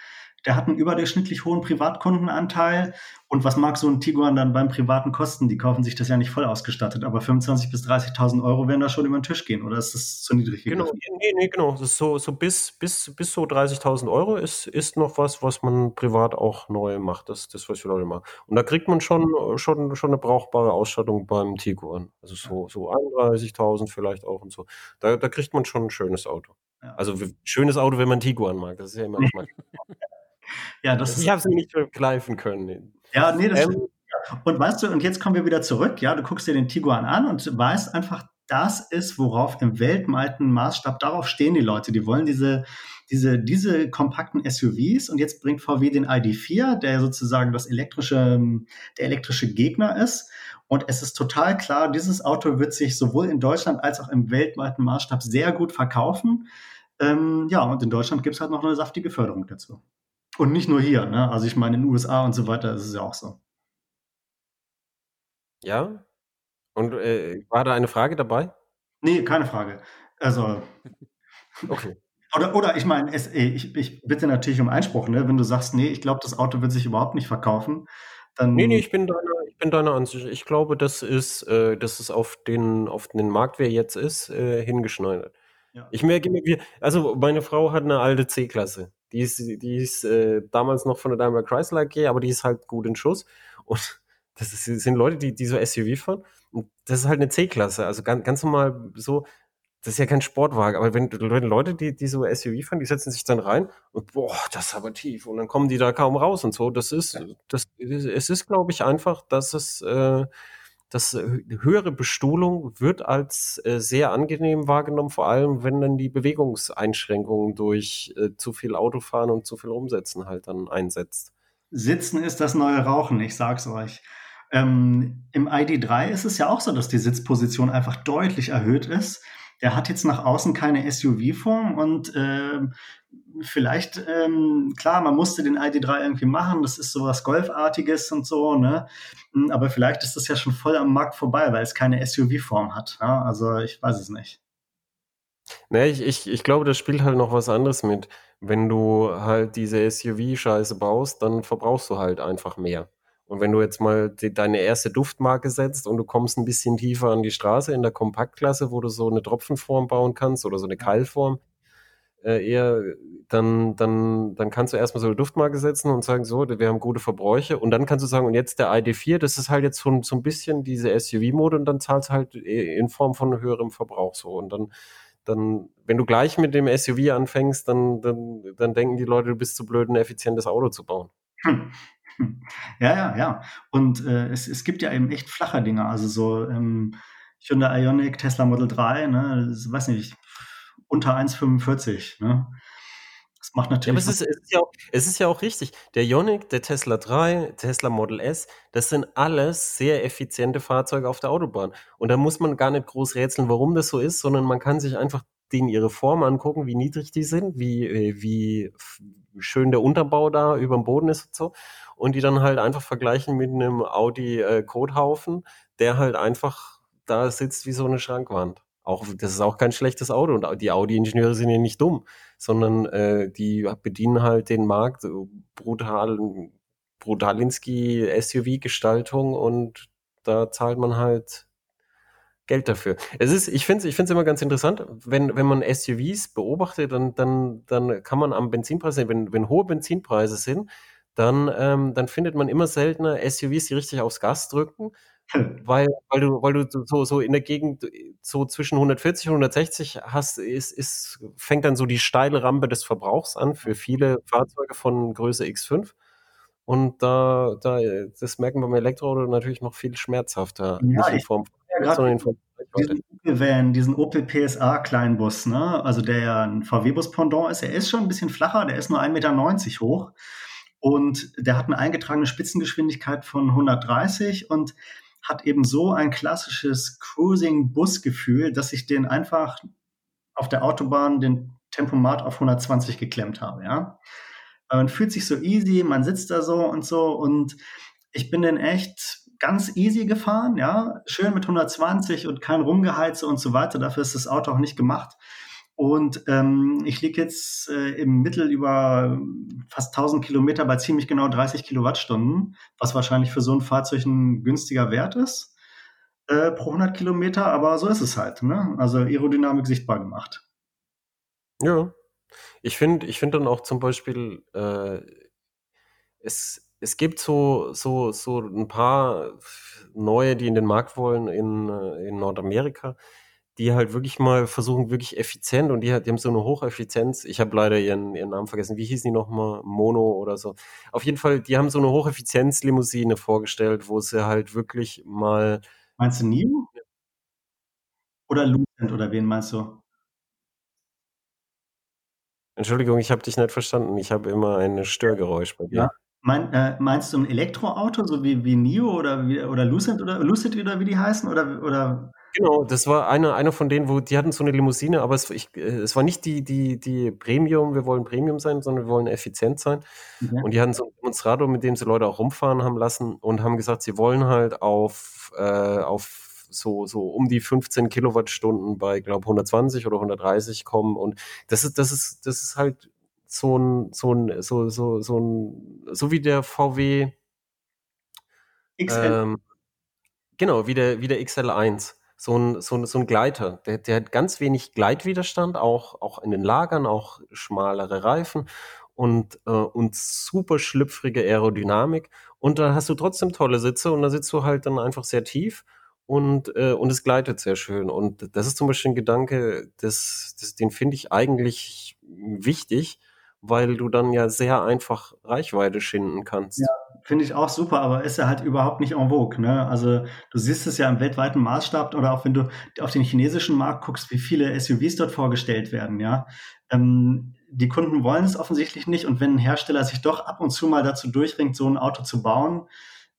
Speaker 2: Der hat einen überdurchschnittlich hohen Privatkundenanteil. Und was mag so ein Tiguan dann beim privaten kosten? Die kaufen sich das ja nicht voll ausgestattet, aber 25.000 bis 30.000 Euro werden da schon über den Tisch gehen, oder ist das zu niedrig
Speaker 1: Genau, nee, nee, genau. Das ist so, so bis, bis, bis so 30.000 Euro ist, ist noch was, was man privat auch neu macht. Das, das was wir Leute machen. Und da kriegt man schon, schon, schon eine brauchbare Ausstattung beim Tiguan. Also so, so 31.000 vielleicht auch und so. Da, da kriegt man schon ein schönes Auto. Ja. Also schönes Auto, wenn man Tiguan mag. Das ist ja immer. <laughs> ja, das ich habe es nicht begreifen können.
Speaker 2: Ja, nee, das ähm, Und weißt du, und jetzt kommen wir wieder zurück, ja, du guckst dir den Tiguan an und weißt einfach, das ist, worauf im weltweiten Maßstab, darauf stehen die Leute. Die wollen diese, diese, diese kompakten SUVs und jetzt bringt VW den ID4, der sozusagen das elektrische, der elektrische Gegner ist. Und es ist total klar, dieses Auto wird sich sowohl in Deutschland als auch im weltweiten Maßstab sehr gut verkaufen. Ähm, ja, und in Deutschland gibt es halt noch eine saftige Förderung dazu. Und nicht nur hier, ne? Also ich meine, in den USA und so weiter ist es ja auch so.
Speaker 1: Ja? Und äh, war da eine Frage dabei?
Speaker 2: Nee, keine Frage. Also. Okay. <laughs> Oder, oder ich meine, es, ich, ich bitte natürlich um Einspruch, ne? Wenn du sagst, nee, ich glaube, das Auto wird sich überhaupt nicht verkaufen, dann.
Speaker 1: Nee, nee, ich bin deiner, ich bin deiner Ansicht. Ich glaube, das ist, äh, das ist auf den, auf den Markt, wer jetzt ist, äh, hingeschneidert. Ja. Ich merke immer, also meine Frau hat eine alte C-Klasse. Die ist, die ist äh, damals noch von der Daimler Chrysler AG, aber die ist halt gut in Schuss. Und <laughs> das ist, sind Leute, die, die so SUV fahren. Und das ist halt eine C-Klasse. Also ganz, ganz normal so, das ist ja kein Sportwagen, aber wenn, wenn Leute, die, die so SUV fahren, die setzen sich dann rein und boah, das ist aber tief. Und dann kommen die da kaum raus und so. Das ist, das, es ist, glaube ich, einfach, dass es, äh, das äh, höhere Bestuhlung wird als äh, sehr angenehm wahrgenommen, vor allem wenn dann die Bewegungseinschränkungen durch äh, zu viel Autofahren und zu viel Umsetzen halt dann einsetzt.
Speaker 2: Sitzen ist das neue Rauchen, ich sag's euch. Ähm, Im ID3 ist es ja auch so, dass die Sitzposition einfach deutlich erhöht ist. Der hat jetzt nach außen keine SUV-Form und äh, vielleicht, ähm, klar, man musste den ID3 irgendwie machen, das ist sowas Golfartiges und so, ne? Hm, aber vielleicht ist das ja schon voll am Markt vorbei, weil es keine SUV-Form hat. Ja? Also ich weiß es nicht.
Speaker 1: Ne, ich, ich, ich glaube, das spielt halt noch was anderes mit. Wenn du halt diese SUV-Scheiße baust, dann verbrauchst du halt einfach mehr. Und wenn du jetzt mal die, deine erste Duftmarke setzt und du kommst ein bisschen tiefer an die Straße in der Kompaktklasse, wo du so eine Tropfenform bauen kannst oder so eine Keilform, äh, eher, dann, dann, dann kannst du erstmal so eine Duftmarke setzen und sagen, so, wir haben gute Verbräuche. Und dann kannst du sagen, und jetzt der ID4, das ist halt jetzt so, so ein bisschen diese SUV-Mode und dann zahlst du halt in Form von höherem Verbrauch so. Und dann, dann, wenn du gleich mit dem SUV anfängst, dann, dann, dann denken die Leute, du bist zu blöd, ein effizientes Auto zu bauen. Hm.
Speaker 2: Ja, ja, ja. Und äh, es, es gibt ja eben echt flache Dinge. Also so ähm, Hyundai Ioniq, Tesla Model 3, ne, das, weiß nicht, unter 1,45. Ne?
Speaker 1: Das macht natürlich. Ja, aber es ist, es, ist ja auch, es ist ja auch richtig. Der Ioniq, der Tesla 3, Tesla Model S, das sind alles sehr effiziente Fahrzeuge auf der Autobahn. Und da muss man gar nicht groß rätseln, warum das so ist, sondern man kann sich einfach denen ihre Form angucken, wie niedrig die sind, wie, äh, wie schön der Unterbau da über dem Boden ist und so. und die dann halt einfach vergleichen mit einem Audi äh, Kotehaufen, der halt einfach da sitzt wie so eine Schrankwand. Auch, das ist auch kein schlechtes Auto und die Audi-Ingenieure sind ja nicht dumm, sondern äh, die bedienen halt den Markt brutal, brutalinski SUV-Gestaltung und da zahlt man halt Geld dafür. Es ist, ich finde es ich immer ganz interessant, wenn, wenn man SUVs beobachtet, dann, dann, dann kann man am Benzinpreis wenn, wenn hohe Benzinpreise sind, dann, ähm, dann findet man immer seltener SUVs, die richtig aufs Gas drücken, weil, weil du, weil du so, so in der Gegend so zwischen 140 und 160 hast, ist, ist, fängt dann so die steile Rampe des Verbrauchs an für viele Fahrzeuge von Größe X5. Und da, da, das merken wir beim Elektroauto natürlich noch viel schmerzhafter.
Speaker 2: Ja,
Speaker 1: nicht in Form
Speaker 2: Ja,
Speaker 1: von, sondern in
Speaker 2: gerade
Speaker 1: Form von
Speaker 2: diesen Opel Van, diesen Opel PSA Kleinbus, ne? Also der ja ein VW-Bus Pendant ist, er ist schon ein bisschen flacher, der ist nur 1,90 Meter hoch und der hat eine eingetragene Spitzengeschwindigkeit von 130 und hat eben so ein klassisches Cruising-Busgefühl, dass ich den einfach auf der Autobahn den Tempomat auf 120 geklemmt habe, ja. Man fühlt sich so easy, man sitzt da so und so und ich bin den echt ganz easy gefahren, ja, schön mit 120 und kein Rumgeheize und so weiter. Dafür ist das Auto auch nicht gemacht. Und ähm, ich liege jetzt äh, im Mittel über fast 1000 Kilometer bei ziemlich genau 30 Kilowattstunden, was wahrscheinlich für so ein Fahrzeug ein günstiger Wert ist äh, pro 100 Kilometer, aber so ist es halt. Ne? Also Aerodynamik sichtbar gemacht.
Speaker 1: Ja. Ich finde, ich finde dann auch zum Beispiel, äh, es, es gibt so, so, so ein paar neue, die in den Markt wollen in, äh, in Nordamerika, die halt wirklich mal versuchen, wirklich effizient und die, hat- die haben so eine Hocheffizienz. Ich habe leider ihren, ihren Namen vergessen. Wie hießen die nochmal? Mono oder so. Auf jeden Fall, die haben so eine Hocheffizienz-Limousine vorgestellt, wo sie halt wirklich mal
Speaker 2: Meinst du Nio? Oder Lucent oder wen meinst du?
Speaker 1: Entschuldigung, ich habe dich nicht verstanden. Ich habe immer ein Störgeräusch bei dir.
Speaker 2: Ja. Mein, äh, meinst du ein Elektroauto, so wie, wie Nio oder, wie, oder Lucent oder Lucid oder wie die heißen? Oder, oder
Speaker 1: Genau, das war einer, einer von denen, wo die hatten so eine Limousine, aber es, ich, äh, es war nicht die, die, die Premium, wir wollen Premium sein, sondern wir wollen effizient sein.
Speaker 2: Ja.
Speaker 1: Und die hatten so einen Demonstrator, mit dem sie Leute auch rumfahren haben lassen und haben gesagt, sie wollen halt auf, äh, auf so, so um die 15 Kilowattstunden bei, glaube 120 oder 130 kommen. Und das ist, das ist, das ist halt so ein, so ein, so, so, so ein, so wie der VW,
Speaker 2: XL.
Speaker 1: ähm, genau, wie der, wie der XL1. So ein, so ein, so ein Gleiter. Der, der hat ganz wenig Gleitwiderstand, auch, auch in den Lagern, auch schmalere Reifen und, äh, und super schlüpfrige Aerodynamik. Und da hast du trotzdem tolle Sitze und da sitzt du halt dann einfach sehr tief und, äh, und es gleitet sehr schön. Und das ist zum Beispiel ein Gedanke, das, das, den finde ich eigentlich wichtig, weil du dann ja sehr einfach Reichweite schinden kannst.
Speaker 2: Ja. Finde ich auch super, aber ist ja halt überhaupt nicht en vogue. Ne? Also du siehst es ja im weltweiten Maßstab oder auch wenn du auf den chinesischen Markt guckst, wie viele SUVs dort vorgestellt werden. Ja, ähm, die Kunden wollen es offensichtlich nicht und wenn ein Hersteller sich doch ab und zu mal dazu durchringt, so ein Auto zu bauen,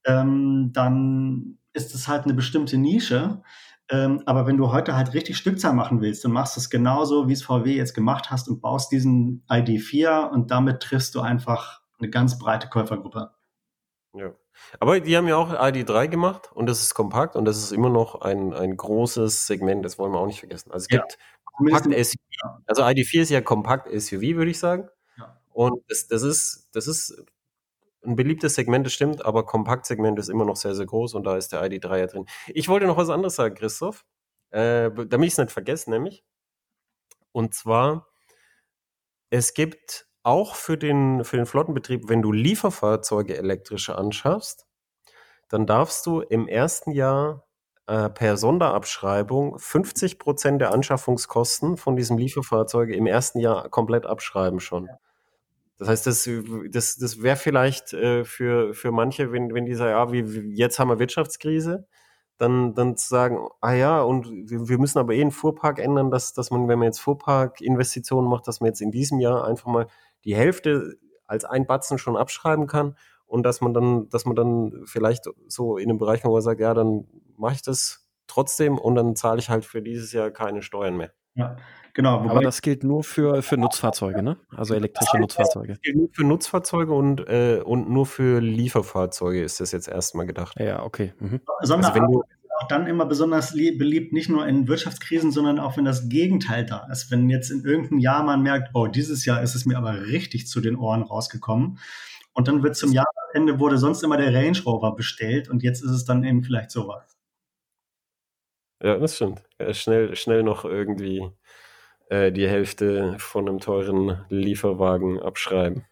Speaker 2: ähm, dann ist es halt eine bestimmte Nische. Ähm, aber wenn du heute halt richtig Stückzahl machen willst, dann machst du es genauso, wie es VW jetzt gemacht hast und baust diesen ID4 und damit triffst du einfach eine ganz breite Käufergruppe.
Speaker 1: Ja. Aber die haben ja auch ID3 gemacht und das ist kompakt und das ist immer noch ein, ein großes Segment, das wollen wir auch nicht vergessen. Also es
Speaker 2: Ja.
Speaker 1: gibt kompakt SUV, also ID4 ist ja kompakt SUV, würde ich sagen.
Speaker 2: Ja.
Speaker 1: Und das, das ist, das ist ein beliebtes Segment, das stimmt, aber Kompaktsegment ist immer noch sehr, sehr groß und da ist der ID3 ja drin. Ich wollte noch was anderes sagen, Christoph, äh, damit ich es nicht vergesse, nämlich. Und zwar, es gibt auch für den, für den Flottenbetrieb, wenn du Lieferfahrzeuge elektrische anschaffst, dann darfst du im ersten Jahr äh, per Sonderabschreibung 50 Prozent der Anschaffungskosten von diesem Lieferfahrzeug im ersten Jahr komplett abschreiben schon. Das heißt, das, das, das wäre vielleicht äh, für, für manche, wenn, wenn die sagen, ja, wie, wie, jetzt haben wir Wirtschaftskrise, dann, dann zu sagen, ah ja, und wir, wir müssen aber eh einen Fuhrpark ändern, dass, dass man, wenn man jetzt Fuhrparkinvestitionen macht, dass man jetzt in diesem Jahr einfach mal die Hälfte als ein Batzen schon abschreiben kann und dass man dann, dass man dann vielleicht so in einem Bereich, wo man sagt, ja, dann mache ich das trotzdem und dann zahle ich halt für dieses Jahr keine Steuern mehr.
Speaker 2: Ja,
Speaker 3: Genau. Aber das gilt nur für, für Nutzfahrzeuge, ne? Also elektrische das Nutzfahrzeuge. Das
Speaker 1: gilt nur für Nutzfahrzeuge und, äh, und nur für Lieferfahrzeuge ist das jetzt erstmal gedacht.
Speaker 3: Ja, okay. Mhm.
Speaker 2: Sondern also wenn du auch dann immer besonders beliebt, nicht nur in Wirtschaftskrisen, sondern auch wenn das Gegenteil da ist. Wenn jetzt in irgendeinem Jahr man merkt, oh, dieses Jahr ist es mir aber richtig zu den Ohren rausgekommen. Und dann wird zum Jahresende wurde sonst immer der Range Rover bestellt und jetzt ist es dann eben vielleicht sowas.
Speaker 1: Ja, das stimmt. Ja, schnell, schnell noch irgendwie äh, die Hälfte von einem teuren Lieferwagen abschreiben.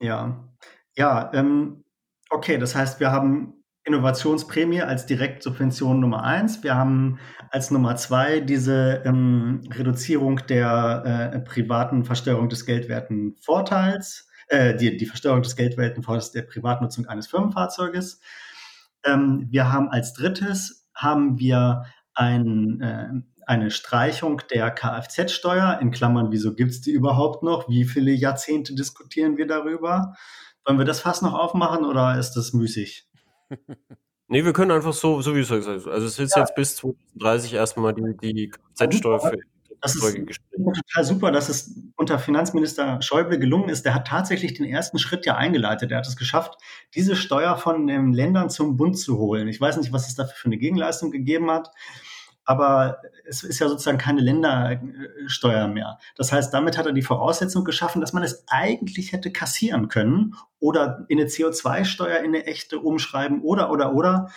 Speaker 2: Ja, ja, ähm, okay, das heißt, wir haben Innovationsprämie als Direktsubvention Nummer eins. Wir haben als Nummer zwei diese ähm, Reduzierung der äh, privaten Versteuerung des geldwerten Vorteils, äh, die, die Versteuerung des geldwerten Vorteils der Privatnutzung eines Firmenfahrzeuges. Ähm, wir haben als drittes haben wir ein, äh, eine Streichung der Kfz-Steuer, in Klammern, wieso gibt es die überhaupt noch? Wie viele Jahrzehnte diskutieren wir darüber? Wollen wir das fast noch aufmachen oder ist das müßig? <laughs>
Speaker 1: nee, wir können einfach so, so wie es ist. Also es ist ja. jetzt bis 2030 erstmal die, die Kfz-Steuer für
Speaker 2: das ist total super, dass es unter Finanzminister Schäuble gelungen ist. Der hat tatsächlich den ersten Schritt ja eingeleitet. Er hat es geschafft, diese Steuer von den Ländern zum Bund zu holen. Ich weiß nicht, was es dafür für eine Gegenleistung gegeben hat aber es ist ja sozusagen keine Ländersteuer mehr. Das heißt, damit hat er die Voraussetzung geschaffen, dass man es eigentlich hätte kassieren können oder in eine CO2-Steuer in eine echte umschreiben oder, oder, oder.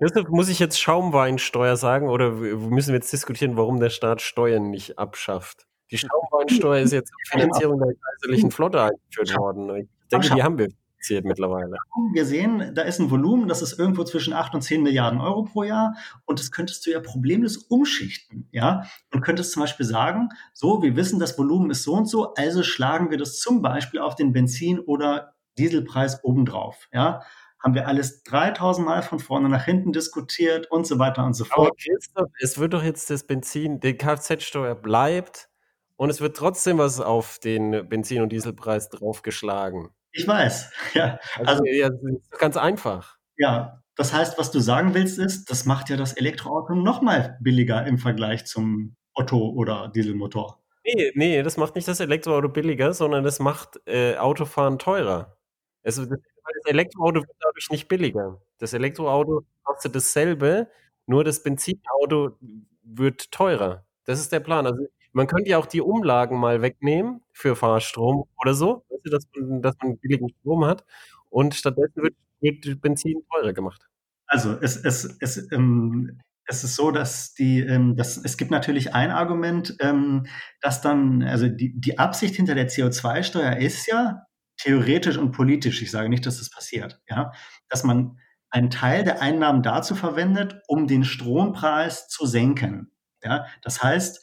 Speaker 1: Deshalb muss ich jetzt Schaumweinsteuer sagen oder müssen wir jetzt diskutieren, warum der Staat Steuern nicht abschafft? Die Schaumweinsteuer ist jetzt zur Finanzierung der kaiserlichen Flotte eingeführt worden. Ich denke, die haben wir zählt mittlerweile.
Speaker 2: Wir sehen, da ist ein Volumen, das ist irgendwo zwischen 8 und 10 Milliarden Euro pro Jahr und das könntest du ja problemlos umschichten, ja, und könntest zum Beispiel sagen, so, wir wissen, das Volumen ist so und so, also schlagen wir das zum Beispiel auf den Benzin- oder Dieselpreis obendrauf, ja, haben wir alles 3000 Mal von vorne nach hinten diskutiert und so weiter und so fort. Aber
Speaker 1: Christoph, es wird doch jetzt das Benzin, die Kfz-Steuer bleibt und es wird trotzdem was auf den Benzin- und Dieselpreis draufgeschlagen.
Speaker 2: Ich weiß, <laughs> ja.
Speaker 1: Also, also ja, ganz einfach.
Speaker 2: Ja, das heißt, was du sagen willst, ist, das macht ja das Elektroauto noch mal billiger im Vergleich zum Otto oder Dieselmotor.
Speaker 1: Nee, nee, das macht nicht das Elektroauto billiger, sondern das macht äh, Autofahren teurer. Also das, das Elektroauto wird dadurch nicht billiger. Das Elektroauto kostet dasselbe, nur das Benzinauto wird teurer. Das ist der Plan. Also man könnte ja auch die Umlagen mal wegnehmen für Fahrstrom oder so, du, dass, man, dass man billigen Strom hat und stattdessen wird, wird Benzin teurer gemacht.
Speaker 2: Also es, es, es, ähm, es ist so, dass die, ähm, dass, es gibt natürlich ein Argument, ähm, dass dann, also die, die Absicht hinter der CO2-Steuer ist ja theoretisch und politisch, ich sage nicht, dass das passiert, ja, dass man einen Teil der Einnahmen dazu verwendet, um den Strompreis zu senken. Ja, das heißt,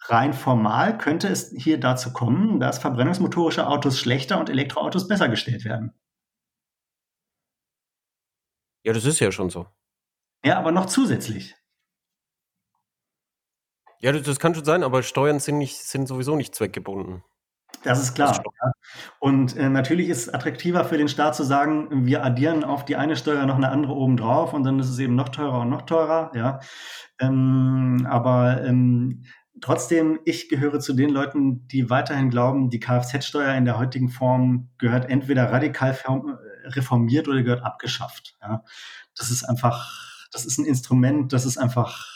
Speaker 2: rein formal könnte es hier dazu kommen, dass verbrennungsmotorische Autos schlechter und Elektroautos besser gestellt werden.
Speaker 1: Ja, das ist ja schon so.
Speaker 2: Ja, aber noch zusätzlich.
Speaker 1: Ja, das, kann schon sein, aber Steuern sind, nicht, sind sowieso nicht zweckgebunden.
Speaker 2: Das ist klar. Ist und äh, natürlich ist es attraktiver für den Staat zu sagen, wir addieren auf die eine Steuer noch eine andere obendrauf und dann ist es eben noch teurer und noch teurer. Ja, ähm, aber ähm, Trotzdem, ich gehöre zu den Leuten, die weiterhin glauben, die Kfz-Steuer in der heutigen Form gehört entweder radikal äh, reformiert oder gehört abgeschafft. Ja, das ist einfach, das ist ein Instrument, das ist einfach,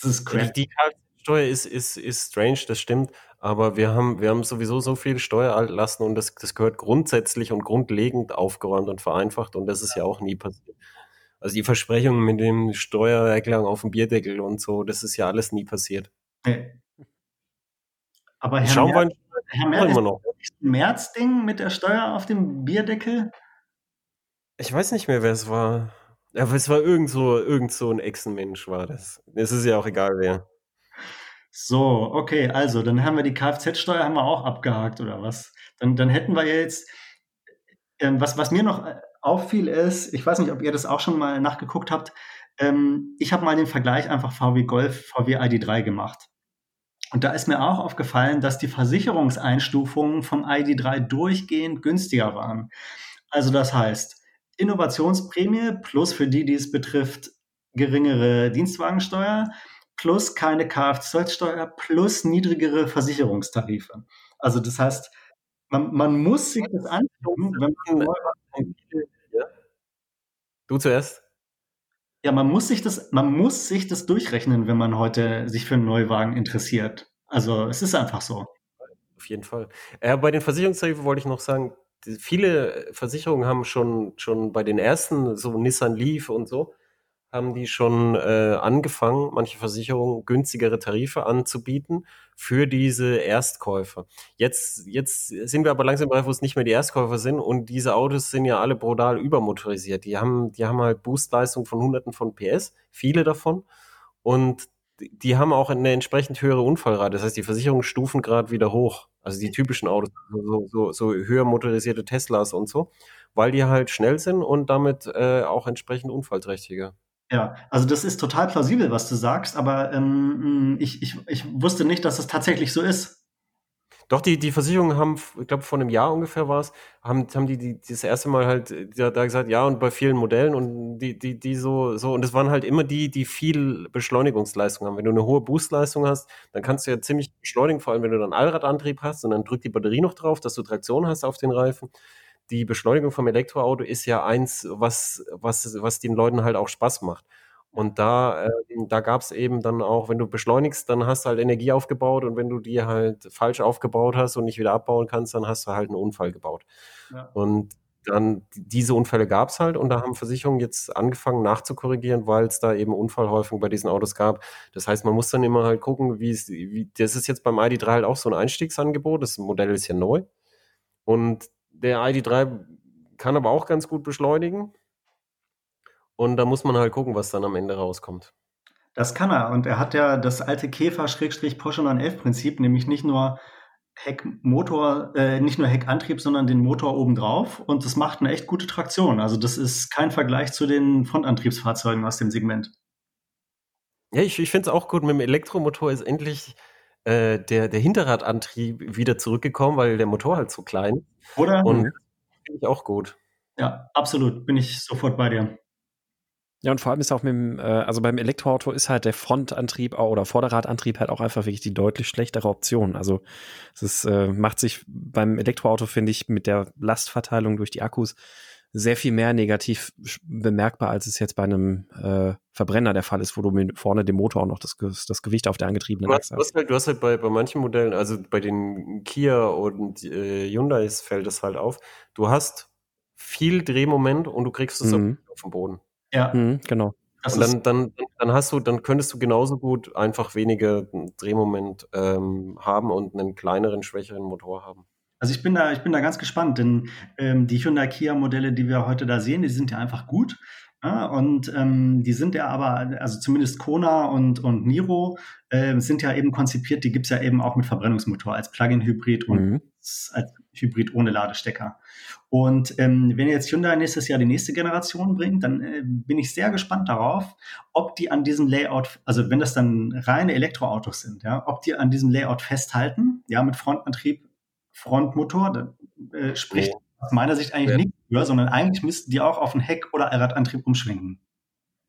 Speaker 1: das ist crazy. Die Kfz-Steuer ist, ist, ist strange, das stimmt, aber wir haben, wir haben sowieso so viel Steuerlasten und das, das gehört grundsätzlich und grundlegend aufgeräumt und vereinfacht und das ist ja auch nie passiert. Also die Versprechungen mit dem Steuererklärung auf dem Bierdeckel und so, das ist ja alles nie passiert. Nee.
Speaker 2: Aber Herr Schaumwein Merz, Herr Merz immer noch. März-Ding mit der Steuer auf dem Bierdeckel?
Speaker 1: Ich weiß nicht mehr, wer es war. Aber es war irgend so, irgend so ein Echsenmensch war das. Es ist ja auch egal, wer.
Speaker 2: So, okay, also dann haben wir die Kfz-Steuer haben wir auch abgehakt oder was? Dann, dann hätten wir jetzt, ähm, was, was mir noch äh, auffiel ist, ich weiß nicht, ob ihr das auch schon mal nachgeguckt habt, ähm, ich habe mal den Vergleich einfach VW Golf, VW ID3 gemacht. Und da ist mir auch aufgefallen, dass die Versicherungseinstufungen vom ID3 durchgehend günstiger waren. Also das heißt, Innovationsprämie plus für die, die es betrifft, geringere Dienstwagensteuer plus keine Kfz-Steuer plus niedrigere Versicherungstarife. Also das heißt, man, man muss sich das anschauen, wenn man.
Speaker 1: Du zuerst.
Speaker 2: Ja, man muss sich das, man muss sich das durchrechnen, wenn man heute sich für einen Neuwagen interessiert. Also es ist einfach so.
Speaker 1: Auf jeden Fall. Äh, bei den Versicherungstarifen wollte ich noch sagen, die, viele Versicherungen haben schon, schon bei den ersten, so Nissan Leaf und so, haben die schon äh, angefangen, manche Versicherungen günstigere Tarife anzubieten für diese Erstkäufer. Jetzt, jetzt sind wir aber langsam bereit, wo es nicht mehr die Erstkäufer sind und diese Autos sind ja alle brutal übermotorisiert. Die haben, die haben halt Boostleistung von Hunderten von PS, viele davon und die haben auch eine entsprechend höhere Unfallrate. Das heißt, die Versicherungen stufen gerade wieder hoch. Also die typischen Autos, so, so, so höher motorisierte Teslas und so, weil die halt schnell sind und damit äh, auch entsprechend unfallträchtiger.
Speaker 2: Ja, also das ist total plausibel, was du sagst, aber ähm, ich, ich, ich wusste nicht, dass es tatsächlich so ist.
Speaker 1: Doch, die, die Versicherungen haben, ich glaube, vor einem Jahr ungefähr war es, haben, haben die, die das erste Mal halt da, da gesagt, ja, und bei vielen Modellen und die, die, die so, so, und es waren halt immer die, die viel Beschleunigungsleistung haben. Wenn du eine hohe Boostleistung hast, dann kannst du ja ziemlich beschleunigen, vor allem wenn du dann Allradantrieb hast und dann drückt die Batterie noch drauf, dass du Traktion hast auf den Reifen die Beschleunigung vom Elektroauto ist ja eins, was, was, was den Leuten halt auch Spaß macht. Und da, äh, da gab es eben dann auch, wenn du beschleunigst, dann hast du halt Energie aufgebaut und wenn du die halt falsch aufgebaut hast und nicht wieder abbauen kannst, dann hast du halt einen Unfall gebaut. Ja. Und dann diese Unfälle gab es halt und da haben Versicherungen jetzt angefangen nachzukorrigieren, weil es da eben Unfallhäufung bei diesen Autos gab. Das heißt, man muss dann immer halt gucken, wie es, wie, das ist jetzt beim ID3 halt auch so ein Einstiegsangebot. Das Modell ist ja neu. Und der ID3 kann aber auch ganz gut beschleunigen. Und da muss man halt gucken, was dann am Ende rauskommt.
Speaker 2: Das kann er. Und er hat ja das alte Käfer-Porsche 911-Prinzip, nämlich nicht nur Heckmotor, äh, nicht nur Heckantrieb, sondern den Motor obendrauf. Und das macht eine echt gute Traktion. Also das ist kein Vergleich zu den Frontantriebsfahrzeugen aus dem Segment.
Speaker 1: Ja, ich, ich finde es auch gut. Mit dem Elektromotor ist endlich äh, der, der Hinterradantrieb wieder zurückgekommen, weil der Motor halt so klein. ist.
Speaker 2: Oder?
Speaker 1: Und finde ich auch gut.
Speaker 2: Ja, absolut. Bin ich sofort bei dir.
Speaker 3: Ja, und vor allem ist auch mit dem, äh, also beim Elektroauto ist halt der Frontantrieb oder Vorderradantrieb halt auch einfach wirklich die deutlich schlechtere Option. Also es ist, äh, macht sich beim Elektroauto, finde ich, mit der Lastverteilung durch die Akkus sehr viel mehr negativ bemerkbar, als es jetzt bei einem äh, Verbrenner der Fall ist, wo du mit vorne dem Motor auch noch das, das Gewicht auf der angetriebenen
Speaker 1: du hast, Achse hast. Halt, du hast halt bei, bei manchen Modellen, also bei den Kia und äh, Hyundais fällt es halt auf, du hast viel Drehmoment und du kriegst es mhm. auf den Boden.
Speaker 3: Ja. Mhm, genau.
Speaker 1: Das und dann, dann, dann hast du, dann könntest du genauso gut einfach weniger Drehmoment ähm, haben und einen kleineren, schwächeren Motor haben.
Speaker 2: Also ich bin da, ich bin da ganz gespannt, denn ähm, die Hyundai Kia Modelle, die wir heute da sehen, die sind ja einfach gut. Ja, und ähm, die sind ja aber, also zumindest Kona und, und Niro äh, sind ja eben konzipiert, die gibt's ja eben auch mit Verbrennungsmotor als Plug-in-Hybrid und mhm. als Hybrid ohne Ladestecker. Und ähm, wenn jetzt Hyundai nächstes Jahr die nächste Generation bringt, dann äh, bin ich sehr gespannt darauf, ob die an diesem Layout, also wenn das dann reine Elektroautos sind, ja, ob die an diesem Layout festhalten, ja, mit Frontantrieb Frontmotor, äh, spricht oh. aus meiner Sicht eigentlich ja. nicht für, sondern eigentlich müssten die auch auf einen Heck- oder Allradantrieb umschwenken.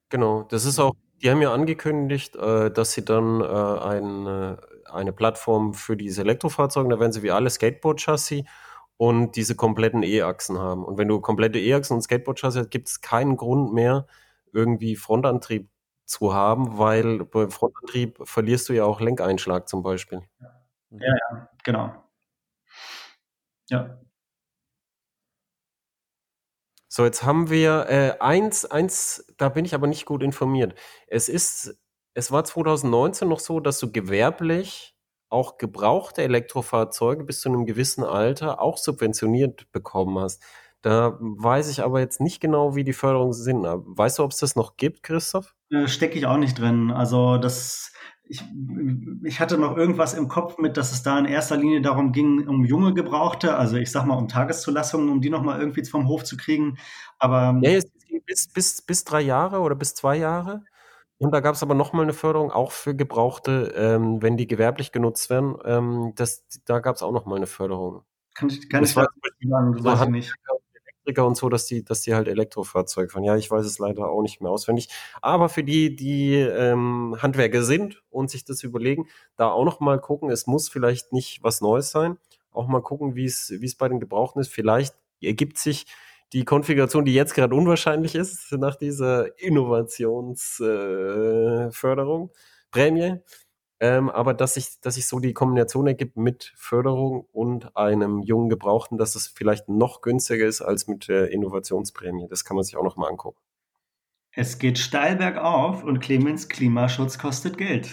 Speaker 1: Genau, das ist auch, die haben ja angekündigt, äh, dass sie dann äh, ein, eine Plattform für diese Elektrofahrzeuge, da werden sie wie alle Skateboard-Chassis und diese kompletten E-Achsen haben. Und wenn du komplette E-Achsen und Skateboard-Chassis hast, gibt es keinen Grund mehr, irgendwie Frontantrieb zu haben, weil beim Frontantrieb verlierst du ja auch Lenkeinschlag zum Beispiel.
Speaker 2: Ja, ja, genau. Ja.
Speaker 1: So, jetzt haben wir äh, eins, eins, da bin ich aber nicht gut informiert. Es ist, es war 2019 noch so, dass du gewerblich auch gebrauchte Elektrofahrzeuge bis zu einem gewissen Alter auch subventioniert bekommen hast. Da weiß ich aber jetzt nicht genau, wie die Förderungen sind. Weißt du, ob es das noch gibt, Christoph?
Speaker 2: Äh, Stecke ich auch nicht drin. Also das ich, ich hatte noch irgendwas im Kopf mit, dass es da in erster Linie darum ging, um junge Gebrauchte, also ich sag mal um Tageszulassungen, um die nochmal irgendwie vom Hof zu kriegen. Aber
Speaker 1: ja, jetzt bis, bis, bis drei Jahre oder bis zwei Jahre. Und da gab es aber nochmal eine Förderung auch für Gebrauchte, ähm, wenn die gewerblich genutzt werden. Ähm, das, da gab es auch nochmal eine Förderung.
Speaker 2: Kann ich, kann das ich war, sagen,
Speaker 1: so weiß ich nicht. Elektriker und so, dass die, dass die halt Elektrofahrzeuge fahren. Ja, ich weiß es leider auch nicht mehr auswendig. Aber für die, die ähm, Handwerker sind und sich das überlegen, da auch noch mal gucken, es muss vielleicht nicht was Neues sein. Auch mal gucken, wie es, wie es bei den Gebrauchten ist. Vielleicht ergibt sich die Konfiguration, die jetzt gerade unwahrscheinlich ist, nach dieser Innovationsförderung, äh, Prämie. Ähm, aber dass sich, dass sich so die Kombination ergibt mit Förderung und einem jungen Gebrauchten, dass es vielleicht noch günstiger ist als mit der Innovationsprämie. Das kann man sich auch noch mal angucken.
Speaker 2: Es geht steil bergauf und Clemens Klimaschutz kostet Geld.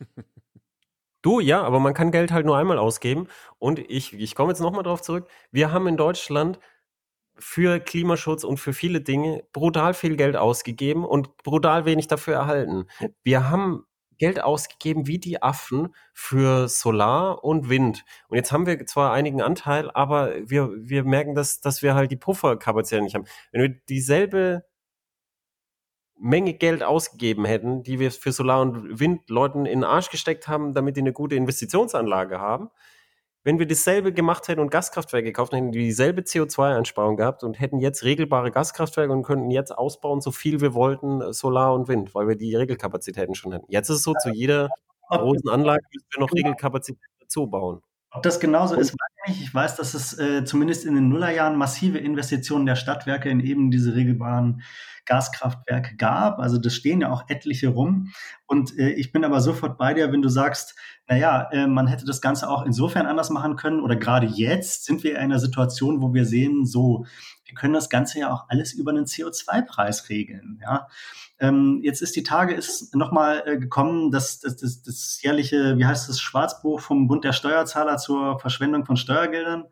Speaker 2: <laughs>
Speaker 1: Du, ja, aber man kann Geld halt nur einmal ausgeben. Und ich, ich komme jetzt nochmal drauf zurück. Wir haben in Deutschland für Klimaschutz und für viele Dinge brutal viel Geld ausgegeben und brutal wenig dafür erhalten. Wir haben Geld ausgegeben wie die Affen für Solar und Wind. Und jetzt haben wir zwar einigen Anteil, aber wir, wir merken, dass, dass wir halt die Pufferkapazität nicht haben. Wenn wir dieselbe Menge Geld ausgegeben hätten, die wir für Solar und Wind Leuten in den Arsch gesteckt haben, damit die eine gute Investitionsanlage haben, wenn wir dasselbe gemacht hätten und Gaskraftwerke gekauft hätten, die dieselbe CO2-Einsparung gehabt und hätten jetzt regelbare Gaskraftwerke und könnten jetzt ausbauen, so viel wir wollten, äh, Solar und Wind, weil wir die Regelkapazitäten schon hätten. Jetzt ist es so, zu jeder großen Anlage müssen wir noch Regelkapazität dazu bauen.
Speaker 2: Ob das genauso ist, weiß ich nicht. Ich weiß, dass es äh, zumindest in den Nullerjahren massive Investitionen der Stadtwerke in eben diese regelbaren Gaskraftwerke gab. Also das stehen ja auch etliche rum. Und äh, ich bin aber sofort bei dir, wenn du sagst, naja, äh, man hätte das Ganze auch insofern anders machen können. Oder gerade jetzt sind wir in einer Situation, wo wir sehen, so, wir können das Ganze ja auch alles über einen CO2-Preis regeln. Ja. Ähm, jetzt ist die Tage ist nochmal äh, gekommen, dass das, das, das jährliche, wie heißt das, Schwarzbuch vom Bund der Steuerzahler zur Verschwendung von Steuergeldern.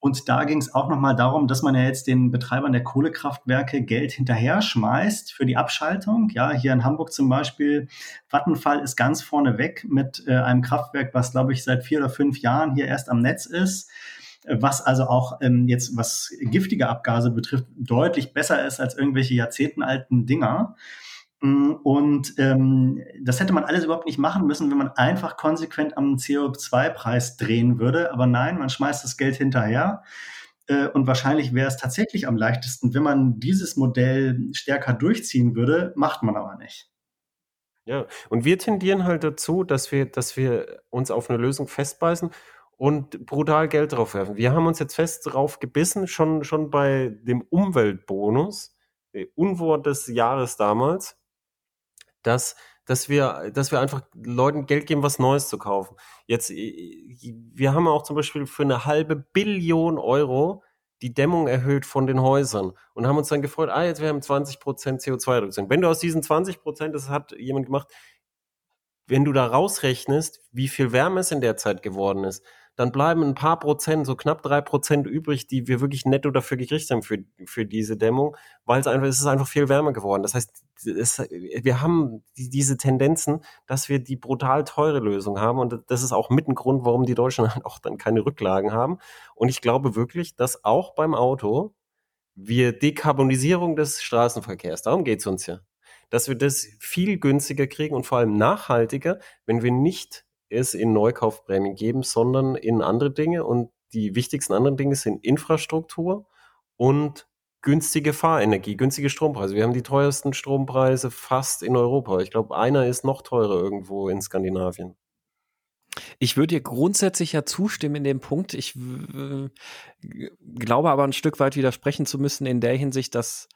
Speaker 2: Und da ging es auch nochmal darum, dass man ja jetzt den Betreibern der Kohlekraftwerke Geld hinterher schmeißt für die Abschaltung. Ja, hier in Hamburg zum Beispiel, Vattenfall ist ganz vorne weg mit äh, einem Kraftwerk, was, glaube ich, seit vier oder fünf Jahren hier erst am Netz ist was also auch ähm, jetzt, was giftige Abgase betrifft, deutlich besser ist als irgendwelche jahrzehntenalten Dinger. Mm, und ähm, das hätte man alles überhaupt nicht machen müssen, wenn man einfach konsequent am CO2-Preis drehen würde. Aber nein, man schmeißt das Geld hinterher. Äh, und wahrscheinlich wäre es tatsächlich am leichtesten, wenn man dieses Modell stärker durchziehen würde, macht man aber nicht.
Speaker 1: Ja, und wir tendieren halt dazu, dass wir, dass wir uns auf eine Lösung festbeißen und brutal Geld drauf werfen. Wir haben uns jetzt fest drauf gebissen, schon, schon bei dem Umweltbonus, äh, Unwort des Jahres damals, dass, dass wir, dass wir einfach Leuten Geld geben, was Neues zu kaufen. Jetzt, äh, wir haben auch zum Beispiel für eine halbe Billion Euro die Dämmung erhöht von den Häusern und haben uns dann gefreut, ah, jetzt wir haben 20 Prozent CO2-Reduktion. Wenn du aus diesen 20 Prozent, das hat jemand gemacht, wenn du da rausrechnest, wie viel Wärme es in der Zeit geworden ist, dann bleiben ein paar Prozent, so knapp drei Prozent übrig, die wir wirklich netto dafür gekriegt haben für, für diese Dämmung, weil es einfach, es ist einfach viel wärmer geworden. Das heißt, es, wir haben die, diese Tendenzen, dass wir die brutal teure Lösung haben und das ist auch mit ein Grund, warum die Deutschen <laughs> auch dann keine Rücklagen haben. Und ich glaube wirklich, dass auch beim Auto wir Dekarbonisierung des Straßenverkehrs, darum geht's uns ja, dass wir das viel günstiger kriegen und vor allem nachhaltiger, wenn wir nicht es in Neukaufprämien geben, sondern in andere Dinge. Und die wichtigsten anderen Dinge sind Infrastruktur und günstige Fahrenergie, günstige Strompreise. Wir haben die teuersten Strompreise fast in Europa. Ich glaube, einer ist noch teurer irgendwo in Skandinavien.
Speaker 3: Ich würde dir grundsätzlich ja zustimmen in dem Punkt. Ich glaube aber ein Stück weit widersprechen zu müssen in der Hinsicht, dass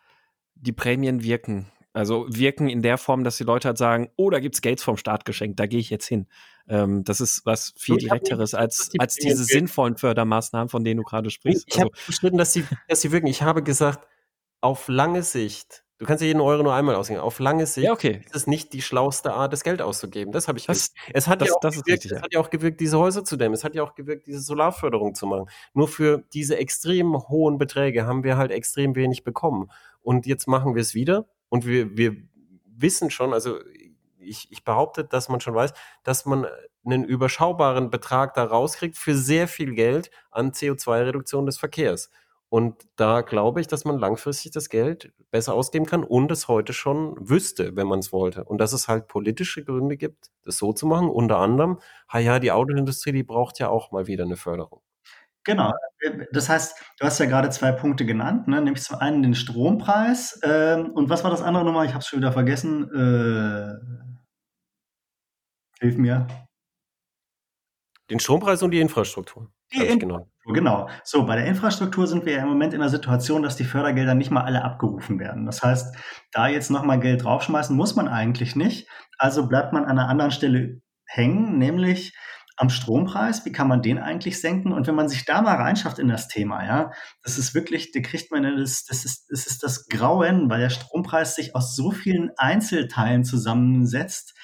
Speaker 3: die Prämien wirken. Also wirken in der Form, dass die Leute halt sagen, oh, da gibt's Geld vom Staat geschenkt, da gehe ich jetzt hin. Ähm, das ist was viel direkteres als, als diese sinnvollen Fördermaßnahmen, von denen du gerade sprichst.
Speaker 1: Ich also, habe bestritten, dass sie, dass sie wirken. Ich habe gesagt, auf lange Sicht, du kannst ja jeden Euro nur einmal ausgeben, auf lange Sicht
Speaker 3: ja, okay.
Speaker 1: ist es nicht die schlauste Art, das Geld auszugeben. Das habe ich
Speaker 3: das,
Speaker 1: Es hat, das, ja auch gewirkt, richtig, es hat ja auch gewirkt, diese Häuser zu dämmen. Es hat ja auch gewirkt, diese Solarförderung zu machen. Nur für diese extrem hohen Beträge haben wir halt extrem wenig bekommen. Und jetzt machen wir es wieder und wir, wir wissen schon, also ich, ich behaupte, dass man schon weiß, dass man einen überschaubaren Betrag da rauskriegt für sehr viel Geld an CO2-Reduktion des Verkehrs. Und da glaube ich, dass man langfristig das Geld besser ausgeben kann und es heute schon wüsste, wenn man es wollte. Und dass es halt politische Gründe gibt, das so zu machen. Unter anderem, ha ja, die Autoindustrie, die braucht ja auch mal wieder eine Förderung
Speaker 2: Genau. Das heißt, du hast ja gerade zwei Punkte genannt, ne? nämlich zum einen den Strompreis ähm, und was war das andere nochmal? Ich habe es schon wieder vergessen. Äh, hilf mir.
Speaker 1: Den Strompreis und die Infrastruktur.
Speaker 2: Die Infrastruktur, genau. So, bei der Infrastruktur sind wir ja im Moment in der Situation, dass die Fördergelder nicht mal alle abgerufen werden. Das heißt, da jetzt nochmal Geld draufschmeißen, muss man eigentlich nicht. Also bleibt man an einer anderen Stelle hängen, nämlich am Strompreis. Wie kann man den eigentlich senken? Und wenn man sich da mal reinschafft in das Thema, ja, das ist wirklich, da kriegt man das, das ist, das ist das Grauen, weil der Strompreis sich aus so vielen Einzelteilen zusammensetzt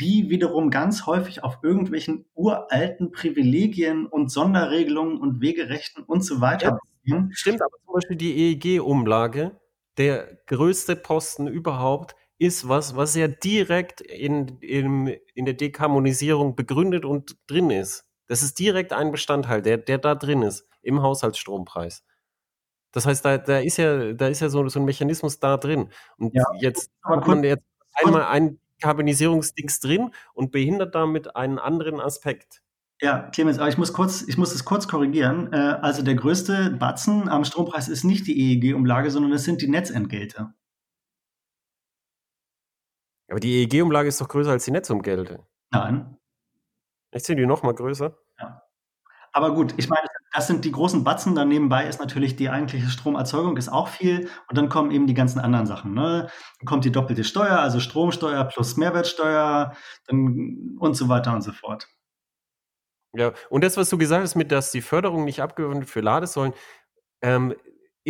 Speaker 2: die wiederum ganz häufig auf irgendwelchen uralten Privilegien und Sonderregelungen und Wegerechten und so weiter
Speaker 1: ja, Stimmt, aber zum Beispiel die EEG-Umlage, der größte Posten überhaupt, ist was, was ja direkt in, in, in der Dekarbonisierung begründet und drin ist. Das ist direkt ein Bestandteil, der, der da drin ist, im Haushaltsstrompreis. Das heißt, da, da ist ja, da ist ja so, so ein Mechanismus da drin. Und ja, jetzt hat man jetzt einmal ein Karbonisierungsdings drin und behindert damit einen anderen Aspekt.
Speaker 2: Ja, Clemens, aber ich muss kurz, ich muss es kurz korrigieren. Äh, also der größte Batzen am Strompreis ist nicht die EEG-Umlage, sondern es sind die Netzentgelte.
Speaker 1: Aber die EEG-Umlage ist doch größer als die Netzumgelte.
Speaker 2: Nein.
Speaker 1: Ich sehe die noch mal größer.
Speaker 2: Ja. Aber gut, ich meine, das sind die großen Batzen. Dann nebenbei ist natürlich die eigentliche Stromerzeugung ist auch viel. Und dann kommen eben die ganzen anderen Sachen. Ne? Dann kommt die doppelte Steuer, also Stromsteuer plus Mehrwertsteuer dann, und so weiter und so fort.
Speaker 1: Ja, und das, was du gesagt hast, mit dass die Förderung nicht abgewendet für Ladesäulen, ähm,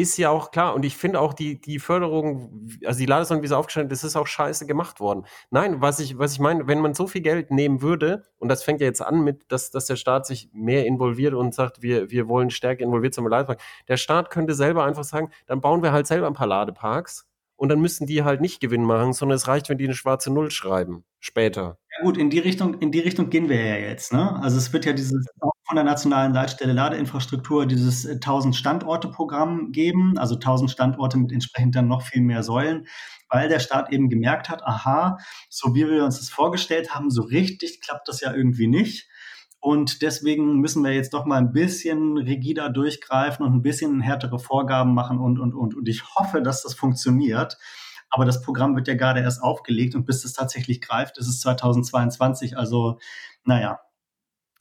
Speaker 1: ist ja auch klar. Und ich finde auch die, die Förderung, also die Ladesäulen, wie sie aufgestellt das ist auch scheiße gemacht worden. Nein, was ich, was ich meine, wenn man so viel Geld nehmen würde, und das fängt ja jetzt an mit, dass, dass der Staat sich mehr involviert und sagt, wir, wir wollen stärker involviert sein Ladepark. Der Staat könnte selber einfach sagen, dann bauen wir halt selber ein paar Ladeparks und dann müssen die halt nicht Gewinn machen, sondern es reicht, wenn die eine schwarze Null schreiben. Später.
Speaker 2: Ja gut, in die Richtung, in die Richtung gehen wir ja jetzt. Ne? Also es wird ja dieses von der nationalen Leitstelle Ladeinfrastruktur dieses 1000 äh, geben, also 1000 Standorte mit entsprechend dann noch viel mehr Säulen, weil der Staat eben gemerkt hat, aha, so wie wir uns das vorgestellt haben, so richtig klappt das ja irgendwie nicht. Und deswegen müssen wir jetzt doch mal ein bisschen rigider durchgreifen und ein bisschen härtere Vorgaben machen und, und, und. Und ich hoffe, dass das funktioniert. Aber das Programm wird ja gerade erst aufgelegt und bis es tatsächlich greift, ist es 2022. Also, naja.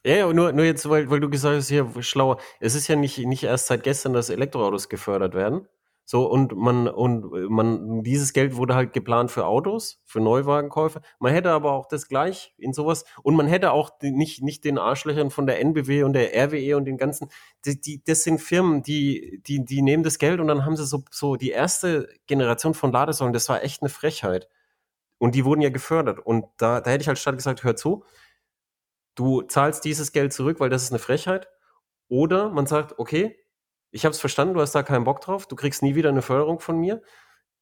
Speaker 1: Ja, nur, nur jetzt, weil, weil du gesagt hast, hier schlauer. Es ist ja nicht, nicht erst seit gestern, dass Elektroautos gefördert werden. So, und man, und man, dieses Geld wurde halt geplant für Autos, für Neuwagenkäufe. Man hätte aber auch das gleich in sowas, und man hätte auch die, nicht, nicht den Arschlöchern von der NBW und der RWE und den ganzen, die, die, das sind Firmen, die, die, die nehmen das Geld und dann haben sie so, so die erste Generation von Ladesäulen, das war echt eine Frechheit. Und die wurden ja gefördert. Und da, da hätte ich als Stadt gesagt, hör zu, du zahlst dieses Geld zurück, weil das ist eine Frechheit. Oder man sagt, okay, ich habe es verstanden, du hast da keinen Bock drauf, du kriegst nie wieder eine Förderung von mir.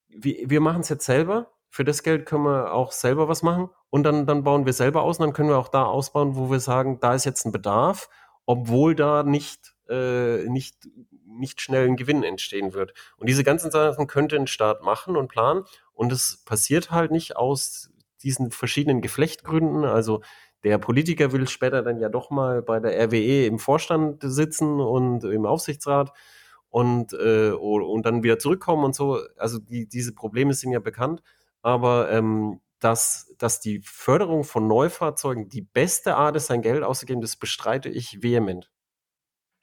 Speaker 1: Wir, wir machen es jetzt selber. Für das Geld können wir auch selber was machen und dann, dann bauen wir selber aus und dann können wir auch da ausbauen, wo wir sagen, da ist jetzt ein Bedarf, obwohl da nicht, äh, nicht, nicht schnell ein Gewinn entstehen wird. Und diese ganzen Sachen könnte ein Staat machen und planen und es passiert halt nicht aus diesen verschiedenen Geflechtgründen. Also der Politiker will später dann ja doch mal bei der RWE im Vorstand sitzen und im Aufsichtsrat und, äh, und dann wieder zurückkommen und so. Also die, diese Probleme sind ja bekannt. Aber ähm, dass, dass die Förderung von Neufahrzeugen die beste Art ist, sein Geld auszugeben, das bestreite ich vehement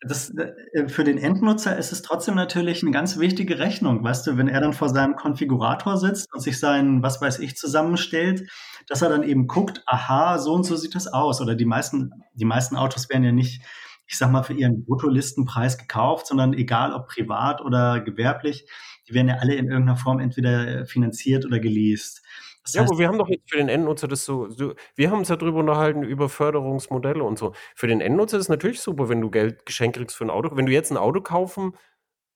Speaker 2: das, äh, für den Endnutzer ist es trotzdem natürlich eine ganz wichtige Rechnung, weißt du, wenn er dann vor seinem Konfigurator sitzt und sich sein, was weiß ich, zusammenstellt, dass er dann eben guckt, aha, so und so sieht das aus. Oder die meisten, die meisten Autos werden ja nicht, ich sag mal, für ihren Bruttolistenpreis gekauft, sondern egal ob privat oder gewerblich, die werden ja alle in irgendeiner Form entweder finanziert oder geleast.
Speaker 1: Das ja, aber wir haben doch jetzt für den Endnutzer das so, so wir haben uns ja drüber unterhalten über Förderungsmodelle und so. Für den Endnutzer ist es natürlich super, wenn du Geld geschenkt kriegst für ein Auto. Wenn du jetzt ein Auto kaufen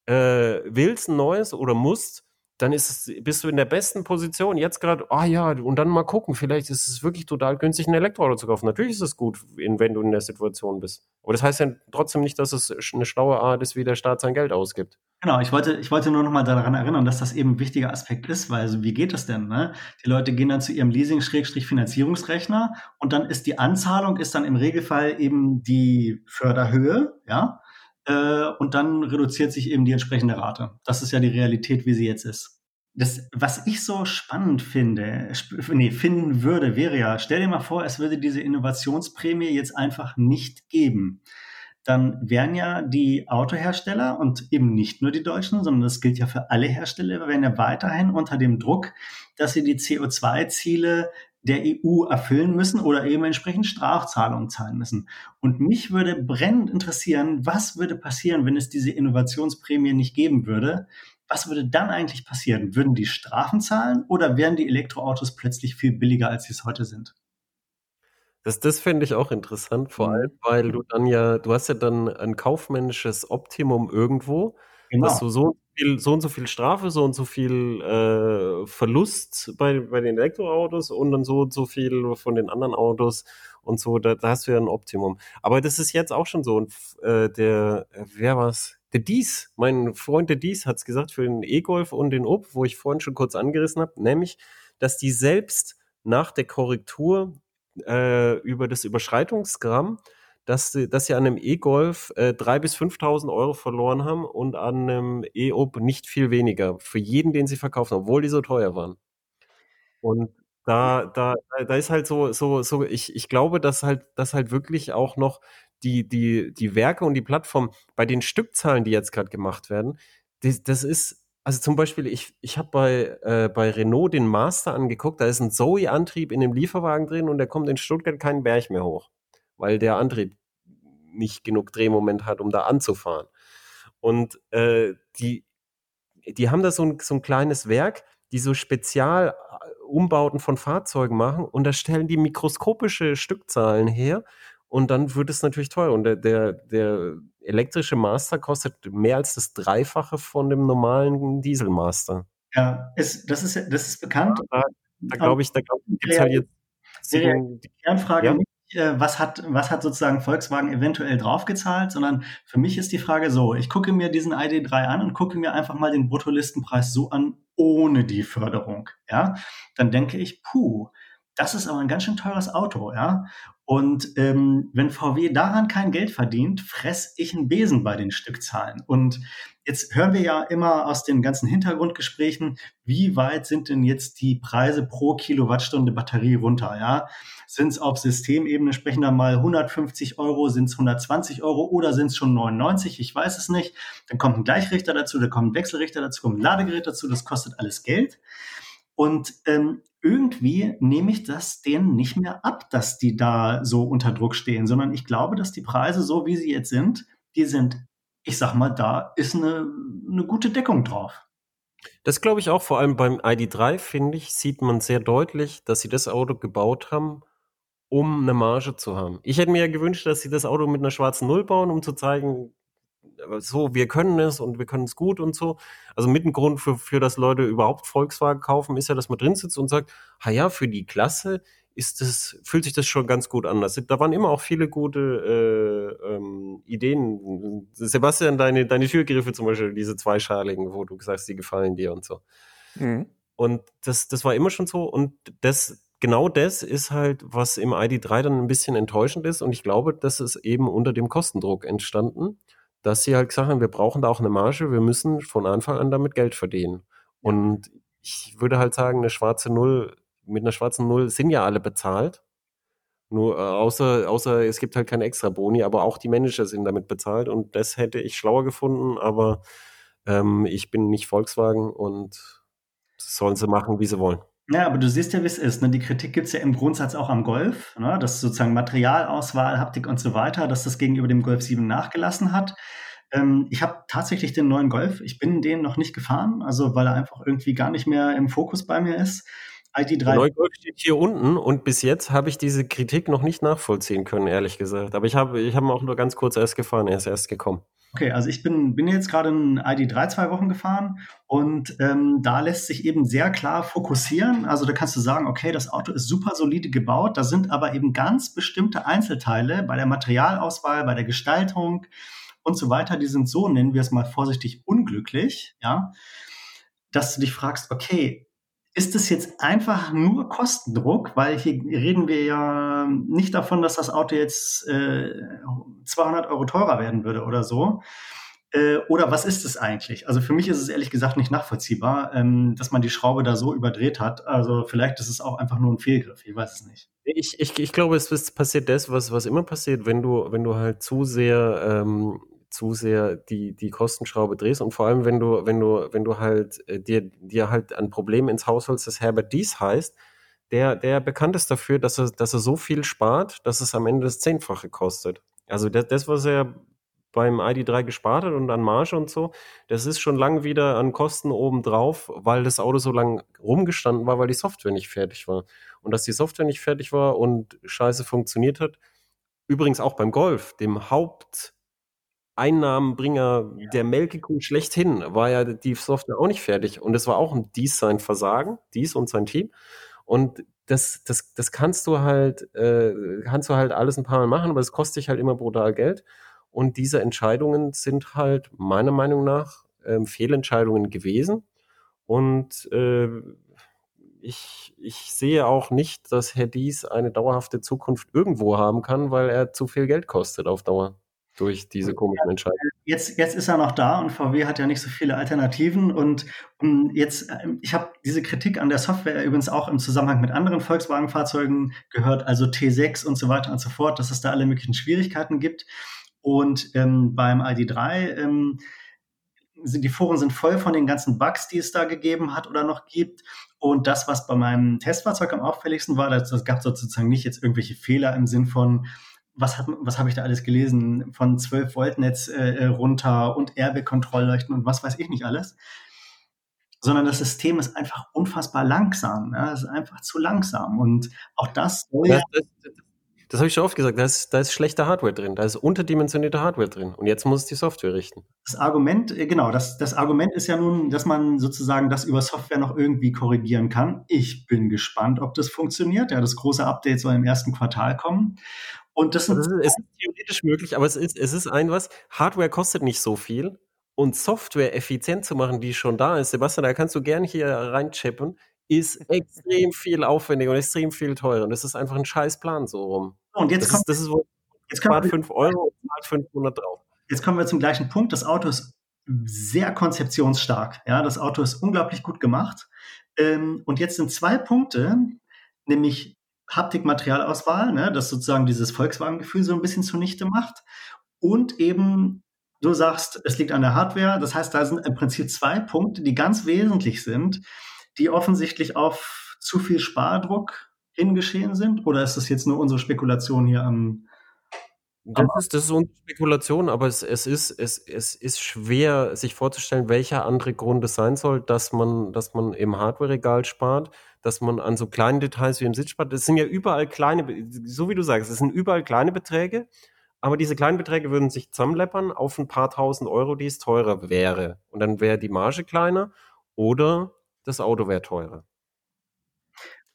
Speaker 1: äh, willst, ein neues oder musst, dann ist bist du in der besten Position. Jetzt gerade, ah ja, und dann mal gucken, vielleicht ist es wirklich total günstig, ein Elektroauto zu kaufen. Natürlich ist es gut, wenn du in der Situation bist. Aber das heißt ja trotzdem nicht, dass es eine schlaue Art ist, wie der Staat sein Geld ausgibt.
Speaker 2: Genau, ich wollte, ich wollte nur noch mal daran erinnern, dass das eben ein wichtiger Aspekt ist, weil also wie geht das denn? Ne? Die Leute gehen dann zu ihrem Leasing-Finanzierungsrechner und dann ist die Anzahlung ist dann im Regelfall eben die Förderhöhe, ja, äh, und dann reduziert sich eben die entsprechende Rate. Das ist ja die Realität, wie sie jetzt ist. Das, was ich so spannend finde, nee, finden würde, wäre ja, stell dir mal vor, es würde diese Innovationsprämie jetzt einfach nicht geben. Dann wären ja die Autohersteller und eben nicht nur die Deutschen, sondern das gilt ja für alle Hersteller, wären ja weiterhin unter dem Druck, dass sie die CO2-Ziele der EU erfüllen müssen oder eben entsprechend Strafzahlungen zahlen müssen. Und mich würde brennend interessieren, was würde passieren, wenn es diese Innovationsprämie nicht geben würde? Was würde dann eigentlich passieren? Würden die Strafen zahlen oder wären die Elektroautos plötzlich viel billiger, als sie es heute sind?
Speaker 1: Das, das fände ich auch interessant, vor mhm. allem, weil du dann ja, du hast ja dann ein kaufmännisches Optimum irgendwo, genau. dass du so viel, so und so viel Strafe, so und so viel äh, Verlust bei, bei den Elektroautos und dann so und so viel von den anderen Autos und so, da, da hast du ja ein Optimum. Aber das ist jetzt auch schon so. Und äh, der, wer war's? Der Dies, mein Freund der Dies hat es gesagt für den E-Golf und den Up, wo ich vorhin schon kurz angerissen habe, nämlich, dass die selbst nach der Korrektur äh, über das Überschreitungsgramm dass sie, dass sie an einem E-Golf äh, 3.000 bis 5.000 Euro verloren haben und an einem E-Op nicht viel weniger. Für jeden, den sie verkaufen, obwohl die so teuer waren. Und da, da, da ist halt so, so, so, ich, ich glaube, dass halt, dass halt wirklich auch noch die, die, die Werke und die Plattform bei den Stückzahlen, die jetzt gerade gemacht werden, das, das ist, also zum Beispiel, ich, ich habe bei, äh, bei Renault den Master angeguckt, da ist ein Zoe-Antrieb in dem Lieferwagen drin und der kommt in Stuttgart keinen Berg mehr hoch, weil der Antrieb nicht genug Drehmoment hat, um da anzufahren. Und äh, die, die haben da so ein, so ein kleines Werk, die so Spezialumbauten von Fahrzeugen machen und da stellen die mikroskopische Stückzahlen her und dann wird es natürlich teuer. Und der, der, der elektrische Master kostet mehr als das Dreifache von dem normalen Dieselmaster.
Speaker 2: Ja, ist, das, ist, das ist bekannt.
Speaker 1: Da, da glaube ich, da glaub, gibt es halt jetzt.
Speaker 2: Die Kernfrage ja? Äh, was hat, was hat sozusagen Volkswagen eventuell draufgezahlt, sondern für mich ist die Frage so, ich gucke mir diesen ID3 an und gucke mir einfach mal den Bruttolistenpreis so an, ohne die Förderung, ja, dann denke ich, puh, das ist aber ein ganz schön teures Auto, ja. Und ähm, wenn VW daran kein Geld verdient, fress ich einen Besen bei den Stückzahlen. Und jetzt hören wir ja immer aus den ganzen Hintergrundgesprächen, wie weit sind denn jetzt die Preise pro Kilowattstunde Batterie runter, ja? Sind es auf Systemebene sprechen da mal 150 Euro, sind es 120 Euro oder sind es schon 99? Ich weiß es nicht. Dann kommt ein Gleichrichter dazu, da kommt ein Wechselrichter dazu, kommt ein Ladegerät dazu, das kostet alles Geld. Und ähm, irgendwie nehme ich das denen nicht mehr ab, dass die da so unter Druck stehen, sondern ich glaube, dass die Preise, so wie sie jetzt sind, die sind, ich sag mal, da ist eine, eine gute Deckung drauf.
Speaker 1: Das glaube ich auch, vor allem beim ID3, finde ich, sieht man sehr deutlich, dass sie das Auto gebaut haben, um eine Marge zu haben. Ich hätte mir ja gewünscht, dass sie das Auto mit einer schwarzen Null bauen, um zu zeigen, so, wir können es und wir können es gut und so. Also mit ein Grund für, für das Leute überhaupt Volkswagen kaufen, ist ja, dass man drin sitzt und sagt, ha ja, für die Klasse ist das, fühlt sich das schon ganz gut an. Das, da waren immer auch viele gute äh, ähm, Ideen. Sebastian, deine, deine Türgriffe zum Beispiel, diese zweischaligen, wo du sagst, die gefallen dir und so. Mhm. Und das, das war immer schon so. Und das, genau das ist halt, was im ID3 dann ein bisschen enttäuschend ist. Und ich glaube, das ist eben unter dem Kostendruck entstanden, dass sie halt gesagt haben, wir brauchen da auch eine Marge, wir müssen von Anfang an damit Geld verdienen. Und ich würde halt sagen, eine schwarze Null, mit einer schwarzen Null sind ja alle bezahlt. Nur äh, außer, außer es gibt halt keine extra Boni, aber auch die Manager sind damit bezahlt und das hätte ich schlauer gefunden, aber ähm, ich bin nicht Volkswagen und sollen sie machen, wie sie wollen.
Speaker 2: Ja, aber du siehst ja, wie es ist. Ne? Die Kritik gibt es ja im Grundsatz auch am Golf, ne? dass sozusagen Materialauswahl, Haptik und so weiter, dass das gegenüber dem Golf 7 nachgelassen hat. Ähm, ich habe tatsächlich den neuen Golf. Ich bin den noch nicht gefahren, also weil er einfach irgendwie gar nicht mehr im Fokus bei mir ist.
Speaker 1: ID3. Der neue Golf steht hier unten und bis jetzt habe ich diese Kritik noch nicht nachvollziehen können, ehrlich gesagt. Aber ich habe ich hab ihn auch nur ganz kurz erst gefahren, er ist erst gekommen.
Speaker 2: Okay, also ich bin, bin jetzt gerade ein ID3 zwei Wochen gefahren und ähm, da lässt sich eben sehr klar fokussieren. Also da kannst du sagen, okay, das Auto ist super solide gebaut, da sind aber eben ganz bestimmte Einzelteile bei der Materialauswahl, bei der Gestaltung und so weiter, die sind so, nennen wir es mal vorsichtig, unglücklich, ja, dass du dich fragst, okay, ist es jetzt einfach nur Kostendruck, weil hier reden wir ja nicht davon, dass das Auto jetzt äh, 200 Euro teurer werden würde oder so. Äh, oder was ist es eigentlich? Also für mich ist es ehrlich gesagt nicht nachvollziehbar, ähm, dass man die Schraube da so überdreht hat. Also vielleicht ist es auch einfach nur ein Fehlgriff, ich weiß es nicht.
Speaker 1: Ich, ich, ich glaube, es passiert das, was, was immer passiert, wenn du, wenn du halt zu sehr ähm, zu sehr die, die Kostenschraube drehst und vor allem, wenn du, wenn du, wenn du halt äh, dir, dir halt ein Problem ins Haus holst, das Herbert Dies heißt, der, der bekannt ist dafür, dass er, dass er so viel spart, dass es am Ende das Zehnfache kostet. Also das, das was er beim ID3 gespart hat und an Marge und so, das ist schon lang wieder an Kosten obendrauf, weil das Auto so lang rumgestanden war, weil die Software nicht fertig war. Und dass die Software nicht fertig war und scheiße funktioniert hat, übrigens auch beim Golf, dem Haupt Einnahmenbringer ja. der Melkekuh schlechthin, war ja die Software auch nicht fertig. Und es war auch ein Dies sein Versagen, Dies und sein Team. Und das, das, das kannst du halt, äh, kannst du halt alles ein paar Mal machen, aber es kostet dich halt immer brutal Geld. Und diese Entscheidungen sind halt meiner Meinung nach äh, Fehlentscheidungen gewesen. Und äh, ich, ich sehe auch nicht, dass Herr Dies eine dauerhafte Zukunft irgendwo haben kann, weil er zu viel Geld kostet auf Dauer durch diese komischen Entscheidungen.
Speaker 2: Jetzt, jetzt ist er noch da und VW hat ja nicht so viele Alternativen. Und, und jetzt, ähm, ich habe diese Kritik an der Software übrigens auch im Zusammenhang mit anderen Volkswagen-Fahrzeugen gehört, also T6 und so weiter und so fort, dass es da alle möglichen Schwierigkeiten gibt. Und ähm, beim ID3 ähm, sind die Foren sind voll von den ganzen Bugs, die es da gegeben hat oder noch gibt. Und das, was bei meinem Testfahrzeug am auffälligsten war, das, das gab sozusagen nicht jetzt irgendwelche Fehler im Sinn von, was, hat, was habe ich da alles gelesen, von 12 Volt Netz äh, äh, runter und Airbag-Kontrollleuchten und was weiß ich nicht alles, sondern das System ist einfach unfassbar langsam. Ja? Es ist einfach zu langsam und auch das soll
Speaker 1: das, das, das, das habe ich schon oft gesagt, da ist, da ist schlechte Hardware drin, da ist unterdimensionierte Hardware drin und jetzt muss es die Software richten.
Speaker 2: Das Argument, äh, genau, das, das Argument ist ja nun, dass man sozusagen das über Software noch irgendwie korrigieren kann. Ich bin gespannt, ob das funktioniert. Ja, das große Update soll im ersten Quartal kommen. Und das,
Speaker 1: das ist, ist theoretisch möglich, aber es ist, es ist ein was, Hardware kostet nicht so viel und Software effizient zu machen, die schon da ist, Sebastian, da kannst du gerne hier reinchippen, ist <laughs> extrem viel aufwendiger und extrem viel teurer. Und das ist einfach ein scheiß Plan so rum.
Speaker 2: Und jetzt
Speaker 1: das
Speaker 2: kommt,
Speaker 1: ist, das ist jetzt spart 5 Euro und zahlt 500 drauf.
Speaker 2: Jetzt kommen wir zum gleichen Punkt. Das Auto ist sehr konzeptionsstark. Ja, das Auto ist unglaublich gut gemacht. Ähm, und jetzt sind zwei Punkte, nämlich Haptik-Materialauswahl, ne, das sozusagen dieses Volkswagen-Gefühl so ein bisschen zunichte macht. Und eben, du sagst, es liegt an der Hardware. Das heißt, da sind im Prinzip zwei Punkte, die ganz wesentlich sind, die offensichtlich auf zu viel Spardruck hingeschehen sind. Oder ist das jetzt nur unsere Spekulation hier am,
Speaker 1: das ist, das ist unsere Spekulation, aber es, es, ist, es, es ist schwer, sich vorzustellen, welcher andere Grund es sein soll, dass man, dass man im Hardware-Regal spart dass man an so kleinen Details wie im Sitz spart. Das sind ja überall kleine, so wie du sagst, es sind überall kleine Beträge, aber diese kleinen Beträge würden sich zusammenleppern auf ein paar tausend Euro, die es teurer wäre. Und dann wäre die Marge kleiner oder das Auto wäre teurer.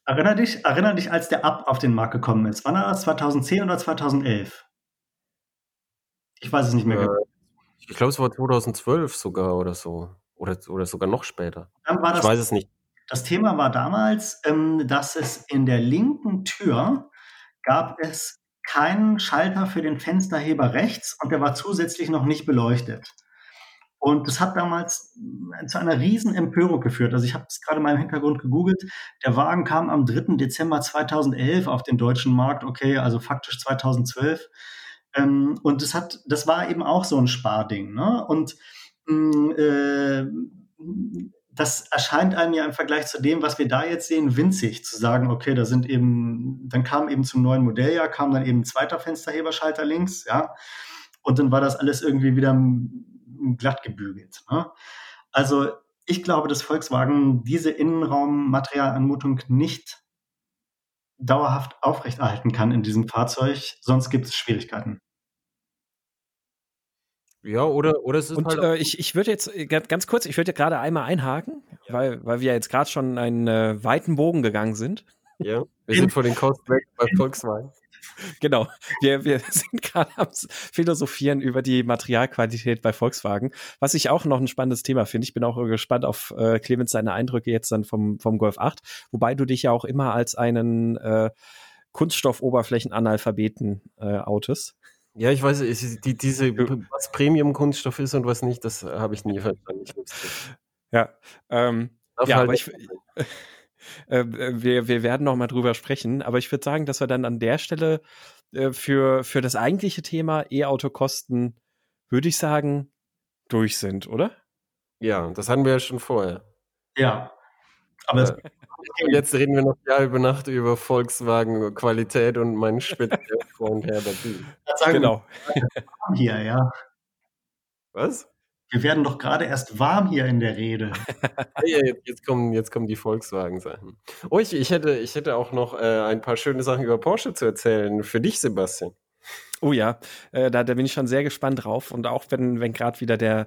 Speaker 2: Erinner dich, erinner dich, als der Up auf den Markt gekommen ist. Wann war das? 2010 oder 2011? Ich weiß es nicht mehr. Äh, genau.
Speaker 1: Ich glaube, es war 2012 sogar oder so. Oder, oder sogar noch später. ich weiß es nicht.
Speaker 2: Das Thema war damals, ähm, dass es in der linken Tür gab es keinen Schalter für den Fensterheber rechts und der war zusätzlich noch nicht beleuchtet. Und das hat damals äh, zu einer riesen Empörung geführt. Also ich habe es gerade mal im Hintergrund gegoogelt. Der Wagen kam am 3. Dezember 2011 auf den deutschen Markt. Okay, also faktisch 2012. Ähm, und das hat, das war eben auch so ein Sparding. Ne? Und mm, äh, das erscheint einem ja im Vergleich zu dem, was wir da jetzt sehen, winzig zu sagen, okay, da sind eben, dann kam eben zum neuen Modelljahr, kam dann eben ein zweiter Fensterheberschalter links, ja, und dann war das alles irgendwie wieder glatt gebügelt. Ne? Also ich glaube, dass Volkswagen diese Innenraummaterialanmutung nicht dauerhaft aufrechterhalten kann in diesem Fahrzeug, sonst gibt es Schwierigkeiten.
Speaker 1: Ja, oder, oder es ist
Speaker 3: Und
Speaker 1: halt
Speaker 3: äh, ich, ich würde jetzt äh, ganz kurz, ich würde gerade einmal einhaken, ja. weil, weil wir jetzt gerade schon einen äh, weiten Bogen gegangen sind.
Speaker 1: Ja, wir sind von den Kosten weg bei Volkswagen. <laughs>
Speaker 3: Genau. Wir, wir <laughs> sind gerade am Philosophieren über die Materialqualität bei Volkswagen, was ich auch noch ein spannendes Thema finde. Ich bin auch gespannt auf äh, Clemens seine Eindrücke jetzt dann vom, vom Golf 8, wobei du dich ja auch immer als einen äh, Kunststoffoberflächenanalphabeten äh, outest.
Speaker 1: Ja, ich weiß, die, diese, was Premium-Kunststoff ist und was nicht, das habe ich nie verstanden.
Speaker 3: Ja, ähm, ja, halt aber ich, <laughs> äh, wir, wir werden noch mal drüber sprechen, aber ich würde sagen, dass wir dann an der Stelle äh, für, für das eigentliche Thema E-Auto-Kosten, würde ich sagen, durch sind, oder?
Speaker 1: Ja, das hatten wir ja schon vorher.
Speaker 2: Ja. Aber
Speaker 1: äh, jetzt reden wir noch Jahr über Nacht über Volkswagen Qualität und meinen Spitzfreund Herbert Dien.
Speaker 3: Genau.
Speaker 2: Hier, ja.
Speaker 1: Was?
Speaker 2: Wir werden doch gerade erst warm hier in der Rede. <laughs>
Speaker 1: ja, jetzt, jetzt, kommen, jetzt kommen die Volkswagen-Sachen. Oh, ich, ich, hätte, ich hätte auch noch äh, ein paar schöne Sachen über Porsche zu erzählen. Für dich, Sebastian.
Speaker 3: Oh ja, äh, da, da bin ich schon sehr gespannt drauf. Und auch wenn, wenn gerade wieder der,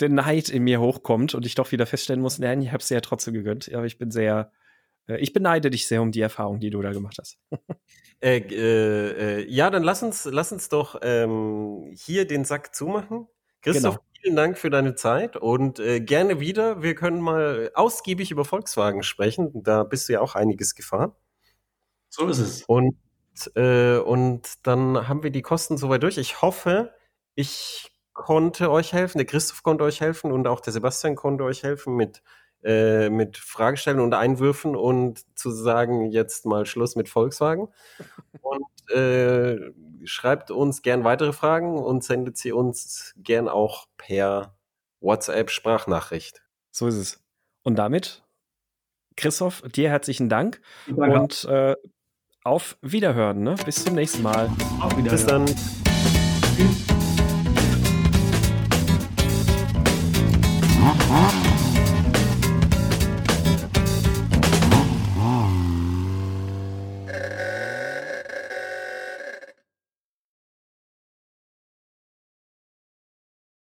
Speaker 3: der Neid in mir hochkommt und ich doch wieder feststellen muss, nein, ich habe es dir ja trotzdem gegönnt. Aber ich bin sehr, äh, ich beneide dich sehr um die Erfahrung, die du da gemacht hast. <laughs>
Speaker 1: äh, äh, äh, ja, dann lass uns, lass uns doch ähm, hier den Sack zumachen. Christoph, genau vielen Dank für deine Zeit und äh, gerne wieder. Wir können mal ausgiebig über Volkswagen sprechen. Da bist du ja auch einiges gefahren.
Speaker 2: So ist es.
Speaker 1: Und, äh, und dann haben wir die Kosten soweit durch. Ich hoffe, ich konnte euch helfen, der Christoph konnte euch helfen und auch der Sebastian konnte euch helfen mit, äh, mit Fragestellen und Einwürfen und zu sagen, jetzt mal Schluss mit Volkswagen. Und äh, schreibt uns gern weitere Fragen und sendet sie uns gern auch per WhatsApp-Sprachnachricht.
Speaker 3: So ist es. Und damit, Christoph, dir herzlichen Dank Danke. und äh, auf Wiederhören. Ne? Bis zum nächsten Mal.
Speaker 1: Auf Wiederhören. Bis dann. Tschüss.